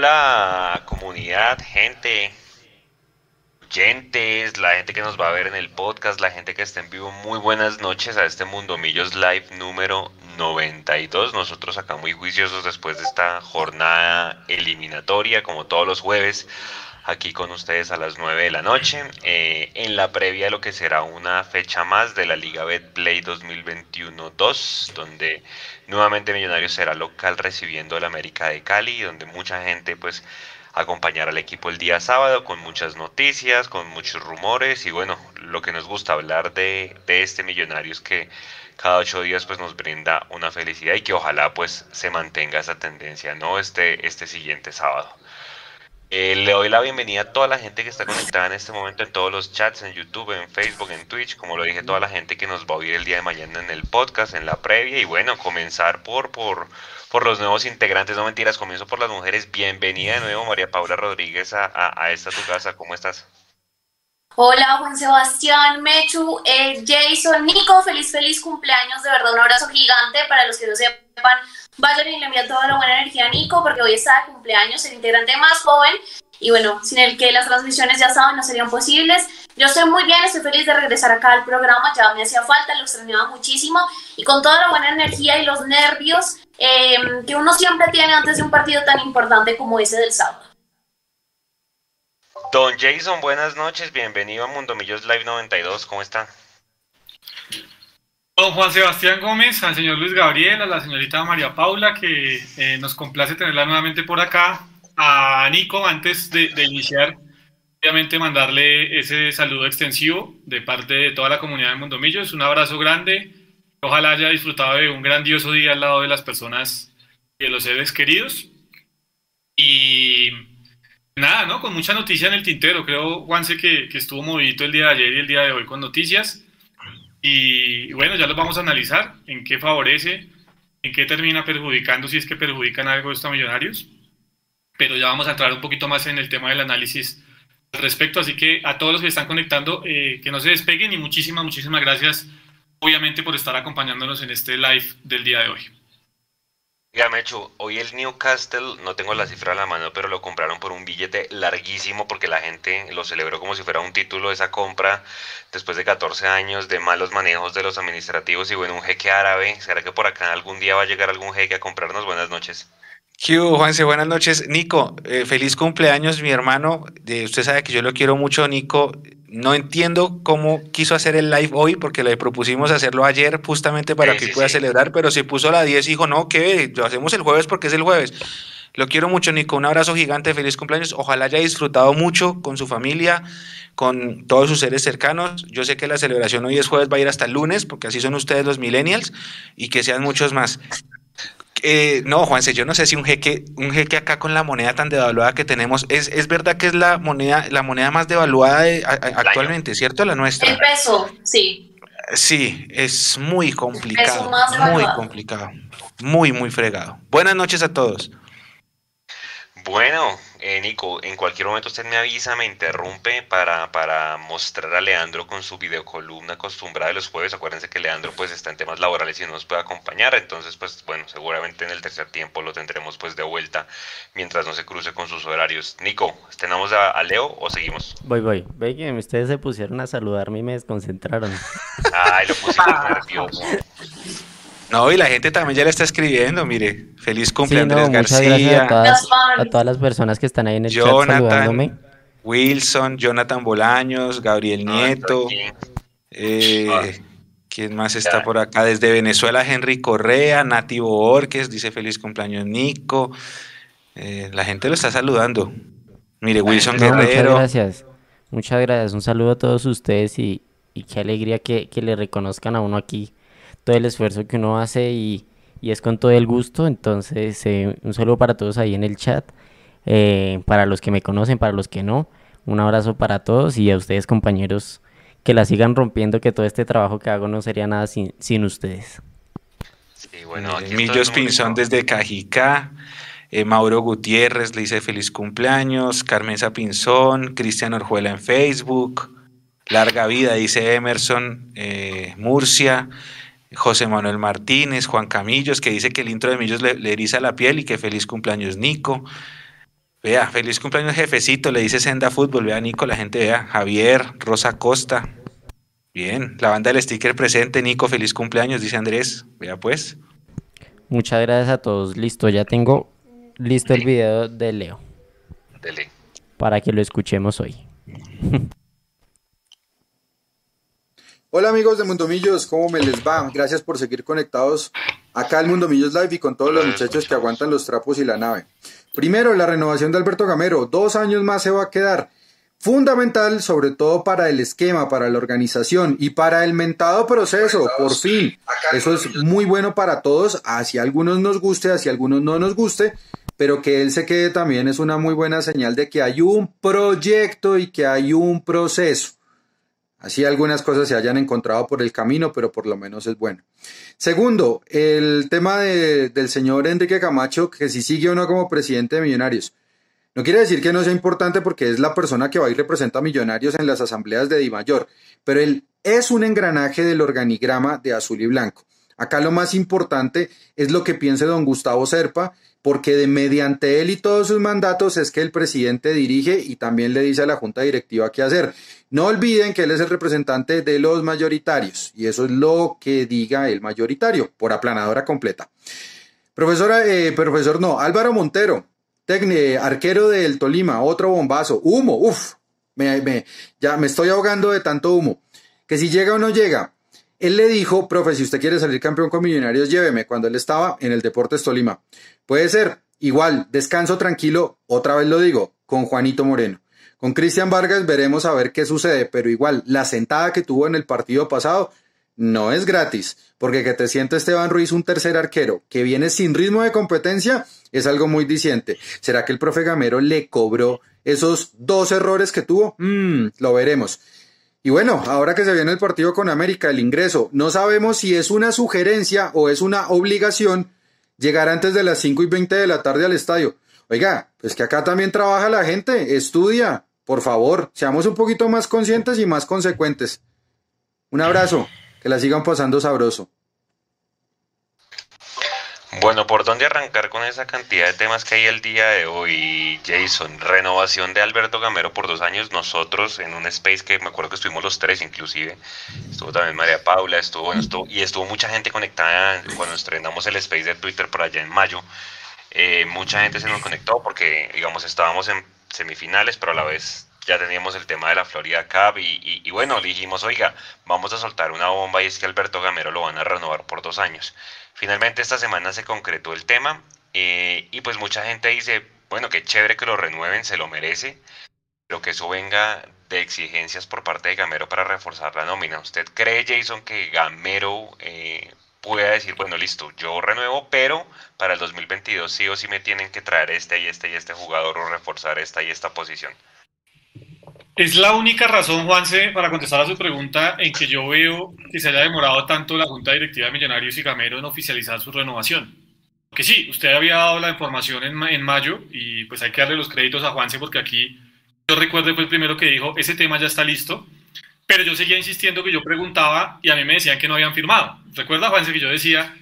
Hola comunidad, gente, oyentes, la gente que nos va a ver en el podcast, la gente que está en vivo, muy buenas noches a este Mundo Millos Live número 92. Nosotros acá muy juiciosos después de esta jornada eliminatoria, como todos los jueves, aquí con ustedes a las 9 de la noche, eh, en la previa lo que será una fecha más de la Liga Betplay 2021-2, donde nuevamente Millonarios será local recibiendo el América de Cali, donde mucha gente pues acompañará al equipo el día sábado con muchas noticias, con muchos rumores y bueno, lo que nos gusta hablar de, de este Millonarios que cada ocho días pues nos brinda una felicidad y que ojalá pues se mantenga esa tendencia, ¿no? Este, este siguiente sábado. Eh, le doy la bienvenida a toda la gente que está conectada en este momento en todos los chats, en YouTube, en Facebook, en Twitch, como lo dije, toda la gente que nos va a oír el día de mañana en el podcast, en la previa, y bueno, comenzar por, por, por los nuevos integrantes, no mentiras, comienzo por las mujeres. Bienvenida de nuevo, María Paula Rodríguez, a, a, esta tu casa, ¿cómo estás? Hola Juan Sebastián, Mechu, eh, Jason, Nico, feliz, feliz cumpleaños, de verdad un abrazo gigante para los que no sepan vayan y le envían toda la buena energía a Nico, porque hoy está de cumpleaños, el integrante más joven, y bueno, sin el que las transmisiones ya saben no serían posibles. Yo estoy muy bien, estoy feliz de regresar acá al programa, ya me hacía falta, lo extrañaba muchísimo, y con toda la buena energía y los nervios em, que uno siempre tiene antes de un partido tan importante como ese del sábado. Don Jason, buenas noches, bienvenido a Mundo Millos Live 92, ¿cómo está? Don Juan Sebastián Gómez, al señor Luis Gabriel, a la señorita María Paula, que eh, nos complace tenerla nuevamente por acá. A Nico, antes de, iniciar, obviamente mandarle ese saludo extensivo de parte de toda la comunidad de Mondomillos. Un abrazo grande. Ojalá haya disfrutado de un grandioso día al lado de las personas y de los seres queridos. Y nada, ¿no? Con mucha noticia en el tintero. Creo, Juanse, que, estuvo movido el día de ayer y el día de hoy con noticias. Y bueno, ya los vamos a analizar en qué favorece, en qué termina perjudicando, si es que perjudican algo estos millonarios. Pero ya vamos a entrar un poquito más en el tema del análisis al respecto. Así que a todos los que están conectando, eh, que no se despeguen y muchísimas, muchísimas gracias, obviamente, por estar acompañándonos en este live del día de hoy. Ya, Mechu, hoy el Newcastle, no tengo la cifra a la mano, pero lo compraron por un billete larguísimo porque la gente lo celebró como si fuera un título esa compra después de 14 años de malos manejos de los administrativos y bueno, un jeque árabe. ¿Será que por acá algún día va a llegar algún jeque a comprarnos? Buenas noches. Q, Juanse, buenas noches. Nico, eh, feliz cumpleaños, mi hermano. usted sabe que yo lo quiero mucho, Nico. No entiendo cómo quiso hacer el live hoy, porque le propusimos hacerlo ayer justamente para que pueda celebrar, pero se puso a la 10 y dijo, no, que lo hacemos el jueves porque es el jueves. Lo quiero mucho, Nico. Un abrazo gigante, feliz cumpleaños. Ojalá haya disfrutado mucho con su familia, con todos sus seres cercanos. Yo sé que la celebración hoy es jueves, va a ir hasta el lunes, porque así son ustedes los millennials, y que sean muchos más. Eh, no, Juanse, yo no sé si un jeque, un jeque acá con la moneda tan devaluada que tenemos, es, es verdad que es la moneda, la moneda más devaluada actualmente, ¿cierto? La nuestra. El peso, sí. Sí, es muy complicado, muy complicado, muy, muy fregado. Buenas noches a todos. Bueno, eh, Nico, en cualquier momento usted me avisa, me interrumpe para, para mostrar a Leandro con su videocolumna acostumbrada de los jueves. Acuérdense que Leandro pues está en temas laborales y no nos puede acompañar. Entonces, pues bueno, seguramente en el tercer tiempo lo tendremos pues de vuelta mientras no se cruce con sus horarios. Nico, ¿tenemos a, Leo o seguimos? Voy, voy. Ve que ustedes se pusieron a saludarme y me desconcentraron. Ay, lo pusimos nervioso. No, y la gente también ya le está escribiendo, mire. Feliz cumpleaños Andrés García. A todas, las personas que están ahí en el chat saludándome. Wilson, Jonathan Bolaños, Gabriel Nieto. Eh, ¿Quién más está por acá? Desde Venezuela, Henry Correa, Nativo Orques, dice feliz cumpleaños Nico. Eh, la gente lo está saludando. Mire, Wilson Guerrero. Muchas gracias. Muchas gracias. Un saludo a todos ustedes y, qué alegría que, que le reconozcan a uno aquí todo el esfuerzo que uno hace y, es con todo el gusto. Entonces, eh, un saludo para todos ahí en el chat, eh, para los que me conocen, para los que no. Un abrazo para todos y a ustedes compañeros que la sigan rompiendo, que todo este trabajo que hago no sería nada sin, sin ustedes. Sí, bueno, Millos Pinzón desde Cajicá. Eh, Mauro Gutiérrez le dice feliz cumpleaños, Carmen Pinzón, Cristian Orjuela en Facebook, larga vida, dice Emerson, Murcia, José Manuel Martínez, Juan Camillos, que dice que el intro de Millos le, eriza la piel y que feliz cumpleaños Nico. Vea, feliz cumpleaños jefecito, le dice Senda Fútbol, vea Nico, la gente vea, Javier, Rosa Costa. Bien, la banda del sticker presente, Nico, feliz cumpleaños, dice Andrés. Vea pues. Muchas gracias a todos. Listo, ya tengo listo el video de Leo. Dele. Para que lo escuchemos hoy. Hola amigos de Mundomillos, ¿cómo me les va? Gracias por seguir conectados acá al Mundomillos Live y con todos los muchachos que aguantan los trapos y la nave. Primero, la renovación de Alberto Gamero. Dos años más se va a quedar. Fundamental, sobre todo para el esquema, para la organización y para el mentado proceso, por fin. Eso es muy bueno para todos, así a algunos nos guste, así a algunos no nos guste, pero que él se quede también es una muy buena señal de que hay un proyecto y que hay un proceso. Así algunas cosas se hayan encontrado por el camino, pero por lo menos es bueno. Segundo, el tema del señor Enrique Camacho, que si sigue o no como presidente de Millonarios. No quiere decir que no sea importante porque es la persona que va y representa a Millonarios en las asambleas de Di Mayor, pero él es un engranaje del organigrama de azul y blanco. Acá lo más importante es lo que piense don Gustavo Serpa porque de mediante él y todos sus mandatos es que el presidente dirige y también le dice a la junta directiva qué hacer. No olviden que él es el representante de los mayoritarios y eso es lo que diga el mayoritario por aplanadora completa. Profesora, eh, profesor no, Álvaro Montero, arquero del Tolima, otro bombazo, humo, uff, me, ya me estoy ahogando de tanto humo. Que si llega o no llega, él le dijo, profe, si usted quiere salir campeón con Millonarios, lléveme cuando él estaba en el Deportes Tolima. Puede ser, igual, descanso tranquilo, otra vez lo digo, con Juanito Moreno. Con Cristian Vargas veremos a ver qué sucede, pero igual, la sentada que tuvo en el partido pasado no es gratis, porque que te siente Esteban Ruiz un tercer arquero que viene sin ritmo de competencia es algo muy diciente. ¿Será que el profe Gamero le cobró esos dos errores que tuvo? Mmm, lo veremos. Y bueno, ahora que se viene el partido con América, el ingreso, no sabemos si es una sugerencia o es una obligación llegar antes de las 5 y 20 de la tarde al estadio. Oiga, pues que acá también trabaja la gente, estudia, por favor, seamos un poquito más conscientes y más consecuentes. Un abrazo, que la sigan pasando sabroso. Bueno, ¿por dónde arrancar con esa cantidad de temas que hay el día de hoy, Jason? Renovación de Alberto Gamero por dos años. Nosotros en un space que me acuerdo que estuvimos los tres inclusive. Estuvo también María Paula, estuvo, bueno, y estuvo mucha gente conectada cuando estrenamos el space de Twitter por allá en mayo. Eh, mucha gente se nos conectó porque, digamos, estábamos en semifinales, pero a la vez ya teníamos el tema de la Florida Cup y, y bueno, dijimos, oiga, vamos a soltar una bomba y es que Alberto Gamero lo van a renovar por dos años. Finalmente esta semana se concretó el tema eh, y pues mucha gente dice, bueno, qué chévere que lo renueven, se lo merece, pero que eso venga de exigencias por parte de Gamero para reforzar la nómina. ¿Usted cree, Jason, que Gamero eh, pueda decir, bueno, listo, yo renuevo, pero para el 2022 sí o sí me tienen que traer este y este y este jugador o reforzar esta y esta posición? Es la única razón, Juanse, para contestar a su pregunta, en que yo veo que se haya demorado tanto la Junta Directiva de Millonarios y Gamero en oficializar su renovación. Que sí, usted había dado la información en, en mayo y pues hay que darle los créditos a Juanse porque aquí yo recuerdo fue el primero que dijo, ese tema ya está listo, pero yo seguía insistiendo que yo preguntaba y a mí me decían que no habían firmado. Recuerda, Juanse, que yo decía,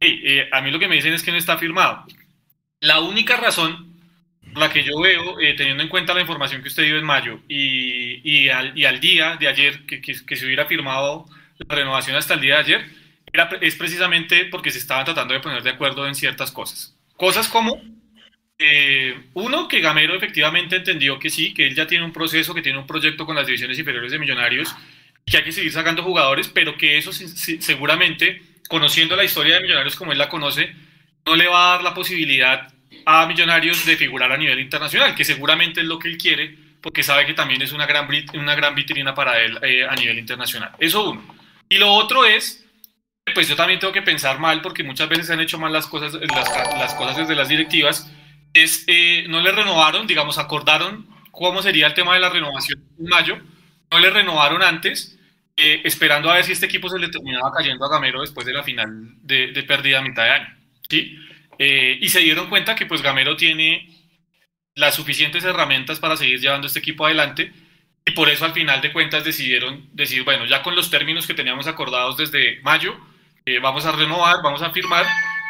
eh, a mí lo que me dicen es que no está firmado. La única razón la que yo veo, eh, teniendo en cuenta la información que usted dio en mayo y, y, al, y al, día de ayer, que, que, que, se hubiera firmado la renovación hasta el día de ayer, era, es precisamente porque se estaban tratando de poner de acuerdo en ciertas cosas. Cosas como, eh, uno, que Gamero efectivamente entendió que sí, que él ya tiene un proceso, que tiene un proyecto con las divisiones inferiores de Millonarios, que hay que seguir sacando jugadores, pero que eso seguramente, conociendo la historia de Millonarios como él la conoce, no le va a dar la posibilidad a Millonarios de figurar a nivel internacional, que seguramente es lo que él quiere, porque sabe que también es una gran, una gran vitrina para él eh, a nivel internacional. Eso uno. Y lo otro es, pues yo también tengo que pensar mal, porque muchas veces se han hecho mal las cosas, las, las cosas desde las directivas, es, eh, no le renovaron, digamos, acordaron cómo sería el tema de la renovación en mayo, no le renovaron antes, eh, esperando a ver si este equipo se le terminaba cayendo a Gamero después de la final de, de pérdida a mitad de año. ¿sí? Eh, y se dieron cuenta que pues Gamero tiene las suficientes herramientas para seguir llevando este equipo adelante y por eso al final de cuentas decidieron decir, bueno, ya con los términos que teníamos acordados desde mayo, eh, vamos a renovar, vamos a firmar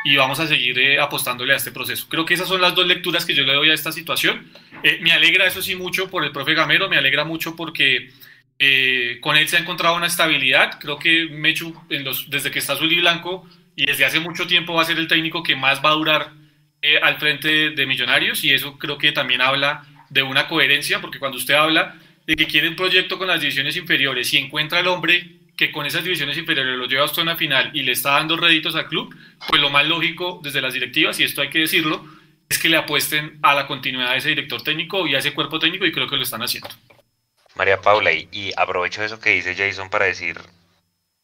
y vamos a seguir eh, apostándole a este proceso. Creo que esas son las dos lecturas que yo le doy a esta situación. Eh, me alegra, eso sí, mucho por el profe Gamero, me alegra mucho porque eh, con él se ha encontrado una estabilidad. Creo que Mechu, en los, desde que está Zuli Blanco y desde hace mucho tiempo, va a ser el técnico que más va a durar al frente de Millonarios y eso creo que también habla de una coherencia, porque cuando usted habla de que quiere un proyecto con las divisiones inferiores y encuentra el hombre que con esas divisiones inferiores lo lleva hasta una final y le está dando réditos al club, pues lo más lógico desde las directivas, y esto hay que decirlo, es que le apuesten a la continuidad de ese director técnico y a ese cuerpo técnico y creo que lo están haciendo. María Paula, y, y aprovecho eso que dice Jason para decir,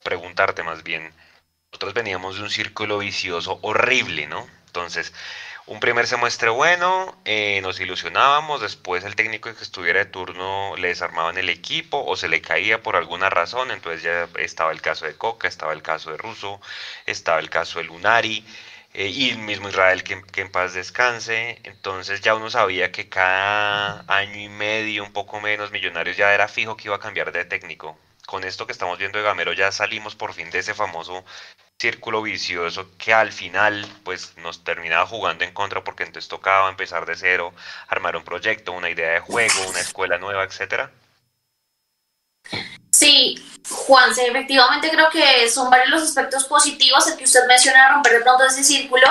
preguntarte más bien, nosotros veníamos de un círculo vicioso horrible, ¿no? Entonces, un primer semestre bueno, eh, nos ilusionábamos, después el técnico que estuviera de turno le desarmaban el equipo o se le caía por alguna razón, entonces ya estaba el caso de Coca, estaba el caso de Russo, estaba el caso de Lunari. Eh, y el mismo Israel que, que, en paz descanse. Entonces ya uno sabía que cada año y medio, un poco menos, Millonarios ya era fijo que iba a cambiar de técnico. Con esto que estamos viendo de Gamero ya salimos por fin de ese famoso círculo vicioso que al final pues nos terminaba jugando en contra porque entonces tocaba empezar de cero, armar un proyecto, una idea de juego, una escuela nueva, etcétera. Sí, Juanse, efectivamente creo que son varios los aspectos positivos el que usted menciona romper de pronto ese círculo.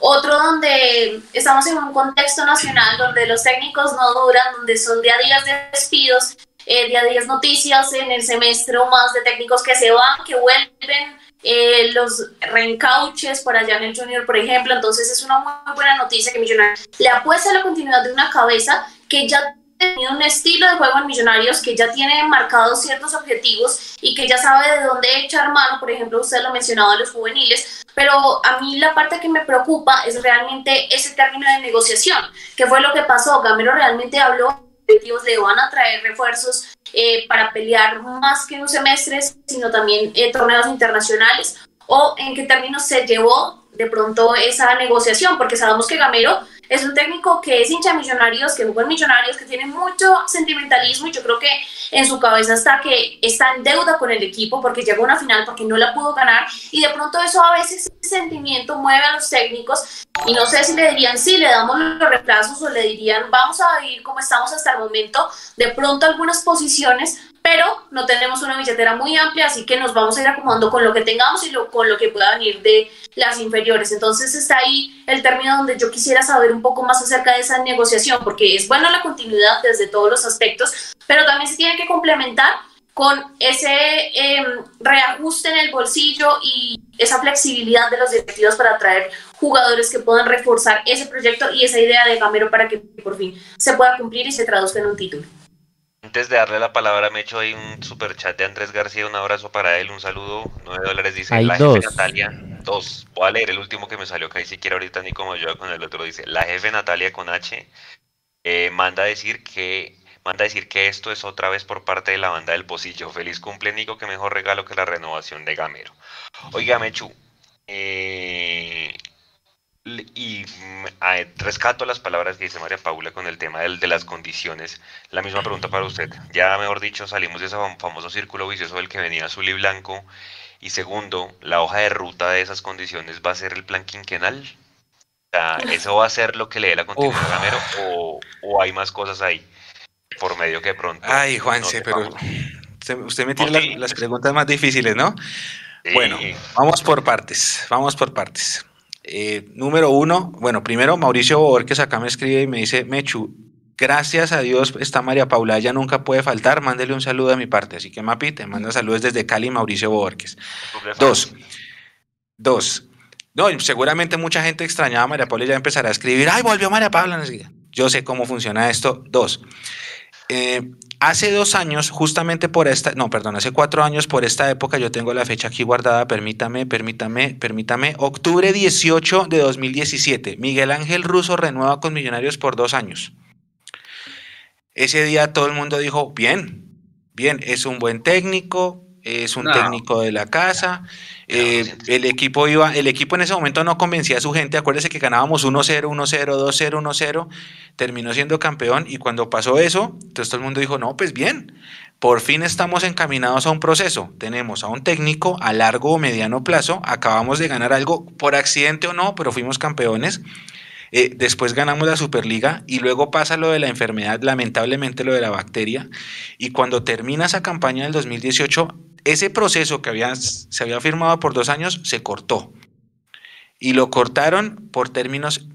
Otro donde estamos en un contexto nacional donde los técnicos no duran, donde son día a día de despidos, eh, día a día noticias en el semestre o más de técnicos que se van, que vuelven, eh, los reencauches por allá en el Junior, por ejemplo. Entonces es una muy buena noticia que Millonarios le apuesta a la continuidad de una cabeza que ya tenido un estilo de juego en Millonarios, que ya tiene marcados ciertos objetivos y que ya sabe de dónde echar mano. Por ejemplo, usted lo mencionaba los juveniles, pero a mí la parte que me preocupa es realmente ese término de negociación. ¿Qué fue lo que pasó? Gamero realmente habló le van a traer refuerzos eh, para pelear más que un semestre, sino también eh, torneos internacionales, o en qué términos se llevó de pronto esa negociación, porque sabemos que Gamero es un técnico que es hincha de millonarios, que jugó en millonarios, que tiene mucho sentimentalismo y yo creo que en su cabeza está que está en deuda con el equipo porque llegó a una final porque no la pudo ganar. Y de pronto eso a veces ese sentimiento mueve a los técnicos y no sé si le dirían sí, le damos los reemplazos o le dirían vamos a ir como estamos hasta el momento, de pronto algunas posiciones pero no tenemos una billetera muy amplia, así que nos vamos a ir acomodando con lo que tengamos y lo, con lo que pueda venir de las inferiores. Entonces está ahí el término donde yo quisiera saber un poco más acerca de esa negociación, porque es buena la continuidad desde todos los aspectos, pero también se tiene que complementar con ese em, reajuste en el bolsillo y esa flexibilidad de los directivos para atraer jugadores que puedan reforzar ese proyecto y esa idea de Gamero para que por fin se pueda cumplir y se traduzca en un título. Antes de darle la palabra, me hecho ahí un super chat de Andrés García. Un abrazo para él, un saludo. 9 dólares dice Hay la dos. jefe Natalia. Dos. Voy a leer el último que me salió acá. Y si quiere ahorita ni como yo con el otro. Dice la jefe Natalia con H. eh, manda a decir que manda a decir que esto es otra vez por parte de la banda del Pocillo. Feliz cumple, Nico. Que mejor regalo que la renovación de Gamero. Oiga, Mechu. Eh, y mm, rescato las palabras que dice María Paula con el tema del- de las condiciones. La misma pregunta para usted. Ya, mejor dicho, salimos de ese fam- famoso círculo vicioso del que venía azul y blanco. Y segundo, la hoja de ruta de esas condiciones va a ser el plan quinquenal. O sea, ¿eso va a ser lo que le dé la continuidad a Gamero o, o hay más cosas ahí? Por medio que pronto. Ay, no Juanse, pero usted, usted me tiene las, las preguntas más difíciles, ¿no? Sí. Bueno, vamos por partes, vamos por partes. Eh, número uno, bueno, primero Mauricio Borges acá me escribe y me dice, Mechu, gracias a Dios está María Paula, ella nunca puede faltar, mándele un saludo de mi parte. Así que Mapi, te manda saludos desde Cali, Mauricio Borges. Dos, dos. No, seguramente mucha gente extrañaba a María Paula y ya empezará a escribir, ay, volvió María Paula. Yo sé cómo funciona esto. Dos. Eh, hace dos años, justamente por esta, no, perdón, hace cuatro años, por esta época, yo tengo la fecha aquí guardada, permítame, permítame, permítame, octubre 18 de 2017, Miguel Ángel Russo renueva con Millonarios por dos años. Ese día todo el mundo dijo, bien, bien, es un buen técnico, es un No. técnico de la casa. eh, el equipo iba, el equipo en ese momento no convencía a su gente. Acuérdese que ganábamos 1-0, 1-0, 2-0, 1-0. Terminó siendo campeón y cuando pasó eso, entonces todo el mundo dijo, no, pues bien, por fin estamos encaminados a un proceso. Tenemos a un técnico a largo o mediano plazo. Acabamos de ganar algo por accidente o no, pero fuimos campeones. Eh, después ganamos la Superliga y luego pasa lo de la enfermedad, lamentablemente lo de la bacteria. Y cuando termina esa campaña del 2018, ese proceso que había, se había firmado por dos años se cortó. Y lo cortaron por términos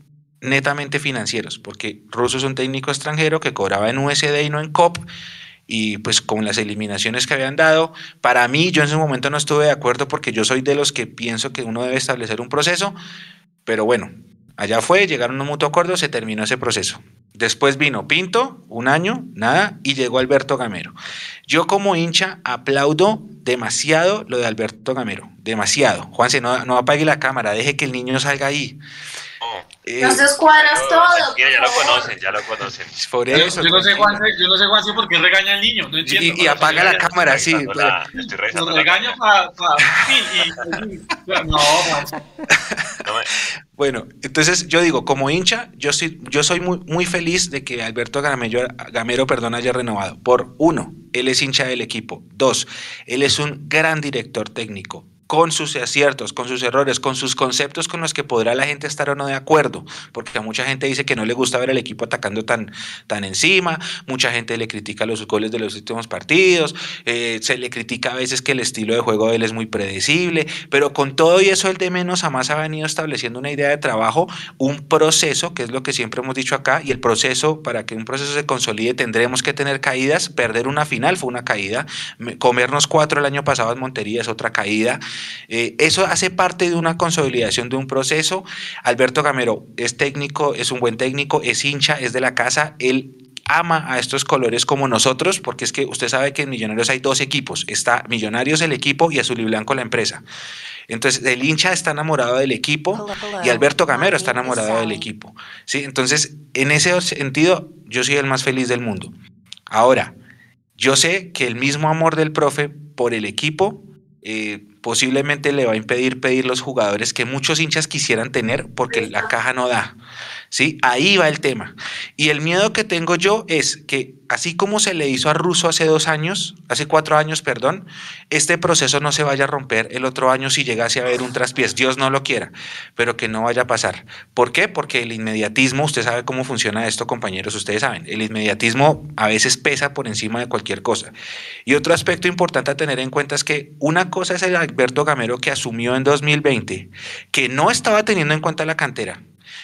netamente financieros, porque Russo es un técnico extranjero que cobraba en USD y no en COP. Y pues con las eliminaciones que habían dado, para mí yo en ese momento no estuve de acuerdo porque yo soy de los que pienso que uno debe establecer un proceso, pero bueno, Allá fue, llegaron a un mutuo acuerdo, se terminó ese proceso. Después vino Pinto, un año, nada, y llegó Alberto Gamero. Yo como hincha aplaudo demasiado lo de Alberto Gamero, demasiado. Juanse, no, no apague la cámara, deje que el niño salga ahí. No, Eh, Entonces cuadras todo. Mira, ya lo conocen, ya lo conocen. por Yo, eso. yo no sé. Juanse, yo no sé, Juanse, por qué regaña al niño. No entiendo. Y, y apaga la cámara, sí. La- estoy Lo regaña para. sí, no, Juanse. Bueno, entonces yo digo, como hincha, yo soy, yo soy muy, muy feliz de que Alberto Gamero, Gamero perdón, haya renovado. Por uno, él es hincha del equipo. Dos, él es un gran director técnico con sus aciertos, con sus errores, con sus conceptos con los que podrá la gente estar o no de acuerdo, porque a mucha gente dice que no le gusta ver al equipo atacando tan, tan encima, mucha gente le critica los goles de los últimos partidos, eh, se le critica a veces que el estilo de juego de él es muy predecible, pero con todo y eso él de menos a más ha venido estableciendo una idea de trabajo, un proceso, que es lo que siempre hemos dicho acá, y el proceso, para que un proceso se consolide, tendremos que tener caídas, perder una final fue una caída, me- comernos cuatro el año pasado en Montería es otra caída, eh, eso hace parte de una consolidación de un proceso. Alberto Gamero es técnico, es un buen técnico, es hincha, es de la casa, él ama a estos colores como nosotros, porque es que usted sabe que en Millonarios hay dos equipos, está Millonarios el equipo y Azul y Blanco la empresa. Entonces el hincha está enamorado del equipo y Alberto Gamero está enamorado del equipo. ¿sí? Entonces, en ese sentido, yo soy el más feliz del mundo. Ahora, yo sé que el mismo amor del profe por el equipo eh, posiblemente le va a impedir pedir los jugadores que muchos hinchas quisieran tener porque la caja no da. ¿Sí? Ahí va el tema. Y el miedo que tengo yo es que, así como se le hizo a Russo hace dos años, hace cuatro años, perdón, este proceso no se vaya a romper el otro año si llegase a haber un traspiés. Dios no lo quiera, pero que no vaya a pasar. ¿Por qué? Porque el inmediatismo, usted sabe cómo funciona esto, compañeros, ustedes saben, el inmediatismo a veces pesa por encima de cualquier cosa. Y otro aspecto importante a tener en cuenta es que una cosa es el Alberto Gamero que asumió en 2020, que no estaba teniendo en cuenta la cantera,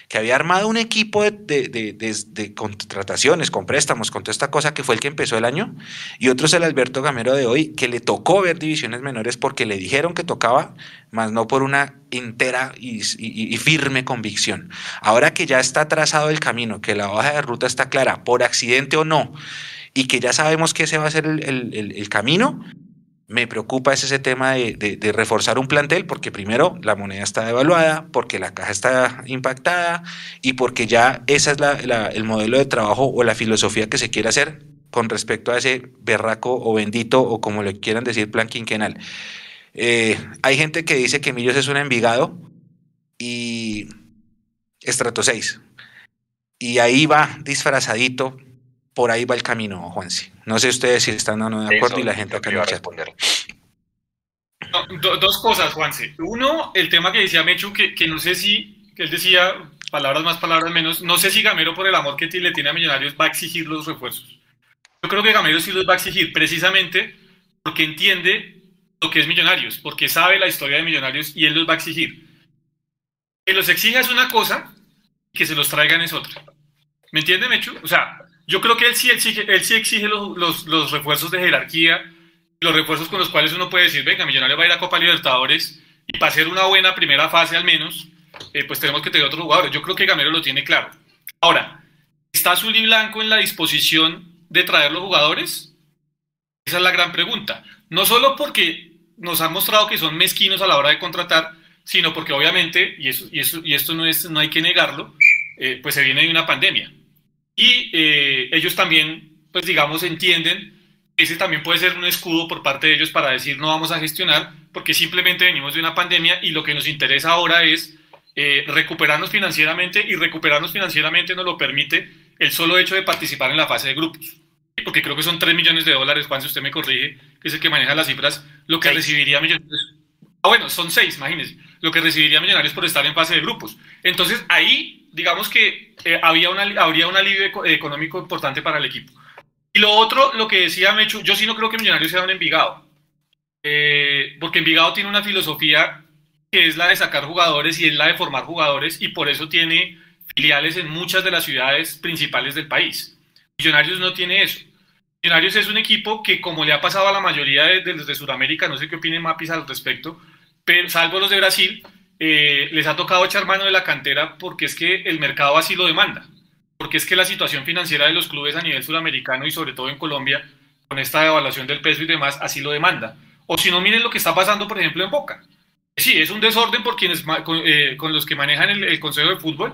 que había armado un equipo de, de- contrataciones, con préstamos, con toda esta cosa que fue el que empezó el año, y otro es el Alberto Gamero de hoy, que le tocó ver divisiones menores porque le dijeron que tocaba, más no por una entera y, firme convicción. Ahora que ya está trazado el camino, que la hoja de ruta está clara, por accidente o no, y que ya sabemos que ese va a ser el camino, me preocupa es ese tema de, reforzar un plantel porque primero la moneda está devaluada, porque la caja está impactada y porque ya ese es el modelo de trabajo o la filosofía que se quiere hacer con respecto a ese berraco o bendito o como le quieran decir plan quinquenal. Eh, hay gente que dice que Millos es un Envigado y estrato 6. Y ahí va disfrazadito, por ahí va el camino, Juanse. No sé ustedes si están o no de acuerdo Eso, y la gente acá en el a chat. responder. No, do- dos cosas, Juanse. Uno, el tema que decía Mechu, que, que no sé si, que él decía, palabras más, palabras menos, no sé si Gamero, por el amor que le tiene a Millonarios, va a exigir los refuerzos. Yo creo que Gamero sí los va a exigir, precisamente porque entiende lo que es Millonarios, porque sabe la historia de Millonarios y él los va a exigir. Que los exija es una cosa, y que se los traigan es otra. ¿Me entiende, Mechu? O sea, yo creo que él sí exige, los, los- los refuerzos de jerarquía, los refuerzos con los cuales uno puede decir, venga, Millonarios va a ir a Copa Libertadores y para hacer una buena primera fase al menos, eh, pues tenemos que tener otros jugadores. Yo creo que Gamero lo tiene claro. Ahora, ¿está Azul y Blanco en la disposición de traer los jugadores? Esa es la gran pregunta. No solo porque nos han mostrado que son mezquinos a la hora de contratar, sino porque obviamente, y, eso, y, eso, y esto no, es, no hay que negarlo, eh, pues se viene de una pandemia. Y eh, ellos también, pues digamos, entienden ese también puede ser un escudo por parte de ellos para decir no vamos a gestionar, porque simplemente venimos de una pandemia y lo que nos interesa ahora es eh, recuperarnos financieramente y recuperarnos financieramente nos lo permite el solo hecho de participar en la fase de grupos. Porque creo que son 3 millones de dólares, Juan, si usted me corrige, que es el que maneja las cifras, lo que recibiría Millonarios. Ah, bueno, son 6, imagínense, lo que recibiría Millonarios por estar en fase de grupos. Entonces ahí, digamos que eh, había una, habría un alivio económico importante para el equipo. Y lo otro, lo que decía Mechu, yo sí no creo que Millonarios sea un Envigado. Eh, porque Envigado tiene una filosofía que es la de sacar jugadores y es la de formar jugadores y por eso tiene filiales en muchas de las ciudades principales del país. Millonarios no tiene eso. Millonarios es un equipo que, como le ha pasado a la mayoría de, los de Sudamérica, no sé qué opinen Mapis al respecto, pero salvo los de Brasil, eh, les ha tocado echar mano de la cantera porque es que el mercado así lo demanda porque es que la situación financiera de los clubes a nivel sudamericano y sobre todo en Colombia, con esta devaluación del peso y demás, así lo demanda. O si no, miren lo que está pasando, por ejemplo, en Boca. Sí, es un desorden por quienes, eh, con, los que manejan el, Consejo de Fútbol,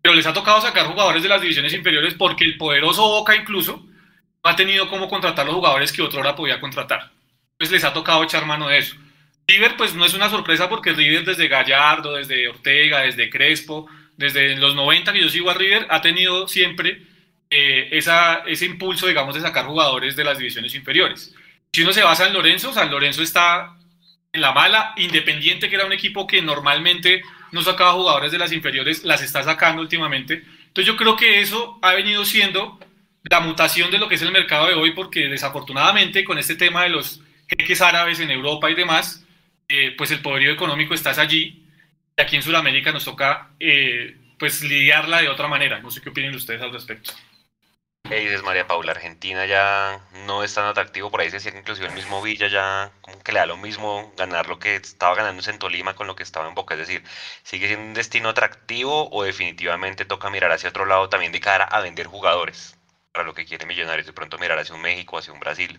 pero les ha tocado sacar jugadores de las divisiones inferiores porque el poderoso Boca incluso no ha tenido cómo contratar los jugadores que otra hora podía contratar. Entonces les ha tocado echar mano de eso. River, pues no es una sorpresa porque River desde Gallardo, desde Ortega, desde Crespo, desde los 90 que yo sigo a River, ha tenido siempre eh, esa, ese impulso, digamos, de sacar jugadores de las divisiones inferiores. Si uno se basa en Lorenzo, San Lorenzo está en la mala, Independiente, que era un equipo que normalmente no sacaba jugadores de las inferiores, las está sacando últimamente. Entonces yo creo que eso ha venido siendo la mutación de lo que es el mercado de hoy, porque desafortunadamente con este tema de los jeques árabes en Europa y demás, eh, pues el poderío económico está allí aquí en Sudamérica nos toca eh, pues lidiarla de otra manera. No sé qué opinan ustedes al respecto. Hey, dices María Paula, Argentina ya no es tan atractivo, por ahí se decía que inclusive el mismo Villa ya como que le da lo mismo ganar lo que estaba ganándose en Tolima con lo que estaba en Boca, es decir, ¿sigue siendo un destino atractivo o definitivamente toca mirar hacia otro lado también de cara a vender jugadores? Para lo que quiere Millonarios, de pronto mirar hacia un México, hacia un Brasil.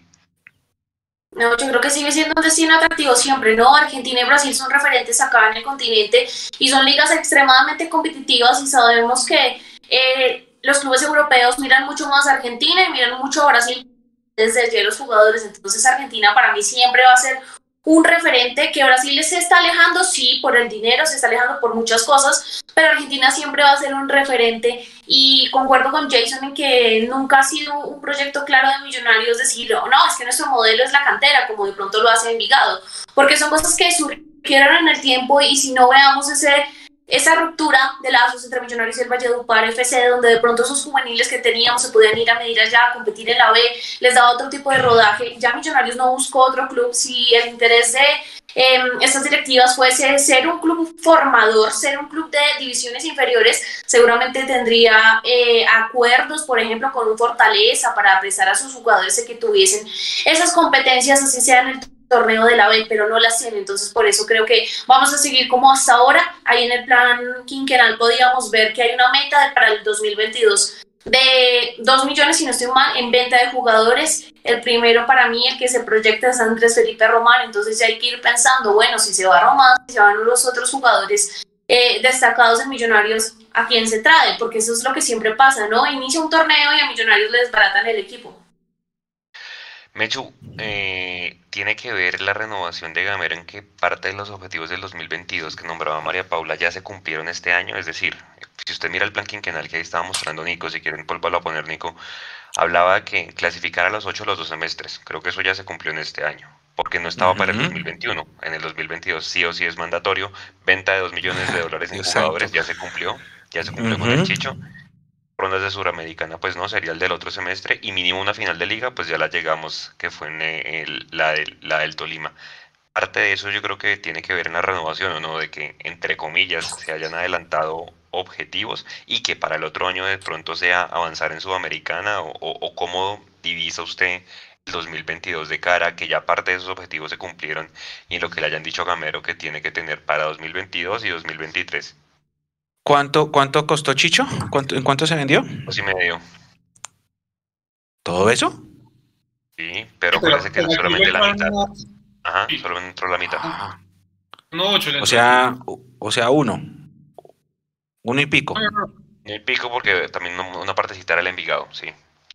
No, yo creo que sigue siendo un destino atractivo siempre, ¿no? Argentina y Brasil son referentes acá en el continente y son ligas extremadamente competitivas y sabemos que eh, los clubes europeos miran mucho más a Argentina y miran mucho a Brasil desde allí los jugadores. Entonces Argentina para mí siempre va a ser un referente que Brasil se está alejando, sí, por el dinero, se está alejando por muchas cosas, pero Argentina siempre va a ser un referente. Y concuerdo con Jason en que nunca ha sido un proyecto claro de millonarios decir, no, es que nuestro modelo es la cantera, como de pronto lo hace Envigado, porque son cosas que surgieron en el tiempo y si no veamos ese esa ruptura de lazos entre Millonarios y el Valledupar FC, donde de pronto esos juveniles que teníamos se podían ir a medir allá, a competir en la B, les daba otro tipo de rodaje. Ya Millonarios no buscó otro club. Si el interés de em, estas directivas fuese ser un club formador, ser un club de divisiones inferiores, seguramente tendría eh, acuerdos, por ejemplo, con un Fortaleza para prestar a sus jugadores que tuviesen esas competencias, así sean el torneo de la B, pero no las tiene. Entonces, por eso creo que vamos a seguir como hasta ahora. Ahí en el plan quinquenal podíamos ver que hay una meta para el 2022 de 2 millones, si no estoy mal, en venta de jugadores. El primero para mí, el que se proyecta es Andrés Felipe Román. Entonces, hay que ir pensando, bueno, si se va Román, si se van los otros jugadores eh, destacados en Millonarios, ¿a quién se trae? Porque eso es lo que siempre pasa, ¿no? Inicia un torneo y a Millonarios les baratan el equipo. Mechu, eh, ¿tiene que ver la renovación de Gamero en que parte de los objetivos del 2022 que nombraba María Paula ya se cumplieron este año? Es decir, si usted mira el plan quinquenal que ahí estaba mostrando Nico, si quieren volverlo a poner Nico, hablaba que clasificar a los ocho los dos semestres. Creo que eso ya se cumplió en este año, porque no estaba para el 2021. En el 2022 sí o sí es mandatorio. Venta de dos millones de dólares en jugadores ya se cumplió, ya se cumplió con el Chicho rondas de Suramericana, pues no, sería el del otro semestre y mínimo una final de liga, pues ya la llegamos, que fue en eh, la, del, la del Tolima. Parte de eso yo creo que tiene que ver en la renovación, ¿o no? De que, entre comillas, se hayan adelantado objetivos y que para el otro año de pronto sea avanzar en Sudamericana o, cómo divisa usted el 2022 de cara que ya parte de esos objetivos se cumplieron y lo que le hayan dicho Gamero que tiene que tener para 2022 y 2023. ¿Cuánto, cuánto costó Chicho? ¿Cuánto, ¿En cuánto se vendió? Dos y medio. ¿Todo eso? Sí, pero, parece que solamente la mitad. Ajá, solo entró la mitad. No, ocho, o sea, o sea, uno. Uno y pico. Uno y pico porque también una partecita era el Envigado, sí.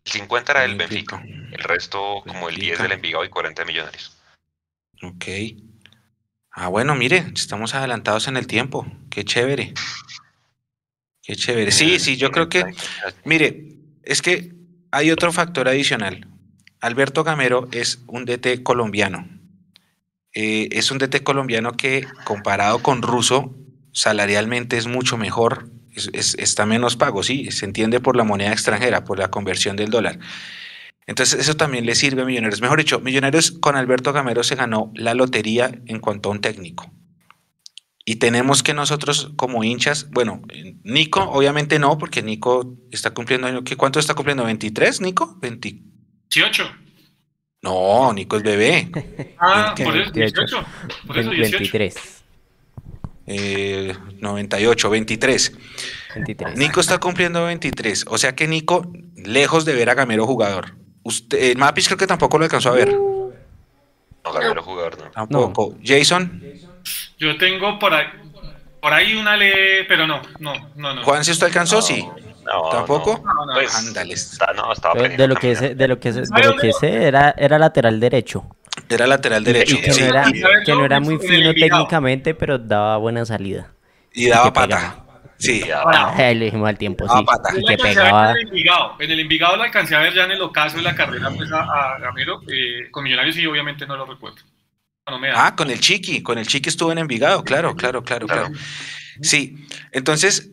50 era del Benfica. El resto, como el 10 del. Envigado y 40 de Millonarios. Ok. Ah, bueno, mire, estamos adelantados en el tiempo. Qué chévere. Qué chévere. Sí, sí, yo creo que, mire, es que hay otro factor adicional. Alberto Gamero es un DT colombiano. Eh, es un DT colombiano que comparado con ruso, salarialmente es mucho mejor, es- es- está menos pago, sí, se entiende por la moneda extranjera, por la conversión del dólar. Entonces eso también le sirve a Millonarios. Mejor dicho, Millonarios con Alberto Gamero se ganó la lotería en cuanto a un técnico. Y tenemos que nosotros como hinchas, bueno, Nico obviamente no, porque Nico está cumpliendo, año- ¿qué, ¿cuánto está cumpliendo? ¿23, Nico? 20 18. no, Nico es bebé. Ah, ¿Qué? por eso 28. 18. Por eso 18. 23. Eh, 98, 23. 23. Nico está cumpliendo 23. O sea que Nico, lejos de ver a Gamero jugador. Usted, Mapis creo que tampoco lo alcanzó a ver. No, Gamero jugador, no. Tampoco. Jason, Yo tengo por ahí, por ahí una ley, pero no, no, no, no. Juan, si usted alcanzó, sí. No, ¿Tampoco? No, no. Pues, Ándales. está- no, estaba De, de lo que sé, de lo que sé, de lo que sé era, era lateral derecho. Era lateral derecho. Y que, sí, no era, que no era muy fino técnicamente, pero daba buena salida. y daba pata. Sí. Ay, le dijimos al tiempo, Ah, sí. pata. Y que pegaba. En el Envigado, en el Envigado la alcancé a ver ya en el ocaso de la carrera pues, a, a Gamero. eh, con Millonarios sí, obviamente no lo recuerdo. No me da. Ah, con el Chiqui, con el Chiqui estuvo en Envigado, claro, claro, claro, claro. Sí, entonces,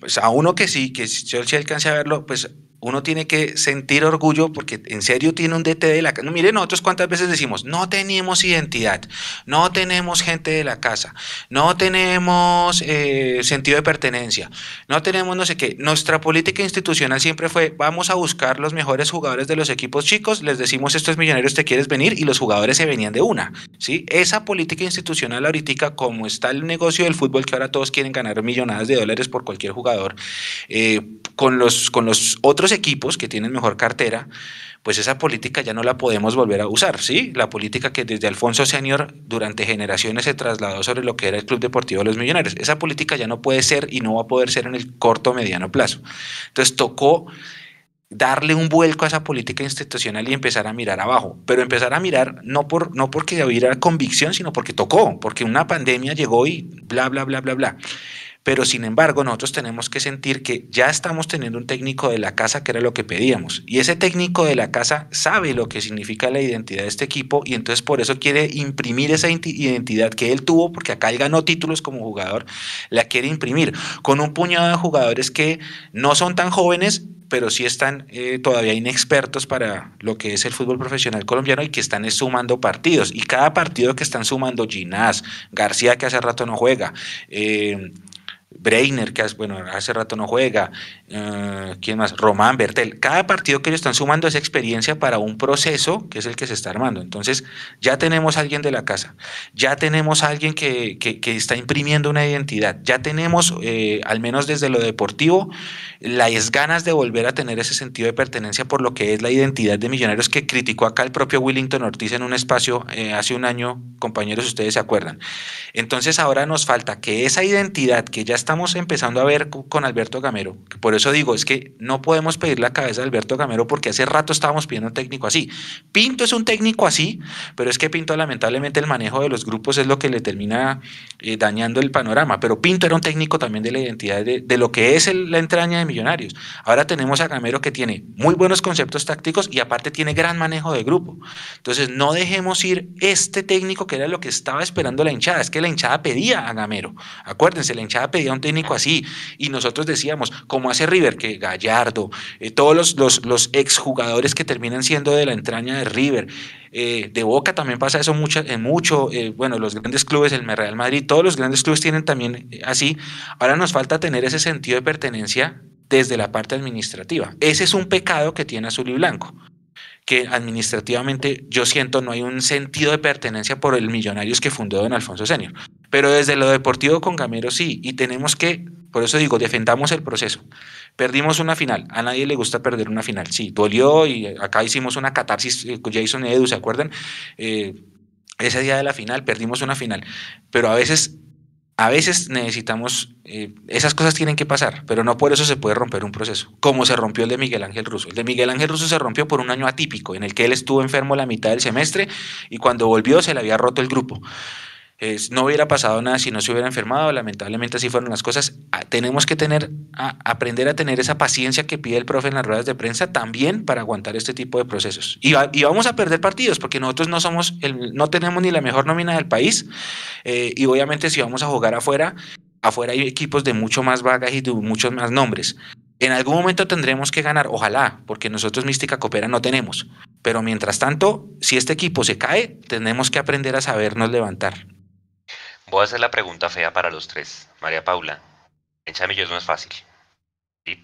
pues a uno que sí, que si yo sí alcancé a verlo, pues uno tiene que sentir orgullo porque en serio tiene un DT de la casa. No, mire, nosotros cuántas veces decimos, no tenemos identidad, no tenemos gente de la casa, no tenemos eh, sentido de pertenencia, no tenemos no sé qué. Nuestra política institucional siempre fue, vamos a buscar los mejores jugadores de los equipos chicos, les decimos, estos millonarios te quieres venir y los jugadores se venían de una. ¿sí? Esa política institucional ahorita, como está el negocio del fútbol, que ahora todos quieren ganar millonadas de dólares por cualquier jugador, eh, con, los, con los otros equipos que tienen mejor cartera, pues esa política ya no la podemos volver a usar, ¿sí? La política que desde Alfonso Senior durante generaciones se trasladó sobre lo que era el Club Deportivo de los Millonarios. Esa política ya no puede ser y no va a poder ser en el corto o mediano plazo. Entonces tocó darle un vuelco a esa política institucional y empezar a mirar abajo, pero empezar a mirar no por no porque hubiera convicción, sino porque tocó, porque una pandemia llegó y bla bla bla bla bla. Pero sin embargo, nosotros tenemos que sentir que ya estamos teniendo un técnico de la casa que era lo que pedíamos. Y ese técnico de la casa sabe lo que significa la identidad de este equipo y entonces por eso quiere imprimir esa identidad que él tuvo, porque acá él ganó títulos como jugador, la quiere imprimir con un puñado de jugadores que no son tan jóvenes, pero sí están eh, todavía inexpertos para lo que es el fútbol profesional colombiano y que están es, sumando partidos. Y cada partido que están sumando, Ginás, García que hace rato no juega, eh, Breiner, que hace, bueno, hace rato no juega, eh, ¿quién más? Román, Bertel. Cada partido que ellos están sumando es experiencia para un proceso que es el que se está armando. Entonces, ya tenemos a alguien de la casa, ya tenemos a alguien que, que, que está imprimiendo una identidad, ya tenemos, eh, al menos desde lo deportivo, las ganas de volver a tener ese sentido de pertenencia por lo que es la identidad de Millonarios que criticó acá el propio Willington Ortiz en un espacio eh, hace un año, compañeros, ustedes se acuerdan. Entonces ahora nos falta que esa identidad que ya estamos empezando a ver con Alberto Gamero, que por eso digo, es que no podemos pedir la cabeza de Alberto Gamero porque hace rato estábamos pidiendo un técnico así. Pinto es un técnico así, pero es que Pinto lamentablemente el manejo de los grupos es lo que le termina eh, dañando el panorama, pero Pinto era un técnico también de la identidad de, de lo que es el, la entraña de Millonarios. Ahora tenemos a Gamero que tiene muy buenos conceptos tácticos y aparte tiene gran manejo de grupo. Entonces no dejemos ir este técnico que era lo que estaba esperando la hinchada, es que la hinchada pedía a Gamero. Acuérdense, la hinchada pedía un técnico así y nosotros decíamos, como hace River, que Gallardo, eh, todos los, los, los exjugadores que terminan siendo de la entraña de River, eh, de Boca también pasa eso mucho, en mucho, eh, bueno, los grandes clubes, el Real Madrid, todos los grandes clubes tienen también eh, así. Ahora nos falta tener ese sentido de pertenencia desde la parte administrativa. Ese es un pecado que tiene Azul y Blanco que administrativamente yo siento no hay un sentido de pertenencia por el Millonarios que fundó don Alfonso Senior. Pero desde lo deportivo con Gamero sí, y tenemos que, por eso digo, defendamos el proceso. Perdimos una final, a nadie le gusta perder una final, sí, dolió y acá hicimos una catarsis eh, con Jason Edu, ¿se acuerdan? Eh, ese día de la final perdimos una final, pero a veces A veces necesitamos, eh, esas cosas tienen que pasar, pero no por eso se puede romper un proceso, como se rompió el de Miguel Ángel Russo. El de Miguel Ángel Russo se rompió por un año atípico, en el que él estuvo enfermo la mitad del semestre y cuando volvió se le había roto el grupo no hubiera pasado nada si no se hubiera enfermado, lamentablemente así fueron las cosas. Ah, tenemos que tener, aprender a tener esa paciencia que pide el profe en las ruedas de prensa también para aguantar este tipo de procesos. Y, vamos a perder partidos porque nosotros no somos, no tenemos ni la mejor nómina del país eh, y obviamente si vamos a jugar afuera, afuera hay equipos de mucho más bagaje y de muchos más nombres. En algún momento tendremos que ganar, ojalá, porque nosotros Mística Coopera no tenemos. Pero mientras tanto, si este equipo se cae, tenemos que aprender a sabernos levantar. Voy a hacer la pregunta fea para los tres. María Paula, la hincha de Millonarios no es fácil.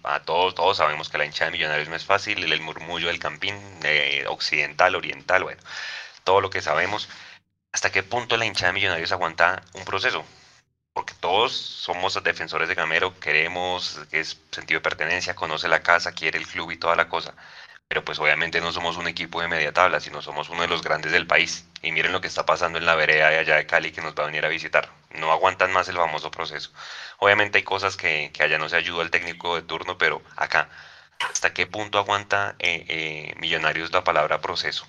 A todos, todos sabemos que la hincha de Millonarios no es fácil, el murmullo del campín, eh, occidental, oriental, bueno, todo lo que sabemos. ¿Hasta qué punto la hincha de Millonarios aguanta un proceso? Porque todos somos defensores de Gamero, queremos, que es sentido de pertenencia, conoce la casa, quiere el club y toda la cosa pero pues obviamente no somos un equipo de media tabla, sino somos uno de los grandes del país. Y miren lo que está pasando en la vereda de allá de Cali que nos va a venir a visitar. No aguantan más el famoso proceso. Obviamente hay cosas que, allá no se ayuda el técnico de turno, pero acá, ¿hasta qué punto aguanta eh, eh, Millonarios la palabra proceso?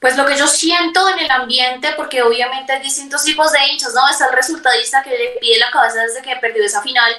Pues lo que yo siento en el ambiente, porque obviamente hay distintos tipos de hinchas, ¿no? Está el resultadista que le pide la cabeza desde que perdió esa final,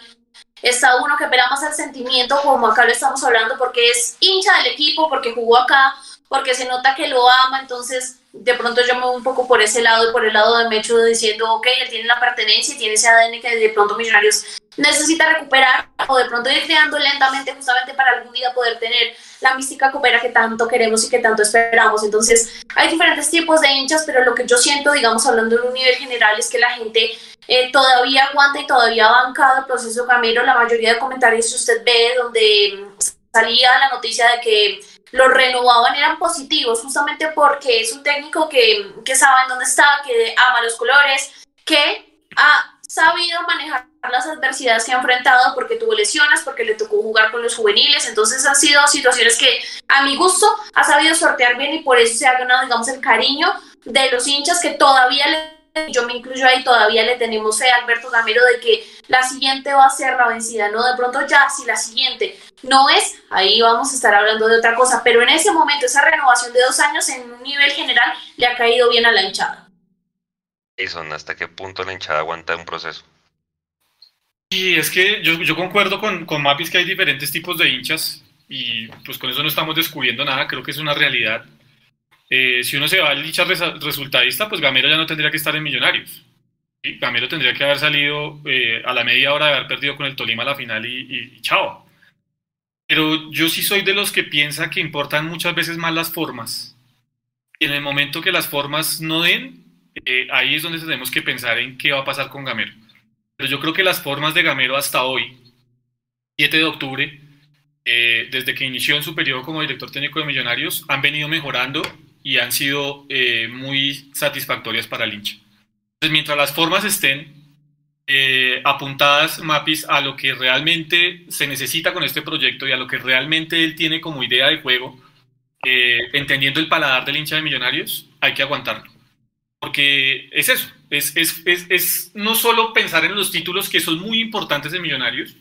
Está uno que espera más el sentimiento, como acá lo estamos hablando, porque es hincha del equipo, porque jugó acá, porque se nota que lo ama, entonces de pronto yo me voy un poco por ese lado y por el lado de Mecho diciendo, ok, él tiene la pertenencia y tiene ese ADN que de pronto Millonarios necesita recuperar o de pronto ir creando lentamente justamente para algún día poder tener la mística coopera que tanto queremos y que tanto esperamos. Entonces hay diferentes tipos de hinchas, pero lo que yo siento, digamos, hablando en un nivel general, es que la gente eh, todavía aguanta y todavía ha bancado el proceso Camilo. La mayoría de comentarios que usted ve donde salía la noticia de que lo renovaban eran positivos, justamente porque es un técnico que, que sabe en dónde está, que ama los colores, que ha sabido manejar las adversidades que ha enfrentado porque tuvo lesiones, porque le tocó jugar con los juveniles, entonces han sido situaciones que a mi gusto ha sabido sortear bien y por eso se ha ganado, digamos, el cariño de los hinchas que todavía le yo me incluyo ahí, todavía le tenemos fe a Alberto Gamero de que la siguiente va a ser la vencida, ¿no? De pronto ya, si la siguiente no es, ahí vamos a estar hablando de otra cosa, pero en ese momento esa renovación de dos años en un nivel general le ha caído bien a la hinchada. Jason, ¿hasta qué punto la hinchada aguanta un proceso? Y es que yo, yo concuerdo con, con Mapis que hay diferentes tipos de hinchas y pues con eso no estamos descubriendo nada, creo que es una realidad. Eh, si uno se va al dicha resultadista, pues Gamero ya no tendría que estar en Millonarios. Gamero tendría que haber salido eh, a la media hora de haber perdido con el Tolima la final y, chao. Pero yo sí soy de los que piensa que importan muchas veces más las formas. Y en el momento que las formas no den, eh, ahí es donde tenemos que pensar en qué va a pasar con Gamero. Pero yo creo que las formas de Gamero hasta hoy, 7 de octubre, desde que inició en su periodo como director técnico de Millonarios, han venido mejorando y han sido eh, muy satisfactorias para el hincha. Entonces, mientras las formas estén eh, apuntadas, Mapis, a lo que realmente se necesita con este proyecto y a lo que realmente él tiene como idea de juego, eh, entendiendo el paladar del hincha de Millonarios, hay que aguantarlo. Porque es eso, es, es, es, es no solo pensar en los títulos que son muy importantes de Millonarios,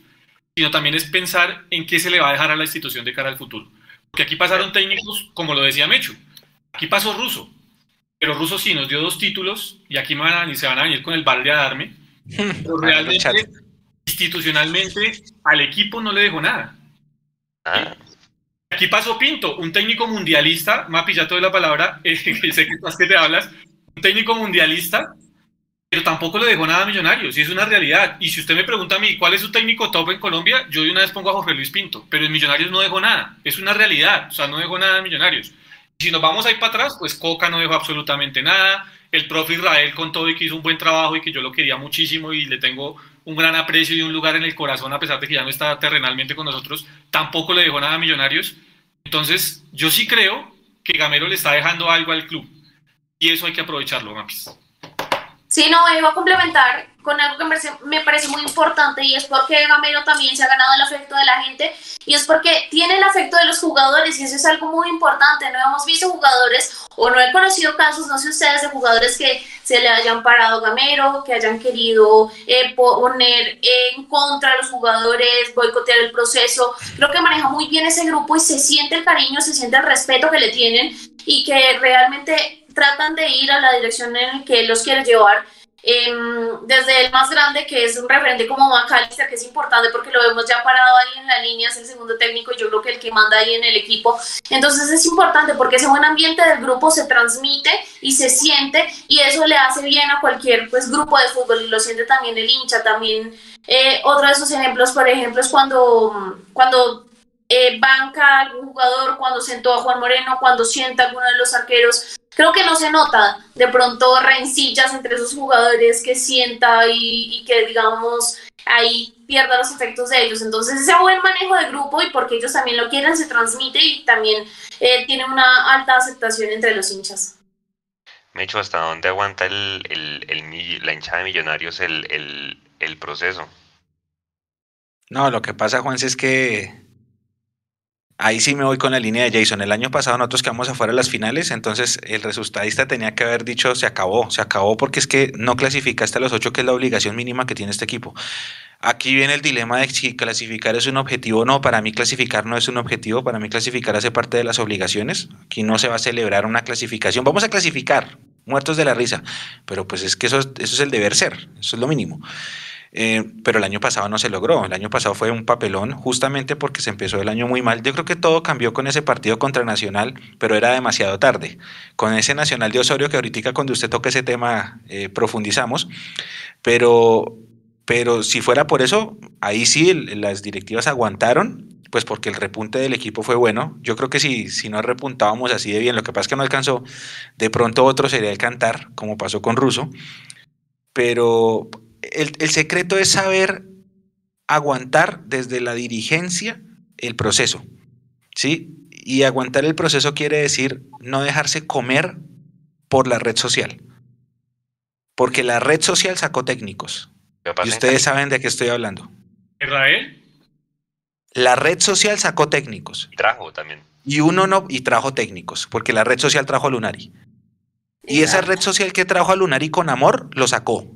sino también es pensar en qué se le va a dejar a la institución de cara al futuro. Porque aquí pasaron técnicos, como lo decía Mechu, Aquí pasó Ruso, pero Ruso sí nos dio dos títulos y aquí me van a, se van a venir con el balde a darme. Pero realmente, institucionalmente, al equipo no le dejó nada. Ah. Aquí pasó Pinto, un técnico mundialista, Mapi, ya te doy la palabra, eh, sé que estás que te hablas, un técnico mundialista, pero tampoco le dejó nada a Millonarios, y es una realidad. Y si usted me pregunta a mí cuál es su técnico top en Colombia, yo de una vez pongo a Jorge Luis Pinto, pero en Millonarios no dejó nada, es una realidad, o sea, no dejó nada a Millonarios. Si nos vamos ahí para atrás, pues Coca no dejó absolutamente nada. El profe Israel con todo y que hizo un buen trabajo y que yo lo quería muchísimo y le tengo un gran aprecio y un lugar en el corazón a pesar de que ya no está terrenalmente con nosotros, tampoco le dejó nada a Millonarios. Entonces, yo sí creo que Gamero le está dejando algo al club y eso hay que aprovecharlo, Mapis. Sí, no, iba a complementar con algo que me parece, muy importante y es porque Gamero también se ha ganado el afecto de la gente y es porque tiene el afecto de los jugadores y eso es algo muy importante. No hemos visto jugadores o no he conocido casos, no sé ustedes, de jugadores que se le hayan parado gamero, que hayan querido eh, poner en contra a los jugadores, boicotear el proceso. Creo que maneja muy bien ese grupo y se siente el cariño, se siente el respeto que le tienen y que realmente tratan de ir a la dirección en que los quiere llevar Em, desde el más grande, que es un referente como McAllister, que es importante porque lo vemos ya parado ahí en la línea, es el segundo técnico yo creo que el que manda ahí en el equipo. Entonces es importante porque ese buen ambiente del grupo se transmite y se siente y eso le hace bien a cualquier pues, grupo de fútbol y lo siente también el hincha. También eh, otro de esos ejemplos, por ejemplo, es cuando, cuando eh, banca algún jugador, cuando sentó a Juan Moreno, cuando sienta a alguno de los arqueros creo que no se nota de pronto rencillas entre esos jugadores que sienta y, que digamos ahí pierda los efectos de ellos. Entonces ese buen manejo de grupo y porque ellos también lo quieren se transmite y también eh, tiene una alta aceptación entre los hinchas. Mecho, ¿hasta dónde aguanta el, el, la hinchada de millonarios el, el proceso? No, lo que pasa, Juan, es que Ahí sí me voy con la línea de Jason. El año pasado nosotros quedamos afuera de las finales, entonces el resultadista tenía que haber dicho se acabó, se acabó porque es que no clasificaste a los ocho, que es la obligación mínima que tiene este equipo. Aquí viene el dilema de si clasificar es un objetivo o no. Para mí clasificar no es un objetivo, para mí clasificar hace parte de las obligaciones. Aquí no se va a celebrar una clasificación. Vamos a clasificar, muertos de la risa, pero pues es que eso, eso es el deber ser, eso es lo mínimo. Eh, pero el año pasado no se logró. El año pasado fue un papelón justamente porque se empezó el año muy mal. Yo creo que todo cambió con ese partido contra Nacional, pero era demasiado tarde. Con ese Nacional de Osorio que ahorita cuando usted toque ese tema eh, profundizamos, pero, pero si fuera por eso, ahí sí las directivas aguantaron pues porque el repunte del equipo fue bueno. Yo creo que si, si no repuntábamos así de bien, lo que pasa es que no alcanzó, de pronto otro sería el cantar, como pasó con Russo. Pero el, secreto es saber aguantar desde la dirigencia el proceso, ¿sí? Y aguantar el proceso quiere decir no dejarse comer por la red social. Porque la red social sacó técnicos. Y ustedes saben de qué estoy hablando. ¿Israel? La red social sacó técnicos. Y trajo también. Y uno no, y trajo técnicos, porque la red social trajo a Lunari. Y esa red social que trajo a Lunari con amor, lo sacó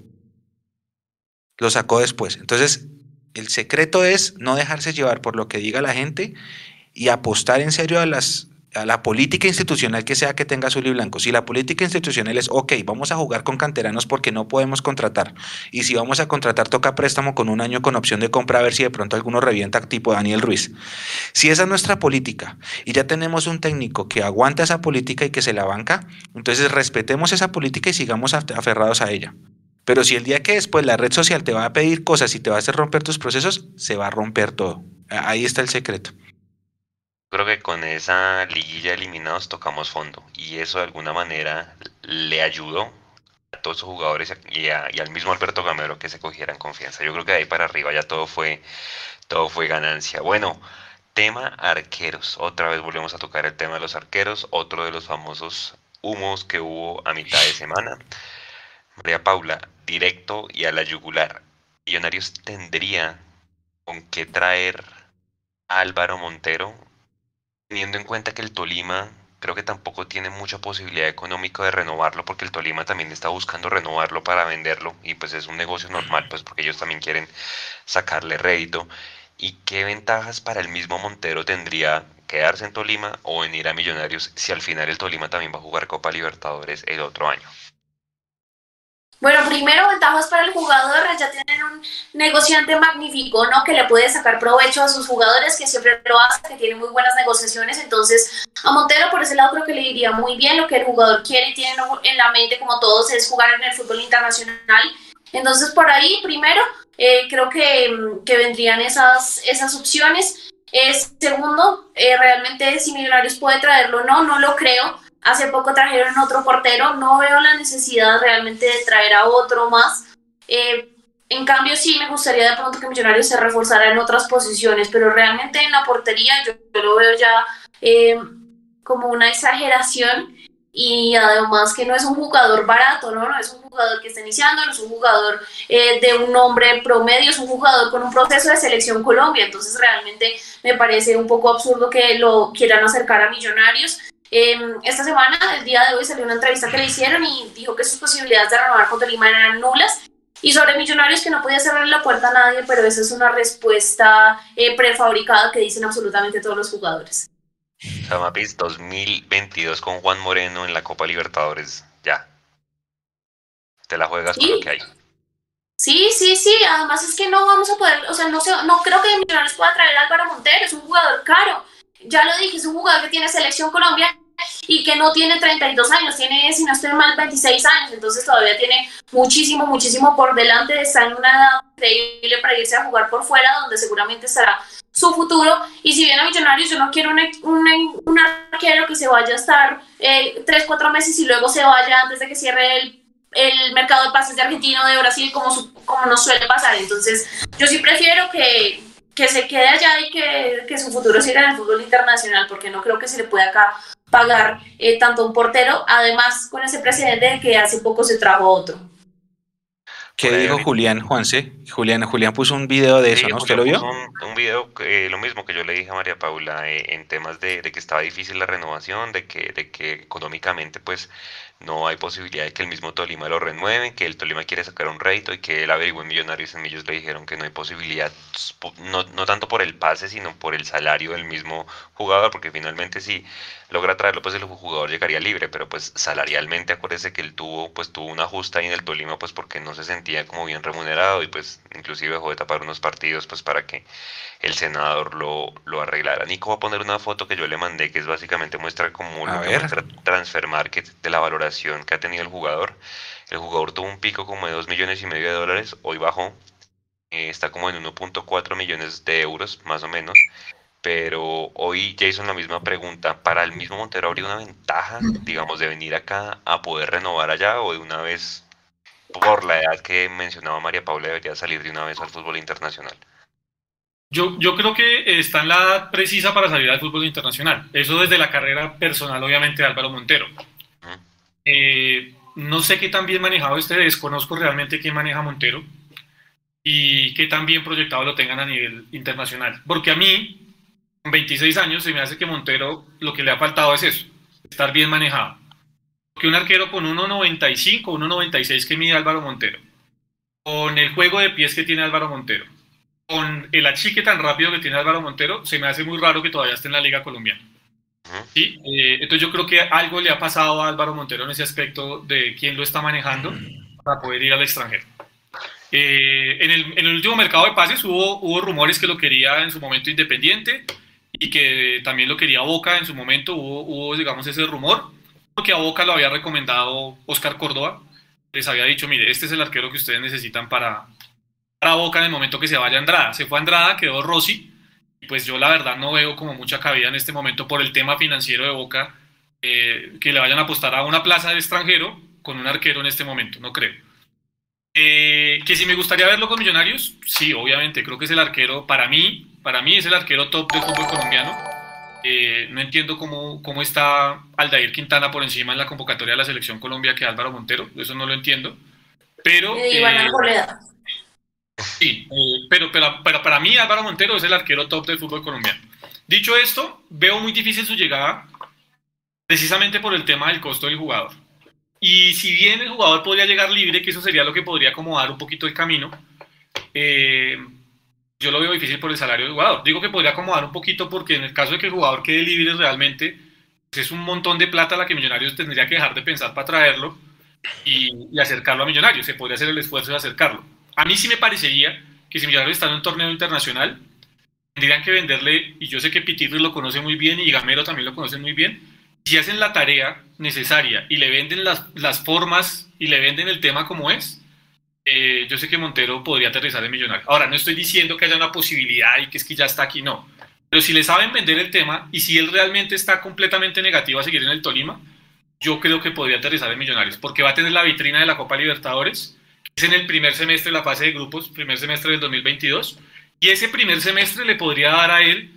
lo sacó después. Entonces, el secreto es no dejarse llevar por lo que diga la gente y apostar en serio a las a la política institucional que sea que tenga azul y blanco. Si la política institucional es, ok, vamos a jugar con canteranos porque no podemos contratar. Y si vamos a contratar, toca préstamo con un año con opción de compra a ver si de pronto alguno revienta tipo Daniel Ruiz. Si esa es nuestra política y ya tenemos un técnico que aguanta esa política y que se la banca, entonces respetemos esa política y sigamos aferrados a ella. Pero si el día que después la red social te va a pedir cosas y te va a hacer romper tus procesos, se va a romper todo. Ahí está el secreto. Creo que con esa liguilla eliminados tocamos fondo y eso de alguna manera le ayudó a todos los jugadores y, al mismo Alberto Gamero que se cogieran confianza. Yo creo que de ahí para arriba ya todo fue, todo fue ganancia. Bueno, tema arqueros. Otra vez volvemos a tocar el tema de los arqueros, otro de los famosos humos que hubo a mitad de semana. María Paula, directo y a la yugular. Millonarios tendría con qué traer a Álvaro Montero, teniendo en cuenta que el Tolima creo que tampoco tiene mucha posibilidad económica de renovarlo porque el Tolima también está buscando renovarlo para venderlo y pues es un negocio normal pues porque ellos también quieren sacarle rédito y qué ventajas para el mismo Montero tendría quedarse en Tolima o venir a Millonarios si al final el Tolima también va a jugar Copa Libertadores el otro año. Bueno, primero ventajas para el jugador, ya tienen un negociante magnífico, ¿no? Que le puede sacar provecho a sus jugadores, que siempre lo hace, que tiene muy buenas negociaciones. Entonces, a Montero por ese lado creo que le iría muy bien lo que el jugador quiere y tiene en la mente, como todos, es jugar en el fútbol internacional. Entonces, por ahí, primero, eh, creo que, que, vendrían esas, esas opciones. Es segundo, eh, realmente si Millonarios puede traerlo no, no lo creo Hace poco trajeron otro portero, no veo la necesidad realmente de traer a otro más. Eh, en cambio, sí me gustaría de pronto que Millonarios se reforzara en otras posiciones, pero realmente en la portería yo, lo veo ya eh, como una exageración y además que no es un jugador barato, ¿no? No es un jugador que está iniciando, no es un jugador eh, de un nombre promedio, es un jugador con un proceso de selección Colombia, entonces realmente me parece un poco absurdo que lo quieran acercar a Millonarios Em, esta semana, el día de hoy, salió una entrevista que le hicieron y dijo que sus posibilidades de renovar con Tolima eran nulas. Y sobre Millonarios, que no podía cerrar la puerta a nadie, pero esa es una respuesta eh, prefabricada que dicen absolutamente todos los jugadores. Samapis 2022 con Juan Moreno en la Copa Libertadores. Ya. Te la juegas con lo que hay. Sí, sí, sí. Además es que no vamos a poder, o sea, no, sé, no creo que Millonarios pueda traer a Álvaro Montero. Es un jugador caro. Ya lo dije, es un jugador que tiene selección Colombia y que no tiene 32 años, tiene, si no estoy mal, 26 años, entonces todavía tiene muchísimo, muchísimo por delante, está en una edad increíble para irse a jugar por fuera, donde seguramente estará su futuro, y si viene a Millonarios, yo no quiero un arquero que se vaya a estar eh, 3, 4 meses y luego se vaya antes de que cierre el, el mercado de pases de Argentina o de Brasil, como, como nos suele pasar, entonces yo sí prefiero que que se quede allá y que, que, su futuro siga en el fútbol internacional, porque no creo que se le pueda acá pagar eh, tanto un portero, además con ese precedente de que hace poco se trajo otro. ¿Qué dijo Julián, Juanse? Julián, Julián puso un video de eso, ¿no? ¿Usted lo vio? Un, video, eh, lo mismo que yo le dije a María Paula, eh, en temas de, de, que estaba difícil la renovación, de que, de que económicamente pues no hay posibilidad de que el mismo Tolima lo renueve, que el Tolima quiere sacar un rédito y que él averiguó en Millonarios en ellos le dijeron que no hay posibilidad, no, no tanto por el pase, sino por el salario del mismo jugador, porque finalmente si logra traerlo, pues el jugador llegaría libre, pero pues salarialmente acuérdese que él tuvo, pues tuvo una justa ahí en el Tolima, pues porque no se sentía como bien remunerado y pues inclusive dejó de tapar unos partidos pues para que el senador lo, lo arreglara. Nico va a poner una foto que yo le mandé que es básicamente muestra como lo que muestra Transfer Market de la valoración que ha tenido el jugador. El jugador tuvo un pico como de 2 millones y medio de dólares, hoy bajó, eh, está como en 1.4 millones de euros más o menos. Pero hoy Jason la misma pregunta, ¿para el mismo Montero habría una ventaja, digamos, de venir acá a poder renovar allá o de una vez, por la edad que mencionaba María Paula, debería salir de una vez al fútbol internacional? Yo, yo creo que está en la edad precisa para salir al fútbol internacional. Eso desde la carrera personal, obviamente, de Álvaro Montero. Eh, no sé qué tan bien manejado este, desconozco realmente quién maneja Montero y qué tan bien proyectado lo tengan a nivel internacional. Porque a mí, con 26 años, se me hace que Montero lo que le ha faltado es eso, estar bien manejado. Que un arquero con 1.95, 1.96 que mide Álvaro Montero, con el juego de pies que tiene Álvaro Montero, con el achique tan rápido que tiene Álvaro Montero, se me hace muy raro que todavía esté en la Liga Colombiana. ¿Sí? Eh, entonces yo creo que algo le ha pasado a Álvaro Montero en ese aspecto de quién lo está manejando para poder ir al extranjero. Eh, en, el, último mercado de pases hubo, hubo rumores que lo quería en su momento Independiente y que también lo quería Boca en su momento, hubo, hubo digamos ese rumor, porque a Boca lo había recomendado Oscar Córdoba, les había dicho, mire, este es el arquero que ustedes necesitan para, para Boca en el momento que se vaya Andrada. Se fue Andrada, quedó Rossi, y pues yo la verdad no veo como mucha cabida en este momento por el tema financiero de Boca eh, que le vayan a apostar a una plaza de extranjero con un arquero en este momento, no creo. Eh, que si me gustaría verlo con Millonarios, sí, obviamente, creo que es el arquero, para mí, para mí es el arquero top del fútbol colombiano. Eh, no entiendo cómo, cómo está Aldair Quintana por encima en la convocatoria de la selección Colombia que Álvaro Montero, eso no lo entiendo. Pero... Sí, eh, pero, pero, para mí Álvaro Montero es el arquero top del fútbol colombiano. Dicho esto, veo muy difícil su llegada precisamente por el tema del costo del jugador. Y si bien el jugador podría llegar libre, que eso sería lo que podría acomodar un poquito el camino, eh, yo lo veo difícil por el salario del jugador. Digo que podría acomodar un poquito porque en el caso de que el jugador quede libre realmente, pues es un montón de plata la que Millonarios tendría que dejar de pensar para traerlo y, y acercarlo a Millonarios. Se podría hacer el esfuerzo de acercarlo. A mí sí me parecería que si Millonarios está en un torneo internacional, tendrían que venderle, y yo sé que Pitirri lo conoce muy bien y Gamero también lo conoce muy bien, si hacen la tarea necesaria y le venden las, las formas y le venden el tema como es, eh, yo sé que Montero podría aterrizar en Millonarios. Ahora, no estoy diciendo que haya una posibilidad y que es que ya está aquí, no. Pero si le saben vender el tema y si él realmente está completamente negativo a seguir en el Tolima, yo creo que podría aterrizar en Millonarios, porque va a tener la vitrina de la Copa Libertadores, es en el primer semestre de la fase de grupos, primer semestre del 2022, y ese primer semestre le podría dar a él,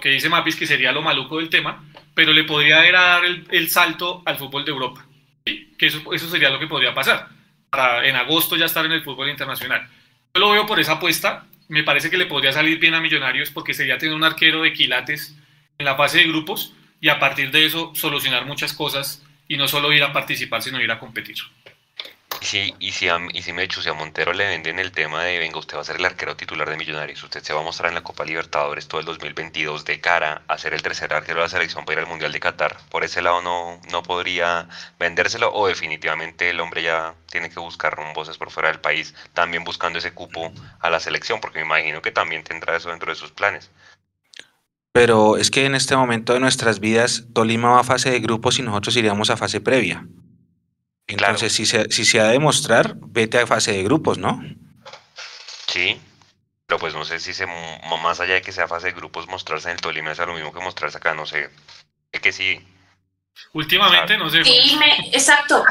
que dice Mapis que sería lo maluco del tema, pero le podría dar el, el salto al fútbol de Europa, ¿sí? que eso, eso sería lo que podría pasar, para en agosto ya estar en el fútbol internacional. Yo lo veo por esa apuesta, me parece que le podría salir bien a Millonarios porque sería tener un arquero de quilates en la fase de grupos, y a partir de eso solucionar muchas cosas y no solo ir a participar, sino ir a competir. Y si, y si, a, y si a Montero le venden el tema de, venga, usted va a ser el arquero titular de Millonarios, usted se va a mostrar en la Copa Libertadores todo el 2022 de cara a ser el tercer arquero de la selección para ir al Mundial de Qatar, por ese lado no, no podría vendérselo o definitivamente el hombre ya tiene que buscar voces por fuera del país, también buscando ese cupo a la selección, porque me imagino que también tendrá eso dentro de sus planes. Pero es que en este momento de nuestras vidas, Tolima va a fase de grupos y nosotros iríamos a fase previa. Entonces, si, se, si se ha de demostrar, vete a fase de grupos, ¿no? Sí, pero pues no sé si se, más allá de que sea fase de grupos, mostrarse en el Tolima es lo mismo que mostrarse acá, no sé. Es que sí. Últimamente, no sé. Sí, me, exacto.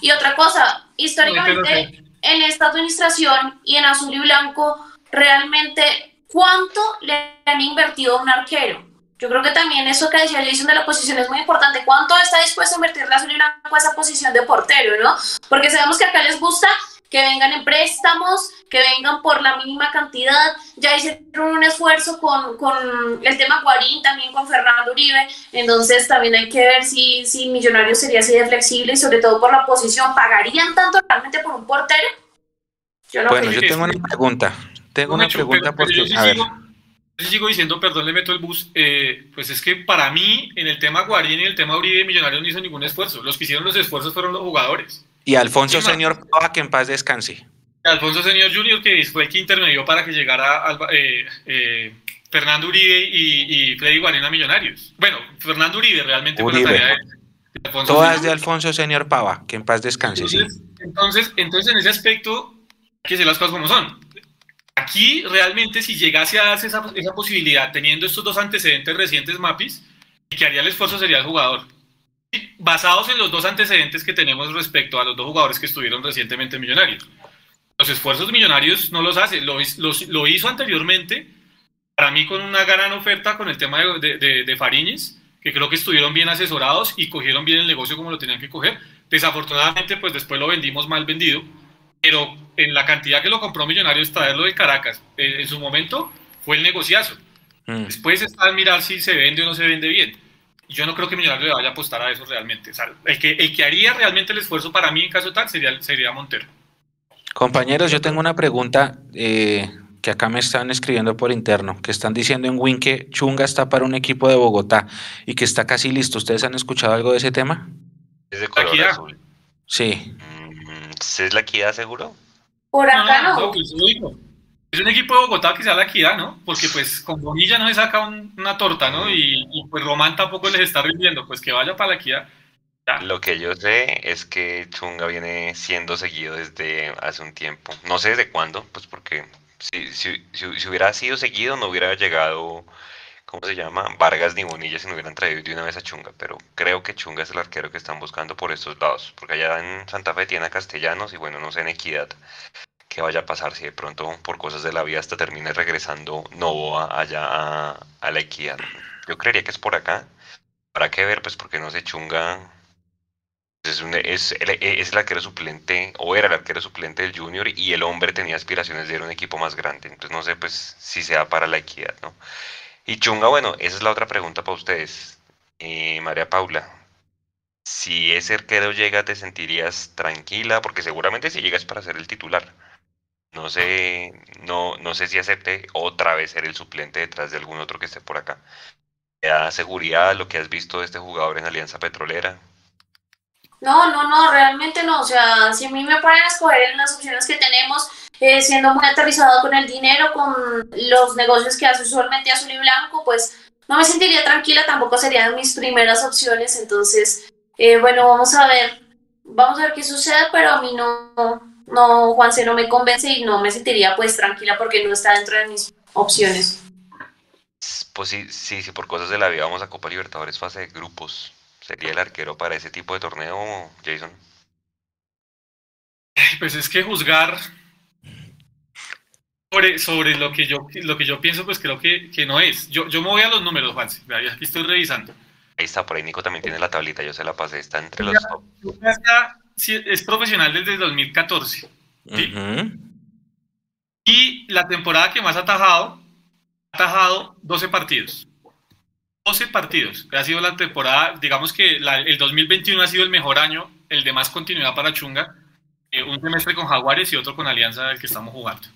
Y otra cosa, históricamente, en esta administración y en azul y blanco, realmente, ¿cuánto le han invertido a un arquero? Yo creo que también eso que decía Jason de la posición es muy importante. ¿Cuánto está dispuesto a invertir la Zulina en esa posición de portero, no? Porque sabemos que acá les gusta que vengan en préstamos, que vengan por la mínima cantidad. Ya hicieron un esfuerzo con, con el tema Guarín, también con Fernando Uribe. Entonces también hay que ver si, si Millonarios sería así de flexible y sobre todo por la posición. ¿Pagarían tanto realmente por un portero? Yo bueno, yo tengo una pregunta. Tengo una pregunta porque... a ver sigo diciendo, perdón, le meto el bus, eh, pues es que para mí, en el tema Guarín y el tema Uribe, Millonarios no hizo ningún esfuerzo. Los que hicieron los esfuerzos fueron los jugadores. Y Alfonso Señor Pava, que en paz descanse. Alfonso Señor Junior, que fue el que intermedió para que llegara eh, eh, Fernando Uribe y, Freddy Guarín a Millonarios. Bueno, Fernando Uribe realmente fue la tarea de, Todas de Alfonso Señor Pava, que en paz descanse, entonces, sí. Entonces, entonces, en ese aspecto, hay que decir las cosas como son. Aquí realmente si llegase a darse esa, posibilidad, teniendo estos dos antecedentes recientes MAPIs, el que haría el esfuerzo sería el jugador. Basados en los dos antecedentes que tenemos respecto a los dos jugadores que estuvieron recientemente en Millonarios. Los esfuerzos Millonarios no los hace, lo, lo, hizo anteriormente, para mí con una gran oferta con el tema de, de, de Fariñez, que creo que estuvieron bien asesorados y cogieron bien el negocio como lo tenían que coger. Desafortunadamente, pues después lo vendimos mal vendido pero en la cantidad que lo compró Millonarios traerlo de Caracas, eh, en su momento fue el negociazo. Mm. Después está en mirar si se vende o no se vende bien. Yo no creo que Millonarios le vaya a apostar a eso realmente. el, que, el que haría realmente el esfuerzo para mí en caso tal sería, sería Montero. Compañeros, yo tengo una pregunta eh, que acá me están escribiendo por interno, que están diciendo en Win que Chunga está para un equipo de Bogotá y que está casi listo. ¿Ustedes han escuchado algo de ese tema? Es de color azul. Sí. ¿Es la equidad seguro? Por acá no. Pues, es un equipo de Bogotá que sea la equidad, ¿no? Porque pues con Bonilla no se saca una torta, ¿no? Y, pues Román tampoco les está rindiendo, pues que vaya para la equidad. Lo que yo sé es que Chunga viene siendo seguido desde hace un tiempo. No sé desde cuándo, pues porque si, si, si hubiera sido seguido no hubiera llegado ¿cómo se llama? Vargas ni Bonilla se no hubieran traído de una vez a Chunga, pero creo que Chunga es el arquero que están buscando por estos lados, porque allá en Santa Fe tiene a Castellanos y bueno, no sé en Equidad qué vaya a pasar si de pronto por cosas de la vida hasta termine regresando Novoa allá a, la Equidad. Yo creería que es por acá. Para qué ver, pues porque no sé, Chunga es, es, es, el arquero suplente, o era el arquero suplente del Junior, y el hombre tenía aspiraciones de ir a un equipo más grande. Entonces no sé pues si sea para la equidad, ¿no? Y Chunga, bueno, esa es la otra pregunta para ustedes. Eh, María Paula, si ese arquero llega, ¿te sentirías tranquila? Porque seguramente si llegas para ser el titular. No sé, no, no sé si acepte otra vez ser el suplente detrás de algún otro que esté por acá. ¿Te da seguridad lo que has visto de este jugador en Alianza Petrolera? No, no, no, realmente no. O sea, si a mí me ponen a escoger en las opciones que tenemos, eh, siendo muy aterrizado con el dinero, con los negocios que hace usualmente Azul y Blanco, pues no me sentiría tranquila, tampoco serían mis primeras opciones. Entonces, eh, bueno, vamos a ver, vamos a ver qué sucede, pero a mí no, no, Juanse no me convence y no me sentiría pues tranquila porque no está dentro de mis opciones. Pues sí, sí, sí, por cosas de la vida vamos a Copa Libertadores fase de grupos sería el arquero para ese tipo de torneo, Jason? Pues es que juzgar sobre, sobre lo, que yo, lo que yo pienso, pues creo que, que no es. Yo, yo me voy a los números, Juan. Aquí estoy revisando. Ahí está, por ahí Nico también tiene la tablita, yo se la pasé, está entre los es profesional desde 2014. Y la temporada que más ha atajado, ha atajado 12 partidos. 12 partidos. Ha sido la temporada, digamos que el 2021 ha sido el mejor año, el de más continuidad para Chunga. Eh, un semestre con Jaguares y otro con Alianza, el que estamos jugando.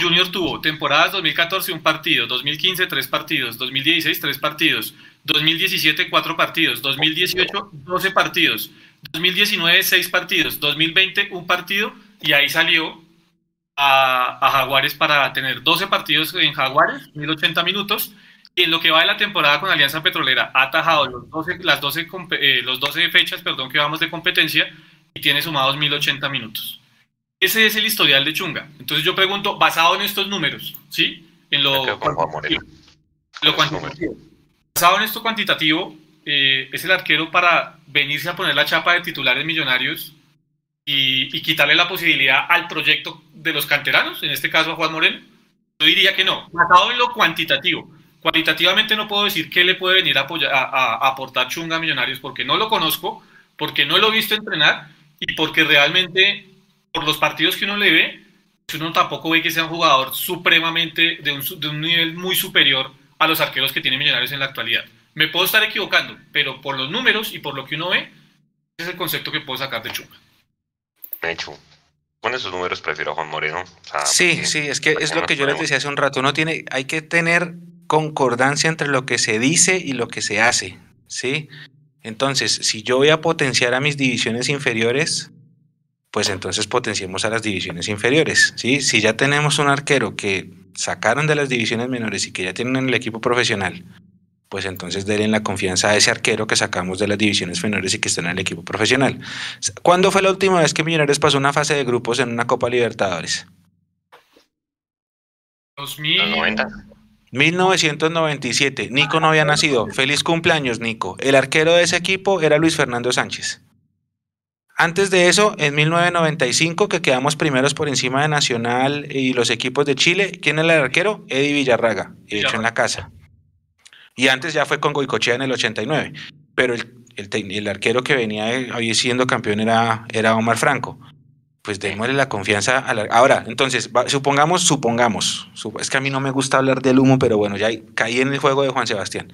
Junior tuvo temporadas 2014 un partido, 2015 tres partidos, 2016 tres partidos, 2017 cuatro partidos, 2018 12 partidos, 2019 seis partidos, 2020 un partido y ahí salió a, a, Jaguares para tener 12 partidos en Jaguares, 1080 minutos en lo que va de la temporada con Alianza Petrolera ha atajado los 12, las 12, eh, los 12 fechas perdón, que vamos de competencia y tiene sumados 1080 minutos. Ese es el historial de Chunga. Entonces yo pregunto, basado en estos números, ¿sí? En lo, cuantitativo, lo cuantitativo. Basado en esto cuantitativo, eh, es el arquero para venirse a poner la chapa de titulares millonarios y, y, quitarle la posibilidad al proyecto de los canteranos, en este caso a Juan Moreno. Yo diría que no, basado en lo cuantitativo. Cualitativamente no puedo decir qué le puede venir a, apoyar, a, aportar Chunga a Millonarios porque no lo conozco, porque no lo he visto entrenar y porque realmente por los partidos que uno le ve, pues uno tampoco ve que sea un jugador supremamente de un, de un nivel muy superior a los arqueros que tiene Millonarios en la actualidad. Me puedo estar equivocando, pero por los números y por lo que uno ve, ese es el concepto que puedo sacar de Chunga. Hecho. Con esos números prefiero a Juan Moreno. sí, sí, es que es lo que yo les decía hace un rato. Uno tiene, hay que tener concordancia entre lo que se dice y lo que se hace, ¿sí? Entonces, si yo voy a potenciar a mis divisiones inferiores, pues entonces potenciemos a las divisiones inferiores, ¿sí? Si ya tenemos un arquero que sacaron de las divisiones menores y que ya tienen el equipo profesional, pues entonces denle la confianza a ese arquero que sacamos de las divisiones menores y que está en el equipo profesional. ¿Cuándo fue la última vez que Millonarios pasó una fase de grupos en una Copa Libertadores? 2090. 1997. Nico no había nacido. Feliz cumpleaños, Nico. El arquero de ese equipo era Luis Fernando Sánchez. Antes de eso, en 1995, que quedamos primeros por encima de Nacional y los equipos de Chile, ¿quién era el arquero? Eddie Villarraga, hecho en la casa. Y antes ya fue con Goicochea en el 89. Pero el, arquero que venía hoy siendo campeón era Omar Franco pues démosle la confianza a la... Ahora, entonces, supongamos, supongamos, es que a mí no me gusta hablar del humo, pero bueno, ya caí en el juego de Juan Sebastián.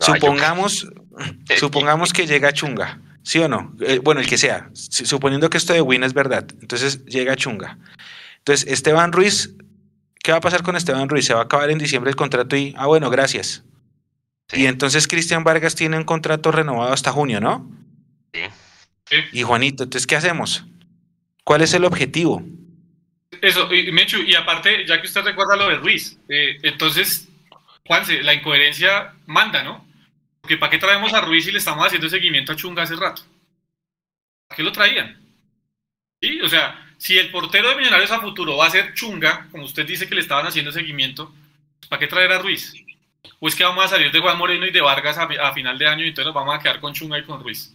supongamos, supongamos que llega Chunga, ¿sí o no? Eh, bueno, el que sea, suponiendo que esto de Win es verdad, entonces llega Chunga. Entonces, Esteban Ruiz, ¿qué va a pasar con Esteban Ruiz? Se va a acabar en diciembre el contrato y, ah, bueno, gracias. Y entonces Cristian Vargas tiene un contrato renovado hasta junio, ¿no? Sí. Y Juanito, entonces, ¿qué hacemos? ¿Cuál es el objetivo? Eso, y Mechu, y aparte, ya que usted recuerda lo de Ruiz, eh, entonces, Juanse, la incoherencia manda, ¿no? Porque ¿para qué traemos a Ruiz si le estamos haciendo seguimiento a Chunga hace rato? ¿Para qué lo traían? ¿Sí? O sea, si el portero de Millonarios a futuro va a ser Chunga, como usted dice que le estaban haciendo seguimiento, ¿para qué traer a Ruiz? ¿O es que vamos a salir de Juan Moreno y de Vargas a, a final de año y entonces nos vamos a quedar con Chunga y con Ruiz?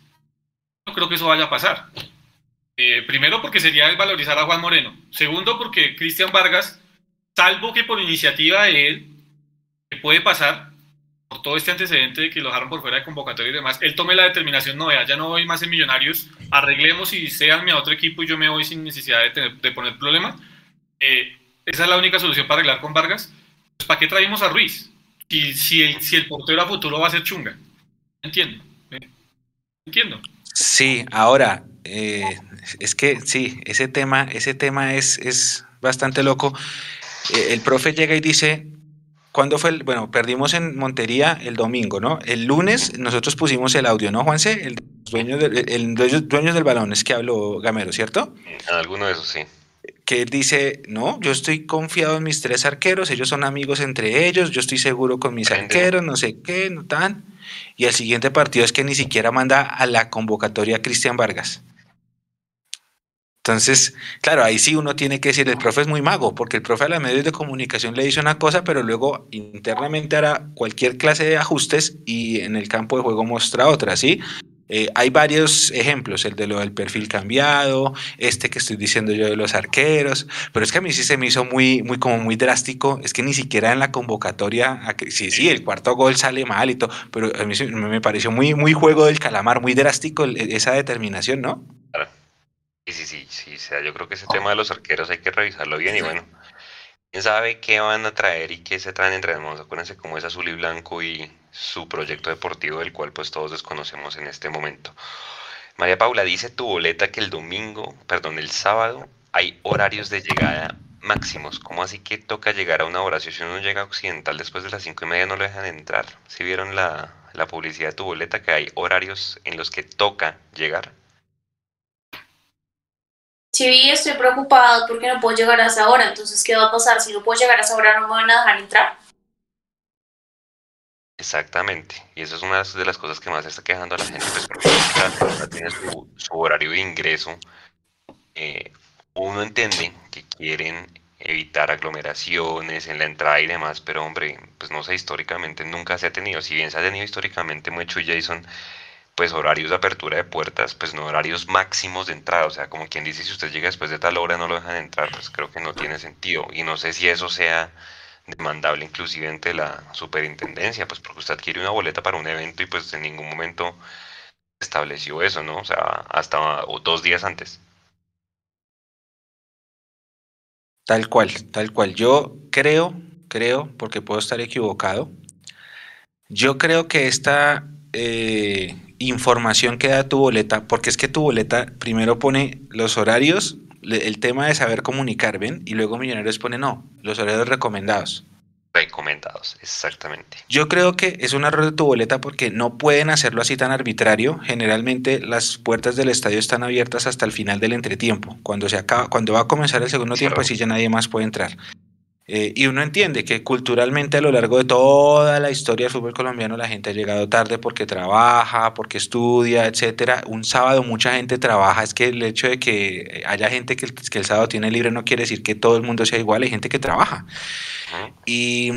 No creo que eso vaya a pasar. Eh, primero porque sería valorizar a Juan Moreno. Segundo porque Cristian Vargas, salvo que por iniciativa de él, que puede pasar por todo este antecedente de que lo dejaron por fuera de convocatoria y demás, él tome la determinación, no vea, ya no voy más en Millonarios, arreglemos y seanme a otro equipo y yo me voy sin necesidad de, poner problema. Eh, esa es la única solución para arreglar con Vargas. Pues, ¿Para qué traemos a Ruiz? Si, si, el, si el portero a futuro va a ser chunga. Entiendo. Entiendo. Sí, ahora, eh, es que sí, ese tema, ese tema es, es bastante loco. Eh, el profe llega y dice, ¿cuándo fue el, bueno, perdimos en Montería el domingo, ¿no? El lunes nosotros pusimos el audio, ¿no, Juanse? El dueño, el dueño del balón, es que habló Gamero, ¿cierto? Alguno de esos, sí. Que él dice, no, yo estoy confiado en mis tres arqueros, ellos son amigos entre ellos, yo estoy seguro con mis arqueros, no sé qué, no tan. Y el siguiente partido es que ni siquiera manda a la convocatoria a Cristian Vargas. Entonces, claro, ahí sí uno tiene que decir, el profe es muy mago, porque el profe a los medios de comunicación le dice una cosa, pero luego internamente hará cualquier clase de ajustes y en el campo de juego muestra otra, ¿sí? Eh, hay varios ejemplos, el de lo del perfil cambiado, este que estoy diciendo yo de los arqueros, pero es que a mí sí se me hizo muy, muy como muy drástico, es que ni siquiera en la convocatoria, sí, sí, el cuarto gol sale mal y todo, pero a mí me pareció muy, muy juego del calamar, muy drástico esa determinación, ¿no? Sí, sí, sí, sí, o sea, yo creo que ese tema de los arqueros hay que revisarlo bien y bueno, ¿Quién sabe qué van a traer y qué se traen entre manos? Acuérdense cómo es azul y blanco y su proyecto deportivo del cual pues todos desconocemos en este momento. María Paula dice tu boleta que el domingo, perdón, el sábado hay horarios de llegada máximos. ¿Cómo así que toca llegar a una hora? Si uno llega a Occidental después de las cinco y media no lo dejan entrar. Si vieron la, la publicidad de tu boleta que hay horarios en los que toca llegar? Sí, estoy preocupado porque no puedo llegar a esa hora. Entonces, ¿qué va a pasar? Si no puedo llegar a esa hora, ¿no me van a dejar entrar? Exactamente. Y eso es una de las cosas que más está quejando a la gente, pues porque persona tiene su, su horario de ingreso. Eh, uno entiende que quieren evitar aglomeraciones en la entrada y demás, pero hombre, pues no sé, históricamente nunca se ha tenido, si bien se ha tenido históricamente mucho Jason, pues horarios de apertura de puertas, pues no horarios máximos de entrada, o sea, como quien dice, si usted llega después de tal hora no lo dejan entrar, pues creo que no tiene sentido, y no sé si eso sea demandable inclusive ante la superintendencia, pues porque usted adquiere una boleta para un evento y pues en ningún momento estableció eso, ¿no? O sea, hasta dos días antes. Tal cual, tal cual. Yo creo, creo, porque puedo estar equivocado, yo creo que esta eh, información que da tu boleta, porque es que tu boleta primero pone los horarios, el tema de saber comunicar, ¿ven? Y luego Millonarios pone no, los horarios recomendados. Recomendados, exactamente. Yo creo que es un error de tu boleta porque no pueden hacerlo así tan arbitrario. Generalmente las puertas del estadio están abiertas hasta el final del entretiempo. Cuando se acaba, cuando va a comenzar el segundo tiempo, así ya nadie más puede entrar. Eh, y uno entiende que culturalmente a lo largo de toda la historia del fútbol colombiano la gente ha llegado tarde porque trabaja, porque estudia, etcétera. Un sábado mucha gente trabaja. Es que el hecho de que haya gente que, el sábado tiene libre no quiere decir que todo el mundo sea igual. Hay gente que trabaja. Y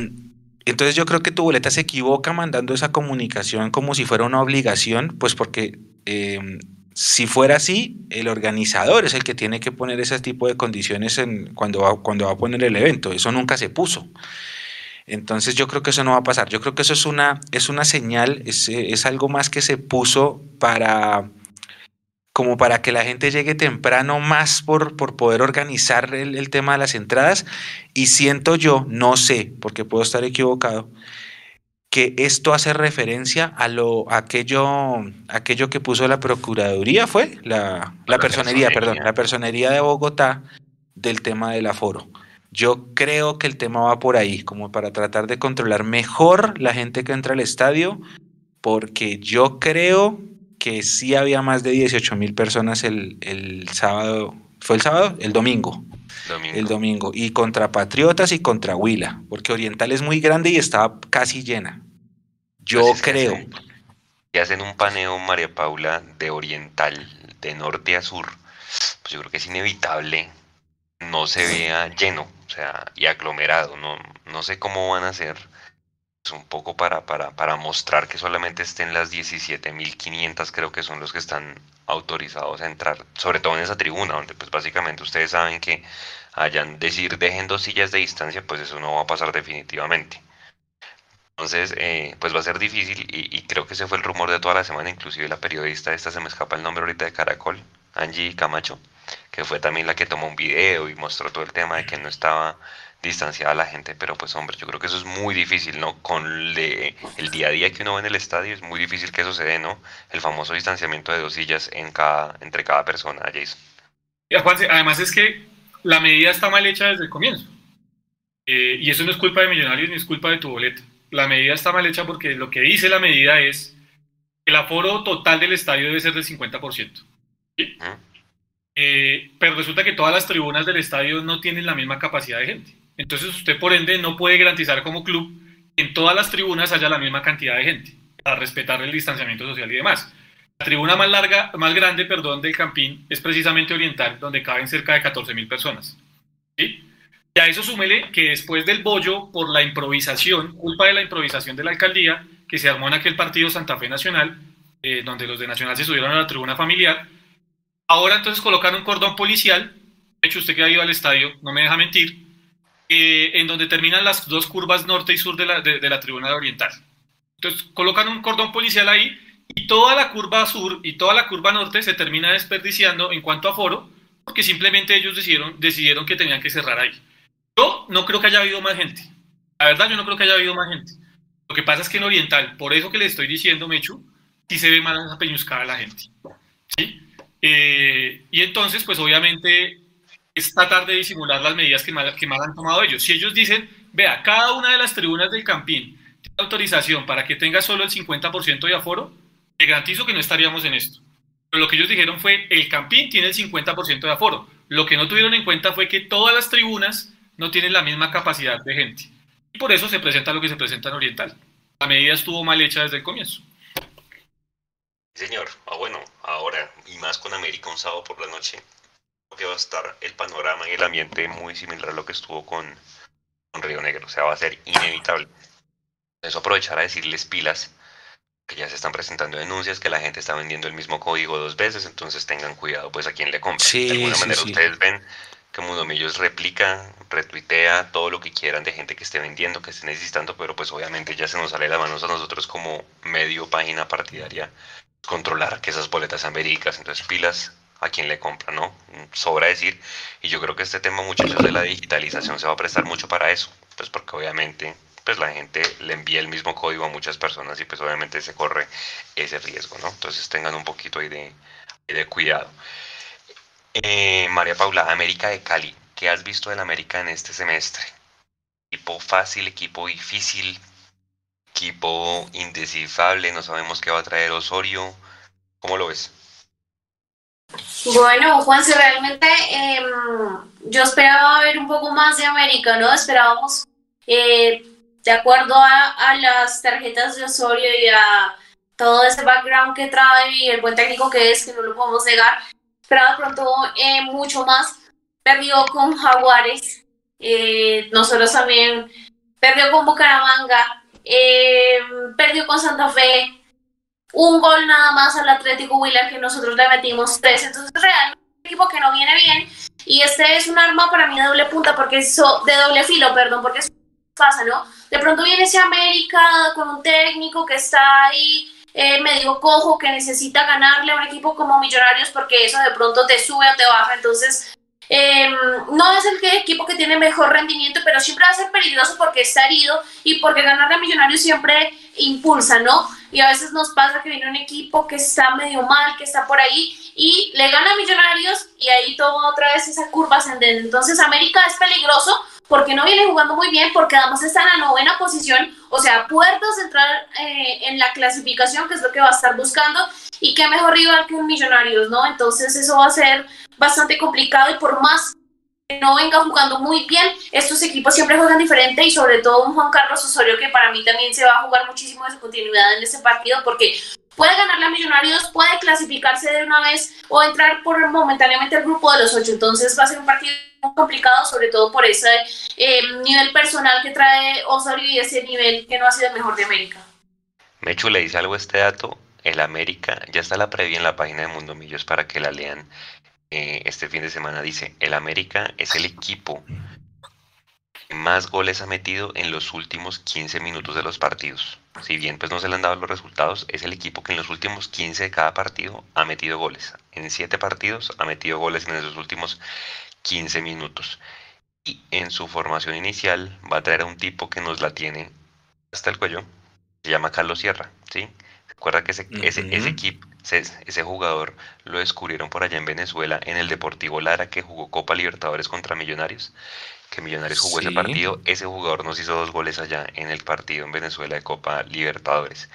entonces yo creo que tu boleta se equivoca mandando esa comunicación como si fuera una obligación, pues porque eh, si fuera así, el organizador es el que tiene que poner ese tipo de condiciones cuando, va, a poner el evento. Eso nunca se puso. Entonces yo creo que eso no va a pasar. Yo creo que eso es una, es una señal, es, es algo más que se puso para como para que la gente llegue temprano más por, por poder organizar el, tema de las entradas. Y siento yo, no sé, porque puedo estar equivocado, que esto hace referencia a lo aquello, aquello que puso la Procuraduría, ¿fue? La, la, personería, perdón, la personería de Bogotá del tema del aforo. Yo creo que el tema va por ahí, como para tratar de controlar mejor la gente que entra al estadio, porque yo creo que sí había más de 18 mil personas el, el, sábado, ¿fue el sábado? El domingo. domingo. El domingo. Y contra Patriotas y contra Huila, porque Oriental es muy grande y estaba casi llena. Yo Pues es que creo. hacen- Y hacen un paneo, María Paula, de oriental, de norte a sur. Pues yo creo que es inevitable no se vea lleno, o sea, y aglomerado. No, no sé cómo van a hacer. Es un poco para, para, para mostrar que solamente estén las 17.500, creo que son los que están autorizados a entrar, sobre todo en esa tribuna, donde pues básicamente ustedes saben que hayan decir dejen dos sillas de distancia, pues eso no va a pasar definitivamente. Entonces, eh, pues va a ser difícil y, creo que ese fue el rumor de toda la semana, inclusive la periodista esta se me escapa el nombre ahorita de Caracol, Angie Camacho, que fue también la que tomó un video y mostró todo el tema de que no estaba distanciada la gente, pero pues hombre, yo creo que eso es muy difícil, ¿no? Con el día a día que uno ve en el estadio es muy difícil que eso se dé, ¿no? El famoso distanciamiento de dos sillas en cada, entre cada persona, Jason. Además es que la medida está mal hecha desde el comienzo. Eh, y eso no es culpa de Millonarios ni es culpa de tu boleta. La medida está mal hecha porque lo que dice la medida es que el aforo total del estadio debe ser del 50%. ¿sí? Ujú. Eh, pero resulta que todas las tribunas del estadio no tienen la misma capacidad de gente. Entonces usted por ende no puede garantizar como club que en todas las tribunas haya la misma cantidad de gente para respetar el distanciamiento social y demás. La tribuna más larga, más grande, perdón, del Campín es precisamente Oriental, donde caben cerca de 14 mil personas. ¿sí? Y a eso súmele que después del bollo por la improvisación, culpa de la improvisación de la alcaldía, que se armó en aquel partido Santa Fe Nacional, eh, donde los de Nacional se subieron a la tribuna familiar, ahora entonces colocan un cordón policial, de hecho usted que ha ido al estadio, no me deja mentir, eh, en donde terminan las dos curvas norte y sur de la, de, la tribuna oriental. Entonces colocan un cordón policial ahí y toda la curva sur y toda la curva norte se termina desperdiciando en cuanto a foro, porque simplemente ellos decidieron, decidieron que tenían que cerrar ahí. Yo no creo que haya habido más gente. La verdad, yo no creo que haya habido más gente. Lo que pasa es que en Oriental, por eso que le estoy diciendo, Mechu, sí se ve más apeñuscada la gente. ¿sí? Eh, y entonces, pues obviamente, es tratar de disimular las medidas que más, que más han tomado ellos. Si ellos dicen, vea, cada una de las tribunas del Campín tiene autorización para que tenga solo el 50% de aforo, le garantizo que no estaríamos en esto. Pero lo que ellos dijeron fue, el Campín tiene el 50% de aforo. Lo que no tuvieron en cuenta fue que todas las tribunas no tienen la misma capacidad de gente. Y por eso se presenta lo que se presenta en Oriental. La medida estuvo mal hecha desde el comienzo. Señor, ah, bueno, ahora, y más con América un sábado por la noche, creo que va a estar el panorama y el ambiente muy similar a lo que estuvo con, con Río Negro. O sea, va a ser inevitable. Eso aprovechar a decirles pilas que ya se están presentando denuncias, que la gente está vendiendo el mismo código dos veces, entonces tengan cuidado pues a quien le compra. Sí, de alguna sí, manera sí. ustedes ven que Mundomillos replica, retuitea todo lo que quieran de gente que esté vendiendo, que esté necesitando, pero pues obviamente ya se nos sale de las manos a nosotros como medio página partidaria controlar que esas boletas sean verídicas, entonces pilas a quien le compra, ¿no? Sobra decir, y yo creo que este tema, muchachos, de la digitalización se va a prestar mucho para eso, pues porque obviamente pues la gente le envía el mismo código a muchas personas y pues obviamente se corre ese riesgo, ¿no? Entonces tengan un poquito ahí de cuidado. Eh, María Paula, América de Cali, ¿qué has visto del América en este semestre? Equipo fácil, equipo difícil, equipo indescifrable, no sabemos qué va a traer Osorio. ¿Cómo lo ves? Bueno, Juanse, realmente eh, yo esperaba ver un poco más de América, ¿no? Esperábamos, eh, de acuerdo a, las tarjetas de Osorio y a todo ese background que trae y el buen técnico que es, que no lo podemos negar, esperaba pronto eh, mucho más. Perdió con Jaguares, nosotros también, perdió con Bucaramanga, perdió con Santa Fe, un gol nada más al Atlético Huila que nosotros le metimos tres. Entonces, realmente es un equipo que no viene bien. Y este es un arma para mí de doble punta, porque eso, de doble filo, perdón, porque eso pasa, ¿no? De pronto viene ese América con un técnico que está ahí eh, medio cojo, que necesita ganarle a un equipo como Millonarios, porque eso de pronto te sube o te baja. Entonces, eh, no es el que, equipo que tiene mejor rendimiento, pero siempre va a ser peligroso porque está herido y porque ganarle a Millonarios siempre impulsa, ¿no? Y a veces nos pasa que viene un equipo que está medio mal, que está por ahí y le gana a Millonarios y ahí toma otra vez esa curva ascendente. Entonces América es peligroso porque no viene jugando muy bien, porque además está en la novena posición, o sea, puertas de entrar eh, en la clasificación, que es lo que va a estar buscando, y qué mejor rival que un Millonarios, ¿no? Entonces eso va a ser bastante complicado y por más que no venga jugando muy bien, estos equipos siempre juegan diferente y sobre todo un Juan Carlos Osorio que para mí también se va a jugar muchísimo de su continuidad en este partido porque puede ganarle a Millonarios, puede clasificarse de una vez o entrar por momentáneamente al grupo de los ocho, entonces va a ser un partido complicado, sobre todo por ese eh, nivel personal que trae Osorio y ese nivel que no ha sido el mejor de América. Mechu le dice algo a este dato, el América, ya está la previa en la página de Mundo Millos para que la lean eh, este fin de semana, dice, el América es el equipo que más goles ha metido en los últimos 15 minutos de los partidos. Si bien pues no se le han dado los resultados, es el equipo que en los últimos 15 de cada partido ha metido goles. En 7 partidos ha metido goles en esos últimos 15 minutos. Y en su formación inicial va a traer a un tipo que nos la tiene hasta el cuello. Se llama Carlos Sierra, ¿sí? Recuerda que ese, uh -huh. ese, ese equipo, ese, ese, jugador lo descubrieron por allá en Venezuela, en el Deportivo Lara, que jugó Copa Libertadores contra Millonarios. Que Millonarios jugó sí. ese partido. Ese jugador nos hizo dos goles allá en el partido en Venezuela de Copa Libertadores.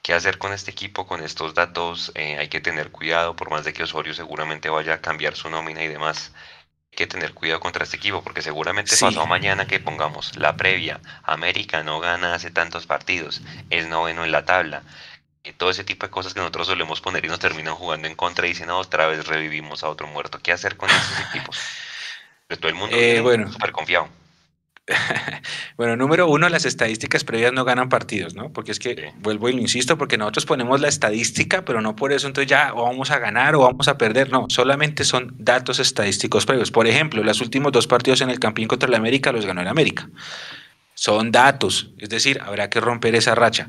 ¿Qué hacer con este equipo, con estos datos? Eh, hay que tener cuidado, por más de que Osorio seguramente vaya a cambiar su nómina y demás. Hay que tener cuidado contra este equipo, porque seguramente sí. pasado mañana que pongamos la previa, América no gana hace tantos partidos, es noveno en la tabla y todo ese tipo de cosas que nosotros solemos poner y nos terminan jugando en contra y dicen otra vez revivimos a otro muerto. ¿Qué hacer con esos equipos? De todo el mundo eh, bueno. súper confiado. bueno, número uno, las estadísticas previas no ganan partidos, ¿no? Porque es que, sí. vuelvo y lo insisto, porque nosotros ponemos la estadística, pero no por eso entonces ya o vamos a ganar o vamos a perder, no, solamente son datos estadísticos previos. Por ejemplo, los últimos dos partidos en el Campín contra el América los ganó el América. Son datos, es decir, habrá que romper esa racha.